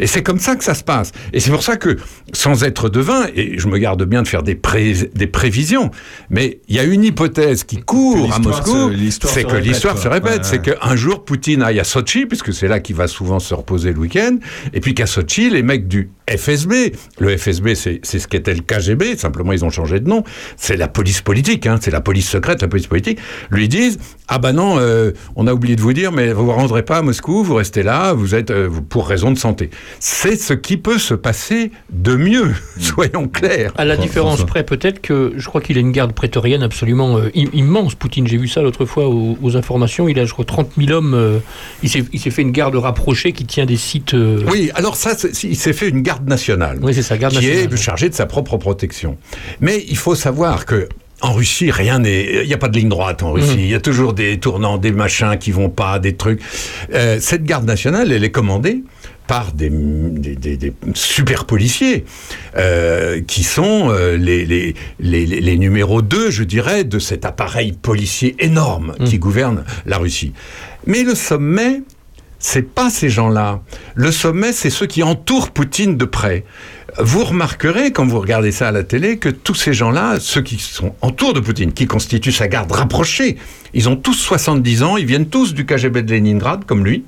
Et c'est comme ça que ça se passe. Et c'est pour ça que, sans être devin, et je me garde bien de faire des, pré- des prévisions, mais il y a une hypothèse qui court à Moscou, c'est que l'histoire se répète. C'est ouais. qu'un jour, Poutine aille à Sochi, puisque c'est là qu'il va souvent se reposer le week-end, et puis qu'à Sochi, les mecs du FSB, le FSB, c'est ce qu'était le KGB, simplement ils ont changé de nom, c'est la police politique, hein, c'est la police secrète, la police politique, lui disent Ah ben non, euh, on a oublié de vous dire, mais vous ne rentrez pas à Moscou, vous restez là, vous êtes euh, vous- pour raison de santé. C'est ce qui peut se passer de mieux, soyons clairs. À la différence près, peut-être que je crois qu'il a une garde prétorienne absolument euh, im- immense, Poutine. J'ai vu ça l'autre fois aux, aux informations. Il a, je crois, 30 000 hommes. euh, il s'est il s'est fait une garde rapprochée qui tient des sites. euh, Oui, alors ça, c'est- il s'est fait une garde nationale. Oui, c'est ça, garde qui nationale. est chargée de sa propre protection. Mais il faut savoir que. En Russie, rien n'est. Il n'y a pas de ligne droite en Russie. Mhm. Il y a toujours des tournants, des machins qui vont pas, des trucs. Euh, cette garde nationale, elle est commandée par des, des- des- des super policiers euh, qui sont euh, les, les, les, les- les numéros 2, je dirais, de cet appareil policier énorme qui gouverne la Russie. Mais le sommet, c'est pas ces gens-là. Le sommet, c'est ceux qui entourent Poutine de près. Vous remarquerez, quand vous regardez ça à la télé, que tous ces gens-là, ceux qui sont autour de Poutine, qui constituent sa garde rapprochée, ils ont tous 70 ans, ils viennent tous du KGB de Leningrad, comme lui.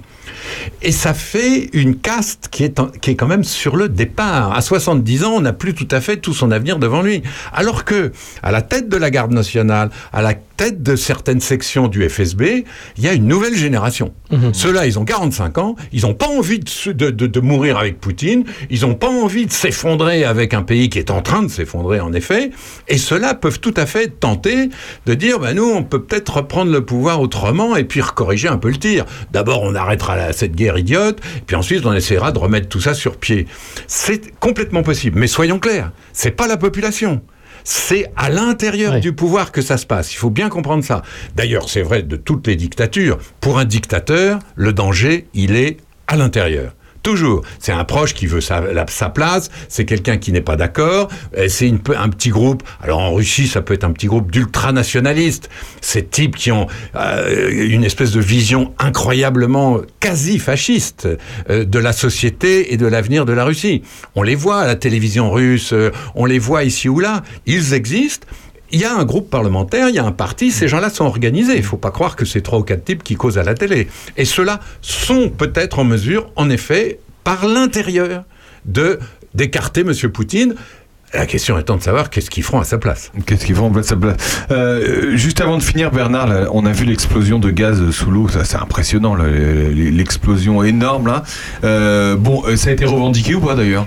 Et ça fait une caste qui est, en- qui est quand même sur le départ. À 70 ans, on n'a plus tout à fait tout son avenir devant lui. Alors que, à la tête de la garde nationale, à la tête de certaines sections du FSB, il y a une nouvelle génération. Ceux-là, ils ont 45 ans, ils n'ont pas envie de, se- de- de- de mourir avec Poutine, ils n'ont pas envie de s'effondrer avec un pays qui est en train de s'effondrer, en effet, et ceux-là peuvent tout à fait tenter de dire, ben nous, on peut peut-être reprendre le pouvoir autrement et puis corriger un peu le tir. D'abord, on arrêtera la- cette guerre idiote, puis ensuite, on essaiera de remettre tout ça sur pied. C'est complètement possible, mais soyons clairs, c'est pas la population. C'est à l'intérieur du pouvoir que ça se passe. Il faut bien comprendre ça. D'ailleurs, c'est vrai de toutes les dictatures. Pour un dictateur, le danger, il est à l'intérieur. Toujours. C'est un proche qui veut sa, la- sa place, c'est quelqu'un qui n'est pas d'accord, c'est un petit groupe. Alors en Russie, ça peut être un petit groupe d'ultranationalistes. Ces types qui ont euh, une espèce de vision incroyablement quasi fasciste euh, de la société et de l'avenir de la Russie. On les voit à la télévision russe, euh, on les voit ici ou là. Ils existent. Il y a un groupe parlementaire, il y a un parti, ces gens-là sont organisés. Il ne faut pas croire que c'est trois ou quatre types qui causent à la télé. Et ceux-là sont peut-être en mesure, en effet, par l'intérieur, de d'écarter M. Poutine. La question étant de savoir qu'est-ce qu'ils feront à sa place. Qu'est-ce qu'ils font à sa place? Euh, Juste avant de finir, Bernard, on a vu l'explosion de gaz sous l'eau. C'est impressionnant, l'explosion énorme. Là. Euh, bon, euh, ça a été revendiqué ou pas d'ailleurs?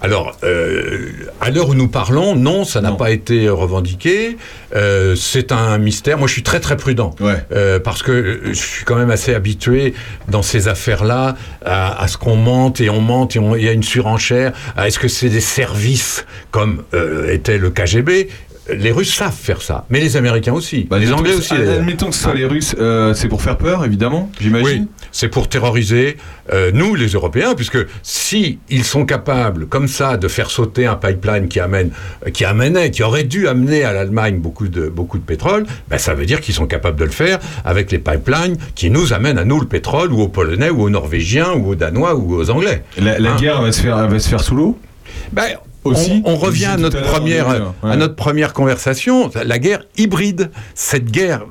Alors, euh, à l'heure où nous parlons, non, ça n'a pas été revendiqué. Euh, c'est un mystère. Moi, je suis très très prudent Euh, parce que euh, je suis quand même assez habitué dans ces affaires-là à, à ce qu'on mente et on mente et il y a une surenchère. À Est-ce que c'est des services comme euh, était le KGB les Russes savent faire ça, mais les Américains aussi, les Anglais aussi. Bah, Admettons que ce soit les Russes, euh, c'est pour faire peur, évidemment, j'imagine. Oui, c'est pour terroriser euh, nous, les Européens, puisque si ils sont capables, comme ça, de faire sauter un pipeline qui amène, euh, qui amenait, qui aurait dû amener à l'Allemagne beaucoup de beaucoup de pétrole, ben ça veut dire qu'ils sont capables de le faire avec les pipelines qui nous amènent à nous le pétrole, ou aux Polonais, ou aux Norvégiens, ou aux Danois, ou aux Anglais. La, la Hein guerre va se faire, va se faire sous l'eau? Ben, Aussi, on, revient à notre à première, à notre première conversation, la guerre hybride. Cette guerre,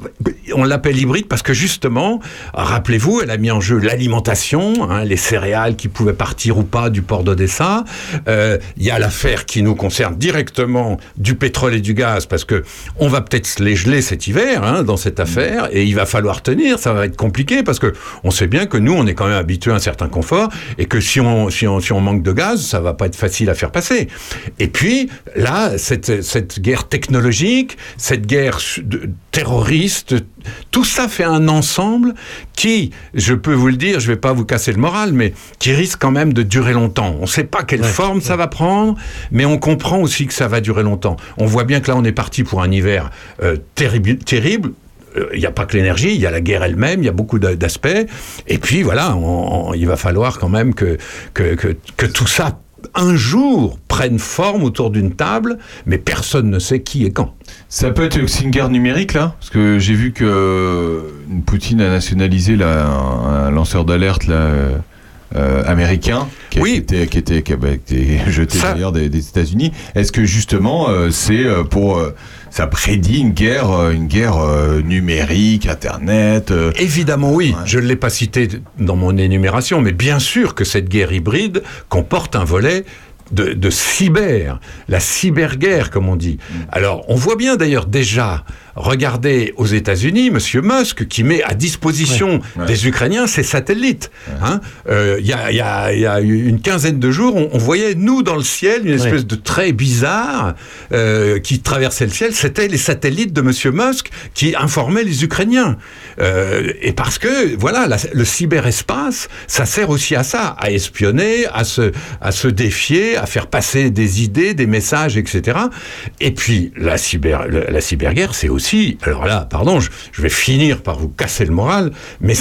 on l'appelle hybride parce que justement, rappelez-vous, elle a mis en jeu l'alimentation, hein, les céréales qui pouvaient partir ou pas du port d'Odessa. Euh, Il y a l'affaire qui nous concerne directement du pétrole et du gaz parce que on va peut-être se les geler cet hiver hein, dans cette affaire et il va falloir tenir. Ça va être compliqué parce que on sait bien que nous, on est quand même habitué à un certain confort et que si on, si on, si on manque de gaz, ça va pas être facile à faire passer. Et puis, là, cette, cette guerre technologique, cette guerre terroriste, tout ça fait un ensemble qui, je peux vous le dire, je vais pas vous casser le moral, mais qui risque quand même de durer longtemps. On ne sait pas quelle forme ça va prendre, mais on comprend aussi que ça va durer longtemps. On voit bien que là, on est parti pour un hiver euh, terrible, terrible. Euh, Il n'y a pas que l'énergie, il y a la guerre elle-même, il y a beaucoup d'aspects. Et puis voilà, on- on- il va falloir quand même que, que, que, que tout ça, un jour, prenne forme autour d'une table, mais personne ne sait qui et quand. Ça peut être aussi une guerre numérique là? Parce que j'ai vu que euh, Poutine a nationalisé là, un, un lanceur d'alerte là, euh, euh, américain qui, a- était, qui était, qui a- bah, qui était jeté d'ailleurs des, des États-Unis. Est-ce que justement euh, c'est pour ça prédit une guerre, euh, une guerre euh, numérique, Internet euh, Évidemment oui, je ne l'ai pas cité dans mon énumération, mais bien sûr que cette guerre hybride comporte un volet de, de cyber, la cyberguerre comme on dit. Alors on voit bien d'ailleurs déjà, regardez aux États-Unis, Monsieur Musk qui met à disposition des Ukrainiens ses satellites. hein. Euh, Il y, a, il y a- il y a une quinzaine de jours, on, on voyait nous dans le ciel une espèce de trait bizarre euh, qui traversait le ciel. C'était les satellites de Monsieur Musk qui informaient les Ukrainiens. Euh, et parce que voilà, la- le cyberespace, ça sert aussi à ça, à espionner, à se, à se défier, à faire passer des idées, des messages, etc. Et puis la cyber, la cyberguerre, c'est aussi, alors là, pardon, je, je vais finir par vous casser le moral, mais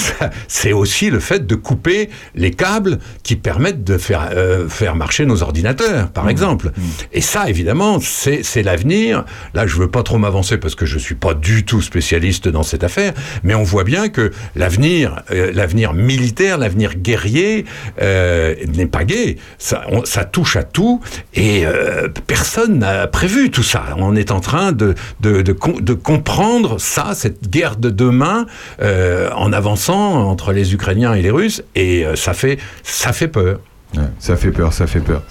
c'est aussi le fait de couper les câbles qui permettent de faire, euh, faire marcher nos ordinateurs, par exemple. Et ça, évidemment, c'est l'avenir. Là, je veux pas trop m'avancer parce que je suis pas du tout spécialiste dans cette affaire, mais on voit bien que l'avenir, euh, l'avenir militaire, l'avenir guerrier euh, n'est pas gai. Ça, on- ça touche à tout et personne n'a prévu tout ça. On est en train de, de, de comprendre ça, cette guerre de demain, euh, en avançant entre les Ukrainiens et les Russes, et euh, ça fait ça fait peur. Ouais, ça fait peur, ça fait peur.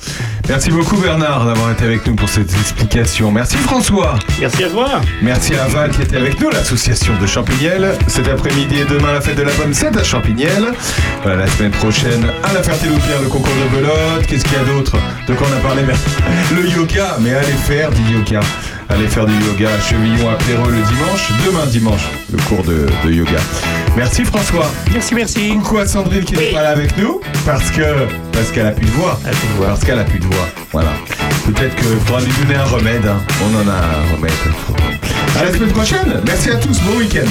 Merci beaucoup Bernard d'avoir été avec nous pour cette explication. Merci François. Merci à toi. Merci à Val qui était avec nous, l'association de Champignelles. Cet après-midi et demain, la fête de la pomme, c'est à Champignelles. Voilà, la semaine prochaine, à la Ferté-Loupière, le concours de belote. Qu'est-ce qu'il y a d'autre De quoi on a parlé? Merci. Le yoga, mais allez faire du yoga. Allez faire du yoga à Chevillon à Pléreux le dimanche. Demain dimanche, le cours de, de yoga. Merci François. Merci, merci. Coucou à Sandrine qui n'est pas là avec nous parce que parce qu'elle a plus de voix. Parce qu'elle a plus de voix. Voilà. Peut-être qu'il faudra lui donner un remède. hein. On en a un remède. À la semaine prochaine. Merci à tous. Bon week-end.